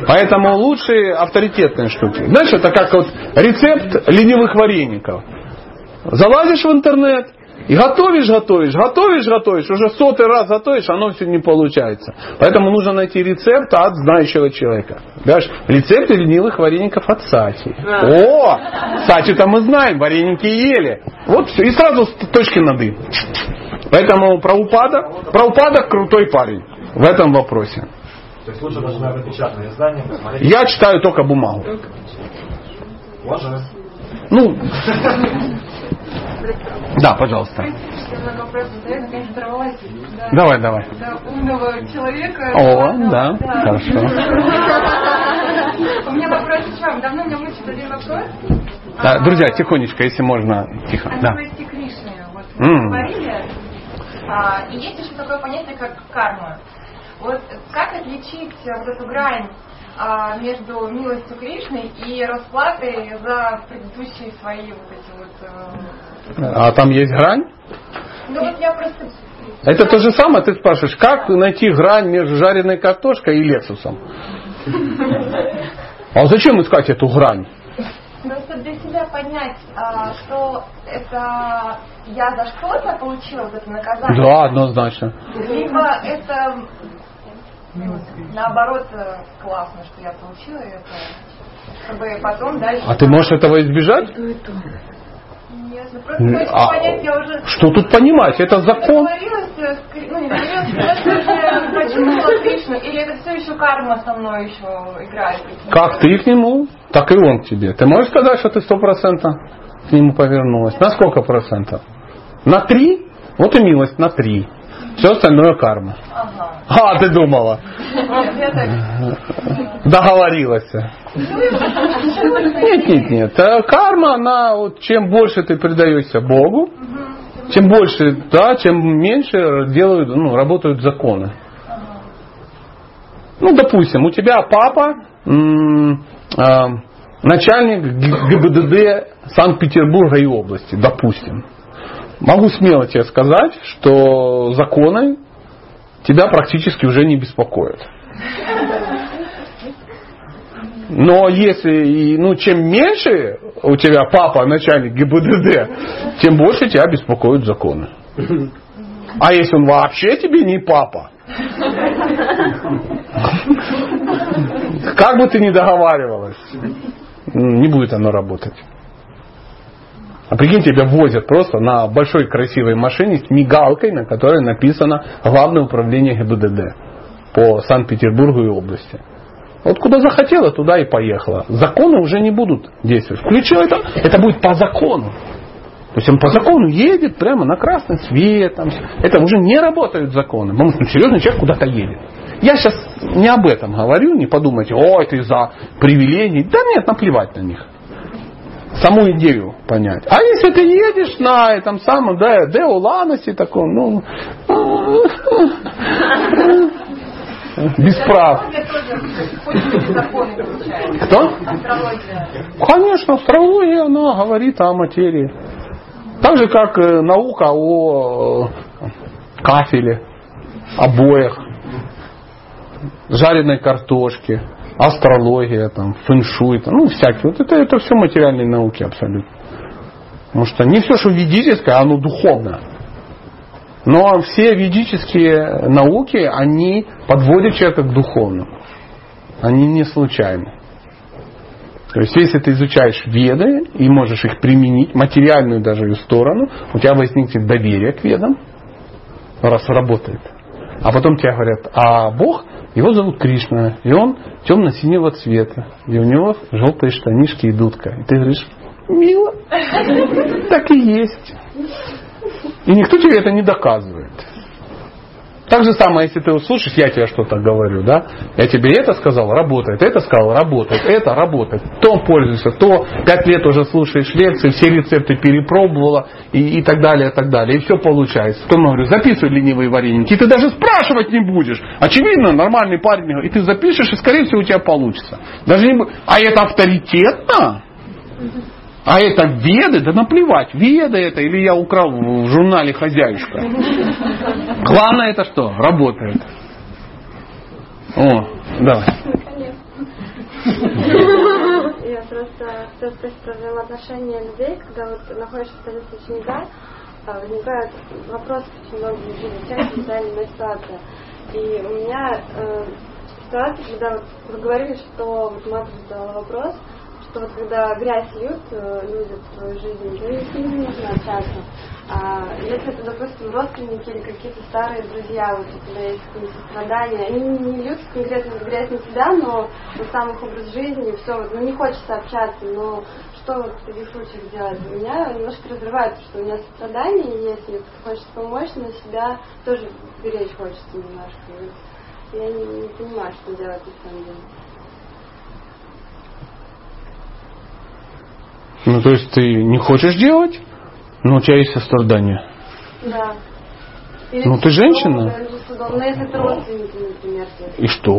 Поэтому лучшие авторитетные штуки. Знаешь, это как вот рецепт ленивых вареников. Залазишь в интернет, и готовишь, готовишь, готовишь, готовишь, уже сотый раз готовишь, оно все не получается. Поэтому нужно найти рецепт от знающего человека. Понимаешь? Рецепты ленивых вареников от Сати. О, Сати-то мы знаем, вареники ели. Вот все, и сразу с точки над «и». Поэтому Праупада, Праупада крутой парень в этом вопросе. То есть лучше даже, наверное, печатное издание посмотреть. Я читаю только бумагу. Ложись. Ну, да, пожалуйста. Да. Давай, давай. Да, умного человека. О, Ну, да, хорошо. У меня вопрос к вам. Давно меня мучит один вопрос. Да, друзья, тихонечко, если можно, тихо. О Да. Кришны. Вот вы говорили. А, и есть еще такое понятие, как карма. Вот как отличить вот эту грань а, между милостью Кришны и расплатой за предыдущие свои вот эти вот... э, А там есть грань? Ну вот я просто... Это то же самое, ты спрашиваешь, как найти грань между жареной картошкой и лексусом? А зачем искать эту грань? Просто для себя понять, а, что это я за что-то получила вот это наказание. Да, однозначно. Либо это наоборот э, классно, что я получила это, чтобы потом дальше. А ты можешь этого избежать? Нет, ну просто хочется А понять, я уже что тут понимать? Это закон. э, ну не почувствовала Кришну, или это все еще карма со мной еще играет? Как ты к нему, так и он к тебе. Ты можешь сказать, что ты сто процентов к нему повернулась? На сколько процентов? На три? Вот и милость на три. Все остальное карма. Ага. А, ты думала. Договорилась. Нет, нет, нет. Э, Карма, она, вот, чем больше ты предаешься Богу, чем больше, да, чем меньше делают, ну, работают законы. Ну, допустим, у тебя папа м, а, начальник Г- ГИБДД Санкт-Петербурга и области, допустим. Могу смело тебе сказать, что законы тебя практически уже не беспокоят. Но если, ну, чем меньше у тебя папа начальник ГИБДД, тем больше тебя беспокоят законы. А если он вообще тебе не папа, как бы ты ни договаривалась, не будет оно работать. А прикинь, тебя возят просто на большой красивой машине с мигалкой, на которой написано Главное управление ГИБДД по Санкт-Петербургу и области. Вот куда захотела, туда и поехала. Законы уже не будут действовать. Включила это, это будет по закону. То есть он по закону едет прямо на красный свет. Там, это уже не работают законы. Потому что серьезный человек куда-то едет. Я сейчас не об этом говорю, не подумайте, о, это из-за привилегий. Да нет, наплевать на них. Саму идею понять. А если ты едешь на этом самом, да, Деоланосе таком, ну, без прав. Кто? Конечно, астрология, она говорит о материи. Так же, как э, наука о э, кафеле, обоях, жареной картошке, астрология, там, фэншуй, там, ну, всякие. Вот это, это все материальные науки абсолютно. Потому что не все, что ведическое, оно духовное. Но все ведические науки, они подводят человека к духовному. Они не случайны. То есть, если ты изучаешь веды и можешь их применить, материальную даже ее сторону, у тебя возникнет доверие к ведам, раз работает. А потом тебе говорят, а Бог, его зовут Кришна, и он темно-синего цвета, и у него желтые штанишки и дудка. И ты говоришь, мило, так и есть. И никто тебе это не доказывает. Так же самое, если ты услышишь, я тебе что-то говорю, да, я тебе это сказал, работает, это сказал, работает, это работает, то пользуешься, то пять лет уже слушаешь лекции, все рецепты перепробовала и, и так далее, и так далее, и все получается. Потом говорю, записывай ленивые вареники, и ты даже спрашивать не будешь. Очевидно, нормальный парень, и ты запишешь, и скорее всего у тебя получится. Даже не... А это авторитетно? А это веды? Да наплевать, веды это или я украл в журнале хозяюшка. Главное это что? Работает. О, давай. Я просто хотела спросить про взаимоотношения людей, когда вот находишься в столице ученика, возникают вопросы очень много жизни, всякая социальная ситуация. И у меня э, ситуация, когда вот вы говорили, что вот мама задала вопрос, что вот когда грязь льют э, люди в свою жизнь, то и с ними нужно общаться. А если это, допустим, родственники или какие-то старые друзья, вот когда есть какие-то страдания, они не льют конкретно грязь на себя, но на сам их образ жизни, все, вот, ну не хочется общаться, но что вот в таких случаях делать? У меня немножко разрывает, что у меня страдания есть, и хочется помочь, но себя тоже беречь хочется немножко. Я не, не понимаю, что делать на самом деле. Ну, то есть ты не хочешь делать, но у тебя есть сострадание. Да. Или Ну, ты женщина? Ну, если это родственники, например. И что?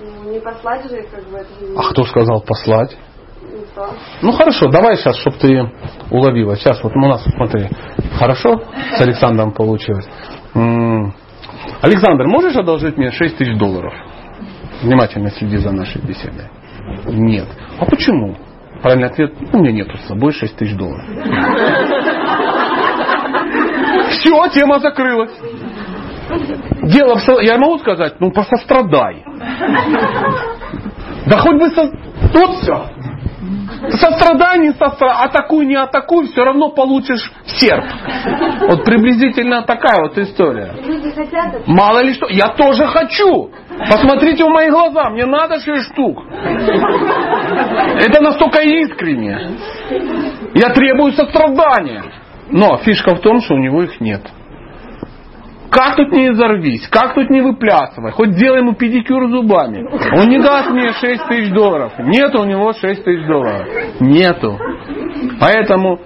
Ну, не послать же как бы, это же не- А кто сказал послать? никто. Ну хорошо, давай сейчас, чтобы ты уловила. Сейчас вот у нас, смотри, хорошо с Александром получилось. Александр, можешь одолжить мне 6 тысяч долларов? Внимательно следи за нашей беседой. Нет. А почему? Правильный ответ, у меня нету с собой 6 тысяч долларов. Все, тема закрылась. Дело в... Я могу сказать, ну посострадай. Да хоть бы со... Вот все. Сострадай, не сострадай, атакуй, не атакуй, все равно получишь серп. Вот приблизительно такая вот история. Люди хотят это. Мало ли что, я тоже хочу. Посмотрите в мои глаза, мне надо 6 штук. Это настолько искренне. Я требую сострадания. Но фишка в том, что у него их нет. Как тут не изорвись, как тут не выплясывай, хоть делай ему педикюр зубами. Он не даст мне 6 тысяч долларов. Нету у него 6 тысяч долларов. Нету. Поэтому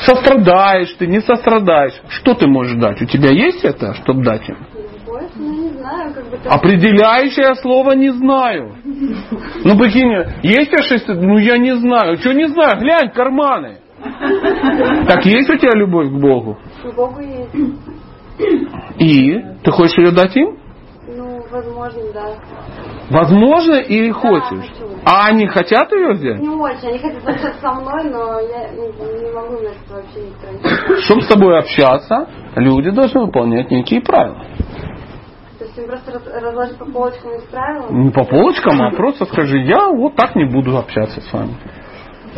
сострадаешь ты, не сострадаешь. Что ты можешь дать? У тебя есть это, чтобы дать им? Определяющее слово не знаю. Ну прикинь, есть у тебя шесть? Ну я не знаю. Что не знаю? Глянь, карманы. Так есть у тебя любовь к Богу? К Богу есть. И ты хочешь ее дать им? Ну, возможно, да. Возможно, или хочешь? хочу. А они хотят ее взять? Не очень. Они хотят общаться со мной, но я не, не могу на это вообще никто Чтобы с тобой общаться, люди должны выполнять некие правила. То есть им просто раз- разложить по полочкам и правила. Не по полочкам, а просто скажи, я вот так не буду общаться с вами.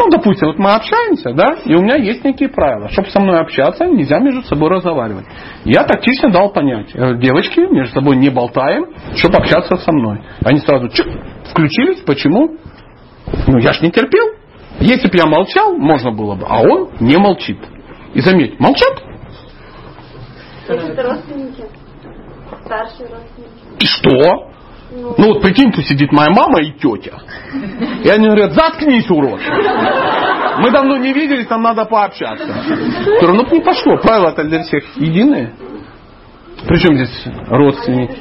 Ну, допустим, вот мы общаемся, да, и у меня есть некие правила. Чтобы со мной общаться, нельзя между собой разговаривать. Я тактично дал понять, э, девочки, между собой не болтаем, чтобы общаться со мной. Они сразу чик, включились, почему? Ну, я ж не терпел. Если бы я молчал, можно было бы, а он не молчит. И заметь, молчат, это родственники. Старшие родственники. и что? Ну вот прикинь, тут сидит моя мама и тетя. И они говорят, заткнись, урод. Мы давно не виделись, нам надо пообщаться. Я говорю, ну не пошло, правила-то для всех единые. Причем здесь родственники?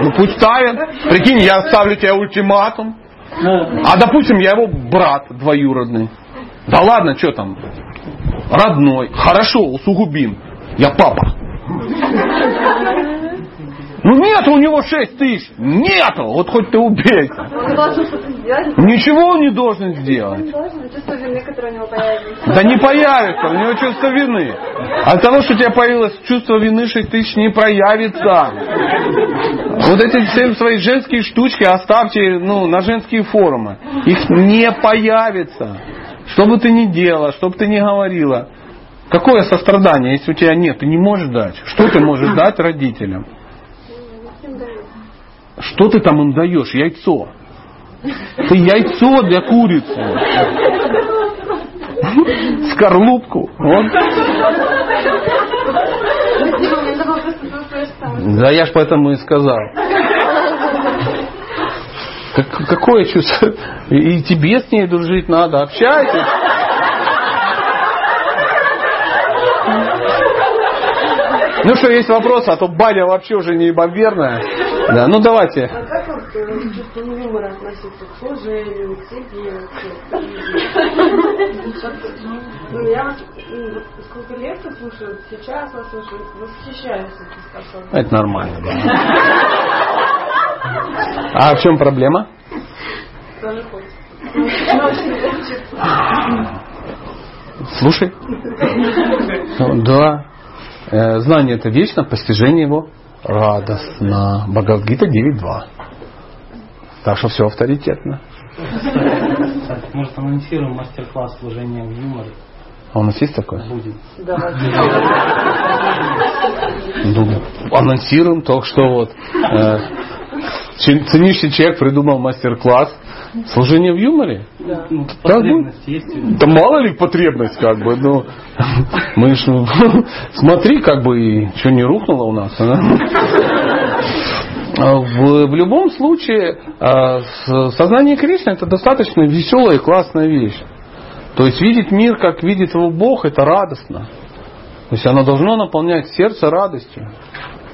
Ну пусть ставят. Прикинь, я ставлю тебе ультиматум. А допустим, я его брат двоюродный. Да ладно, что там? Родной. Хорошо, усугубим. Я папа. Ну нет у него 6 тысяч. Нету. Вот хоть ты сделать. Ничего он не должен сделать. Чувство вины, которое у него появится. Да не появится, у него чувство вины. От того, что у тебя появилось чувство вины 6 тысяч, не проявится. Вот эти все свои женские штучки оставьте ну, на женские форумы. Их не появится. Что бы ты ни делала, что бы ты ни говорила. Какое сострадание, если у тебя нет, ты не можешь дать? Что ты можешь дать родителям? Что ты там им даешь? Яйцо. Ты яйцо для курицы. Скорлупку. Вот. Да я ж поэтому и сказал. Как- какое чувство? И тебе с ней дружить надо, общайтесь. Ну что, есть вопросы, а то баня вообще уже не бомберная. Да, ну давайте. А как вот э, к чувству юмора относиться к служению, к себе? Ну, я м, вот сколько лет слушаю, сейчас вас слушаю, восхищаюсь. Это нормально, да. А в чем проблема? Тоже хочется. Слушай. Да. Э, Знание это вечно, постижение его радостно. Бхагавдгита 9.2. Так что все авторитетно. Может анонсируем мастер-класс служения в юморе? А у нас есть такое? Будет. Ну, анонсируем только что вот. э, Ценнейший человек придумал мастер-класс служение в юморе. Да. Ну, потребность есть. Да мало ли потребность, как бы, ну, мы ж, ну, смотри, как бы, и что не рухнуло у нас, а? А В, в любом случае, а, сознание Кришны это достаточно веселая и классная вещь. То есть видеть мир, как видит его Бог, это радостно. То есть оно должно наполнять сердце радостью.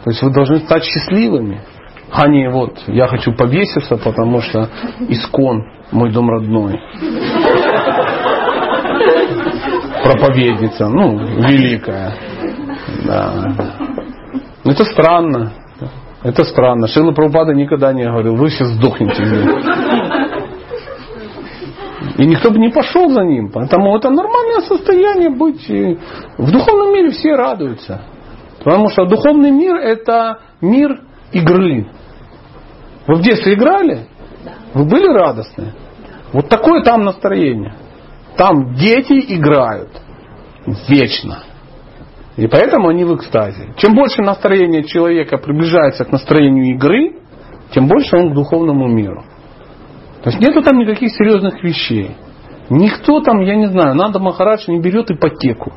То есть вы должны стать счастливыми. А не вот, я хочу повеситься, потому что искон мой дом родной. Проповедница, ну, великая. Да. Это странно. Это странно. Шила Прабхупада никогда не говорил, вы сейчас сдохнете. И никто бы не пошел за ним. Поэтому это нормальное состояние быть. В духовном мире все радуются. Потому что духовный мир это мир игры. Вы в детстве играли? Вы были радостны? Вот такое там настроение. Там дети играют вечно. И поэтому они в экстазе. Чем больше настроение человека приближается к настроению игры, тем больше он к духовному миру. То есть нету там никаких серьезных вещей. Никто там, я не знаю, надо Махарадж не берет ипотеку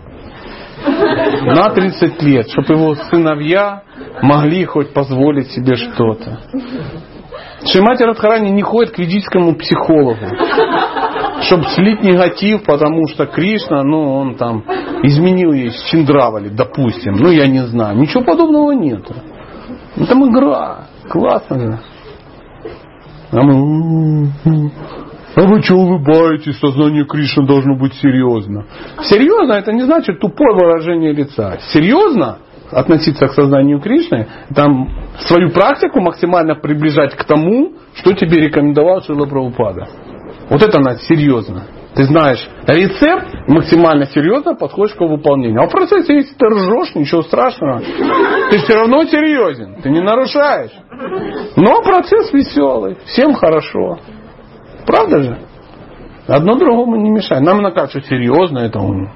на 30 лет, чтобы его сыновья могли хоть позволить себе что-то. Шимати Радхарани не ходит к ведическому психологу, чтобы слить негатив, потому что Кришна, ну, он там изменил ей с Чиндравали, допустим. Ну, я не знаю. Ничего подобного нет. Ну, там игра. Классно же. А мы... А вы что улыбаетесь? Сознание Кришны должно быть серьезно. Серьезно это не значит тупое выражение лица. Серьезно относиться к сознанию Кришны, там свою практику максимально приближать к тому, что тебе рекомендовал Шила Прабхупада. Вот это надо серьезно. Ты знаешь рецепт, максимально серьезно подходишь к его выполнению. А в процессе, если ты ржешь, ничего страшного. Ты все равно серьезен. Ты не нарушаешь. Но процесс веселый. Всем хорошо. Правда же? Одно другому не мешает. Нам на как, что серьезно это он.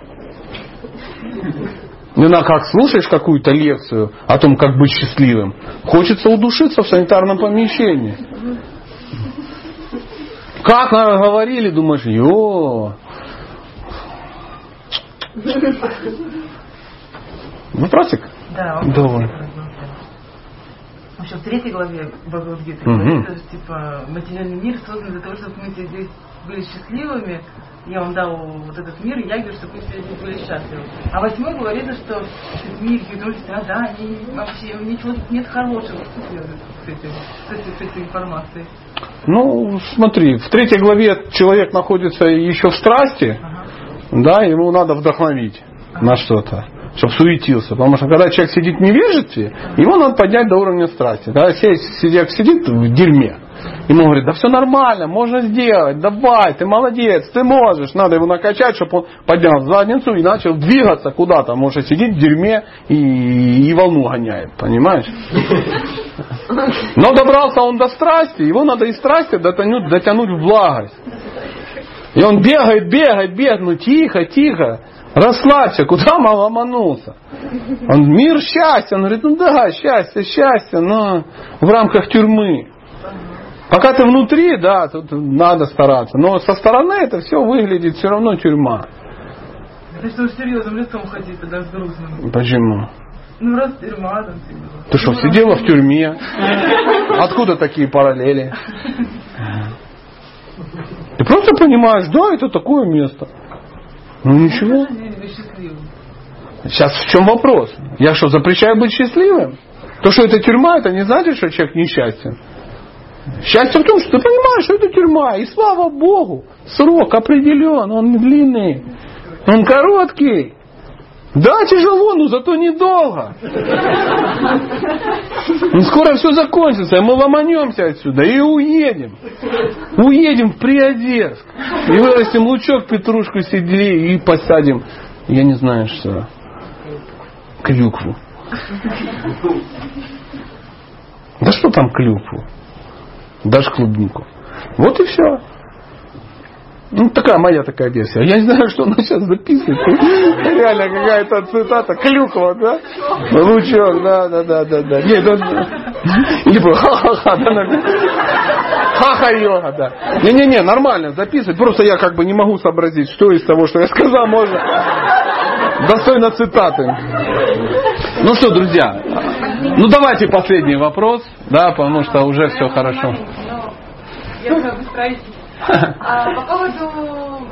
Не на как слушаешь какую-то лекцию о том, как быть счастливым. Хочется удушиться в санитарном помещении. Как наверное, говорили, думаешь, ё. Ну, практика. Да, Давай. В общем, в третьей главе Бхагавадгиты говорится, что типа материальный мир создан для того, чтобы мы здесь были счастливыми. Я вам дал вот этот мир, и я говорю, чтобы все здесь были счастливы. А восьмой говорится, что этот мир ведут страданий, вообще ничего тут нет хорошего. Что с, этим, с, этой, с этой информацией? Ну, смотри, в третьей главе человек находится еще в страсти, да, ему надо вдохновить на что-то, чтобы суетился. Потому что когда человек сидит в невежестве, его надо поднять до уровня страсти. Когда человек сидит в дерьме, ему говорит, да все нормально, можно сделать, давай, ты молодец, ты можешь. Надо его накачать, чтобы он поднял задницу и начал двигаться куда-то. Может сидит в дерьме и, и волну гоняет, понимаешь? Но добрался он до страсти, его надо из страсти дотянуть, дотянуть в благость. И он бегает, бегает, бегает, ну тихо, тихо, расслабься, куда мало ломанулся? Он мир счастья, он говорит, ну да, счастье, счастье, но в рамках тюрьмы. Пока ты внутри, да, тут надо стараться. Но со стороны это все выглядит все равно тюрьма. Это что, серьезным лицом ходить тогда с грустным? Почему? Ну, раз тюрьма там типа. Ты что, сидела в тюрьме? Откуда такие параллели? Ты просто понимаешь, да, это такое место. Ну ничего. счастливым. Сейчас в чем вопрос? Я что, запрещаю быть счастливым? То, что это тюрьма, это не значит, что человек несчастен. Счастье в том, что ты понимаешь, что это тюрьма. И слава Богу, срок определен, он не длинный, он короткий. Да, тяжело, но зато недолго. Ну, скоро все закончится, и мы ломанемся отсюда и уедем. Уедем в Приозерск. И вырастим лучок, петрушку, седли и посадим, я не знаю что, клюкву. Да что там клюкву? Даже клубнику. Вот и все. Ну, такая моя такая версия. Я не знаю, что она сейчас записывает. Реально какая-то цитата. Клюква, да? Лучок, да, да, да, да, да. Нет, он... Либо ха-ха-ха, да, наверное. Ха-ха-йога, да. Не-не-не, нормально записывать. Просто я как бы не могу сообразить, что из того, что я сказал, можно достойно цитаты. Ну что, друзья, ну давайте последний вопрос, да, потому что уже все хорошо. А, по поводу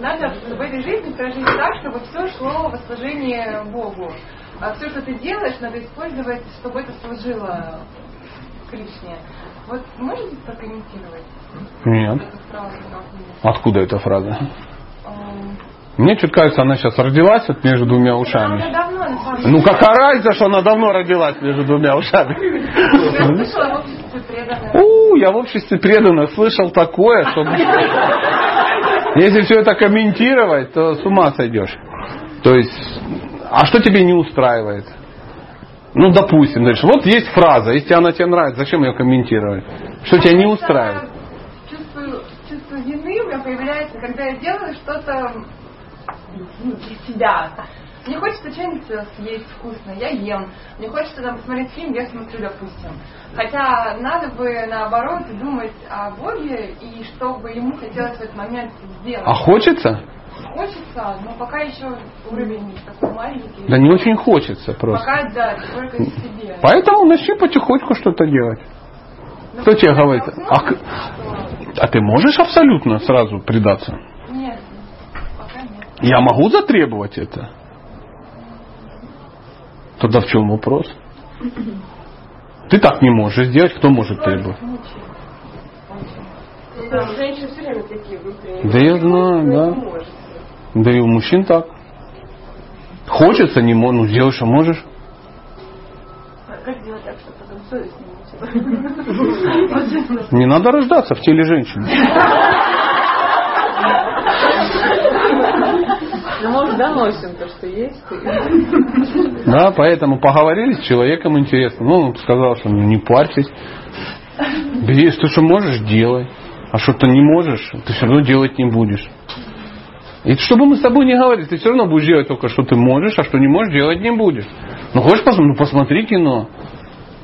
надо в этой жизни прожить так, чтобы все шло во служение Богу. А все, что ты делаешь, надо использовать, чтобы это служило Кришне. Вот можете прокомментировать? Нет. фразу? Откуда эта фраза? Мне чуть кажется, она сейчас родилась вот между двумя ушами. уже давно. Ну какая разница, что она давно родилась между двумя ушами? У, я в обществе преданных слышал такое, что если все это комментировать, то с ума сойдешь. То есть, а что тебе не устраивает? Ну, допустим, дальше. Вот есть фраза, если она тебе нравится, зачем ее комментировать? Что тебя не устраивает? Чувство, чувство вины у меня появляется, когда я делаю что-то ну, для себя. Мне хочется что-нибудь съесть вкусно, я ем. Мне хочется там, посмотреть фильм, я смотрю, допустим. Хотя надо бы наоборот думать о Боге и что бы ему хотелось в этот момент сделать. А хочется? Хочется, но пока еще уровень такой маленький. Да не очень хочется просто. Пока, да, только себе. Поэтому начни потихоньку что-то делать. Кто тебе говорит? А, к- а ты можешь абсолютно сразу предаться? Я могу затребовать это? Тогда в чем вопрос? Ты так не можешь сделать, кто может требовать? Да, женщины все время такие внутренние. Да я знаю, да. Да и у мужчин так. Хочется, не можешь, ну сделаешь, а можешь. А как сделать так, чтобы потом совесть не мучила? Не надо рождаться в теле женщины. Ну, может, доносим то, что есть. Да, поэтому поговорили с человеком интересно. Ну, он сказал, что ну, не парьтесь. Если ты что можешь, делай. А что ты не можешь, ты все равно делать не будешь. И чтобы мы с тобой не говорили, ты все равно будешь делать только, что ты можешь, а что не можешь, делать не будешь. Ну, хочешь посмотреть, ну, посмотри кино.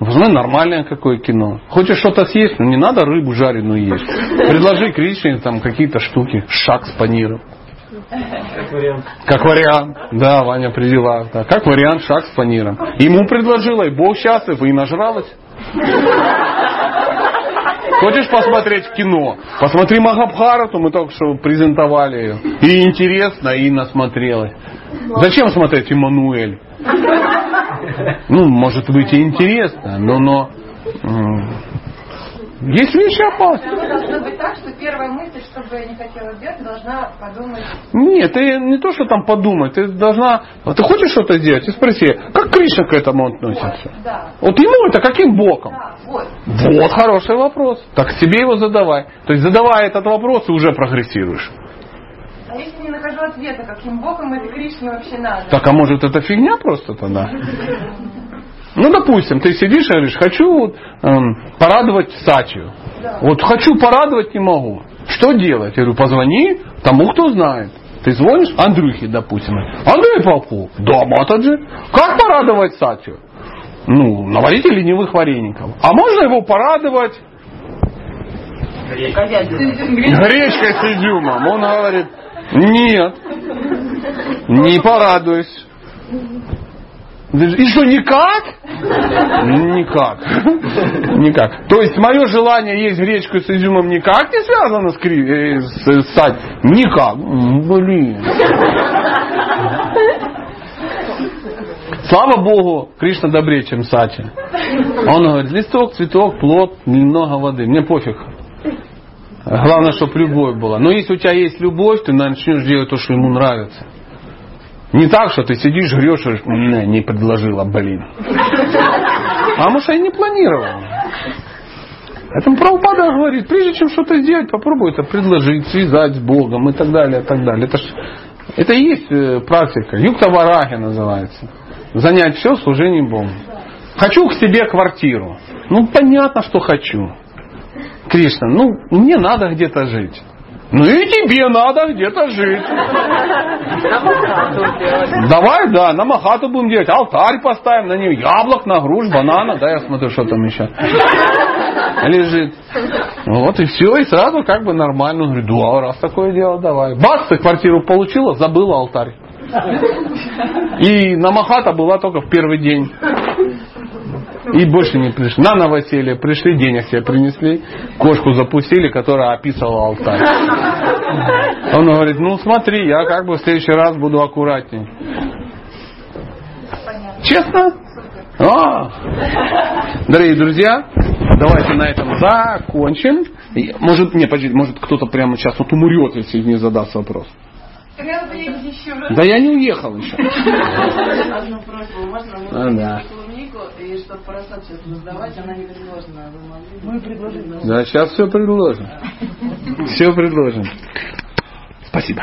Ну, Посмотри нормальное какое кино. Хочешь что-то съесть, ну не надо рыбу жареную есть. Предложи Кришне там какие-то штуки, шаг с паниром. Как вариант. Как вариант. Да, Ваня привела. Да. Как вариант шаг с паниром. Ему предложила, и Бог счастлив, и нажралась. Хочешь посмотреть кино? Посмотри Махабхарату, мы только что презентовали ее. И интересно, и насмотрелась. Зачем смотреть Иммануэль? Ну, может быть и интересно, но, но есть вещи опасные. Должно быть так, что первая мысль, что бы я не хотела сделать, должна подумать. Нет, ты не то, что там подумать, ты должна... Вот ты хочешь что-то сделать? И спроси, как Кришна к этому относится? Да. Вот ему это каким боком? Да, вот. Вот хороший вопрос. Так себе его задавай. То есть задавая этот вопрос, ты уже прогрессируешь. А если не нахожу ответа, каким боком это Кришне вообще надо? Так а может это фигня просто тогда? Ну, допустим, ты сидишь и говоришь, хочу эм, порадовать Сачию. Вот хочу порадовать, не могу. Что делать? Я говорю, позвони тому, кто знает. Ты звонишь Андрюхе, допустим. Андрей Попов. Да, Матаджи. Как порадовать Сатью? Ну, наварите ленивых вареников. А можно его порадовать гречкой с изюмом? Он говорит, нет, не порадуюсь. И что, никак? Никак. Никак. То есть мое желание есть гречку с изюмом никак не связано с, кри... э, с, с сать? Никак. Блин. Слава Богу, Кришна добрее, чем Сати. Он говорит, листок, цветок, плод, немного воды. Мне пофиг. Главное, чтобы любовь была. Но если у тебя есть любовь, ты начнешь делать то, что ему нравится. Не так, что ты сидишь, жрешь, не, не предложила, блин. А может, я не планировал. Это Прабхупада говорит, прежде чем что-то сделать, попробуй это предложить, связать с Богом и так далее, и так далее. Это, ж, это и есть э, практика. Юкта Вараги называется. Занять все служением Богу. Хочу к себе квартиру. Ну, понятно, что хочу. Кришна, ну, мне надо где-то жить. Ну и тебе надо где-то жить. Давай, да, на Махату будем делать. Алтарь поставим, на нее яблок, на груш, банана. Да, я смотрю, что там еще лежит. Вот и все, и сразу как бы нормально. Он говорит, да, раз такое дело, давай. Бац, ты квартиру получила, забыла алтарь. И на Махата была только в первый день. И больше не пришли. На новоселье пришли, денег себе принесли, кошку запустили, которая описывала алтарь. Он говорит, ну смотри, я как бы в следующий раз буду аккуратней. Честно? А. Дорогие друзья, давайте на этом закончим. Может, не, подожди, может кто-то прямо сейчас вот умрет, если не задаст вопрос. Да я не уехал еще. Одну просьбу можно? А, да. клубнику, и чтобы поросат сейчас раздавать, она не предложена. Вы могли бы? Мы предложили. Да, сейчас все предложим. Все предложим. Спасибо.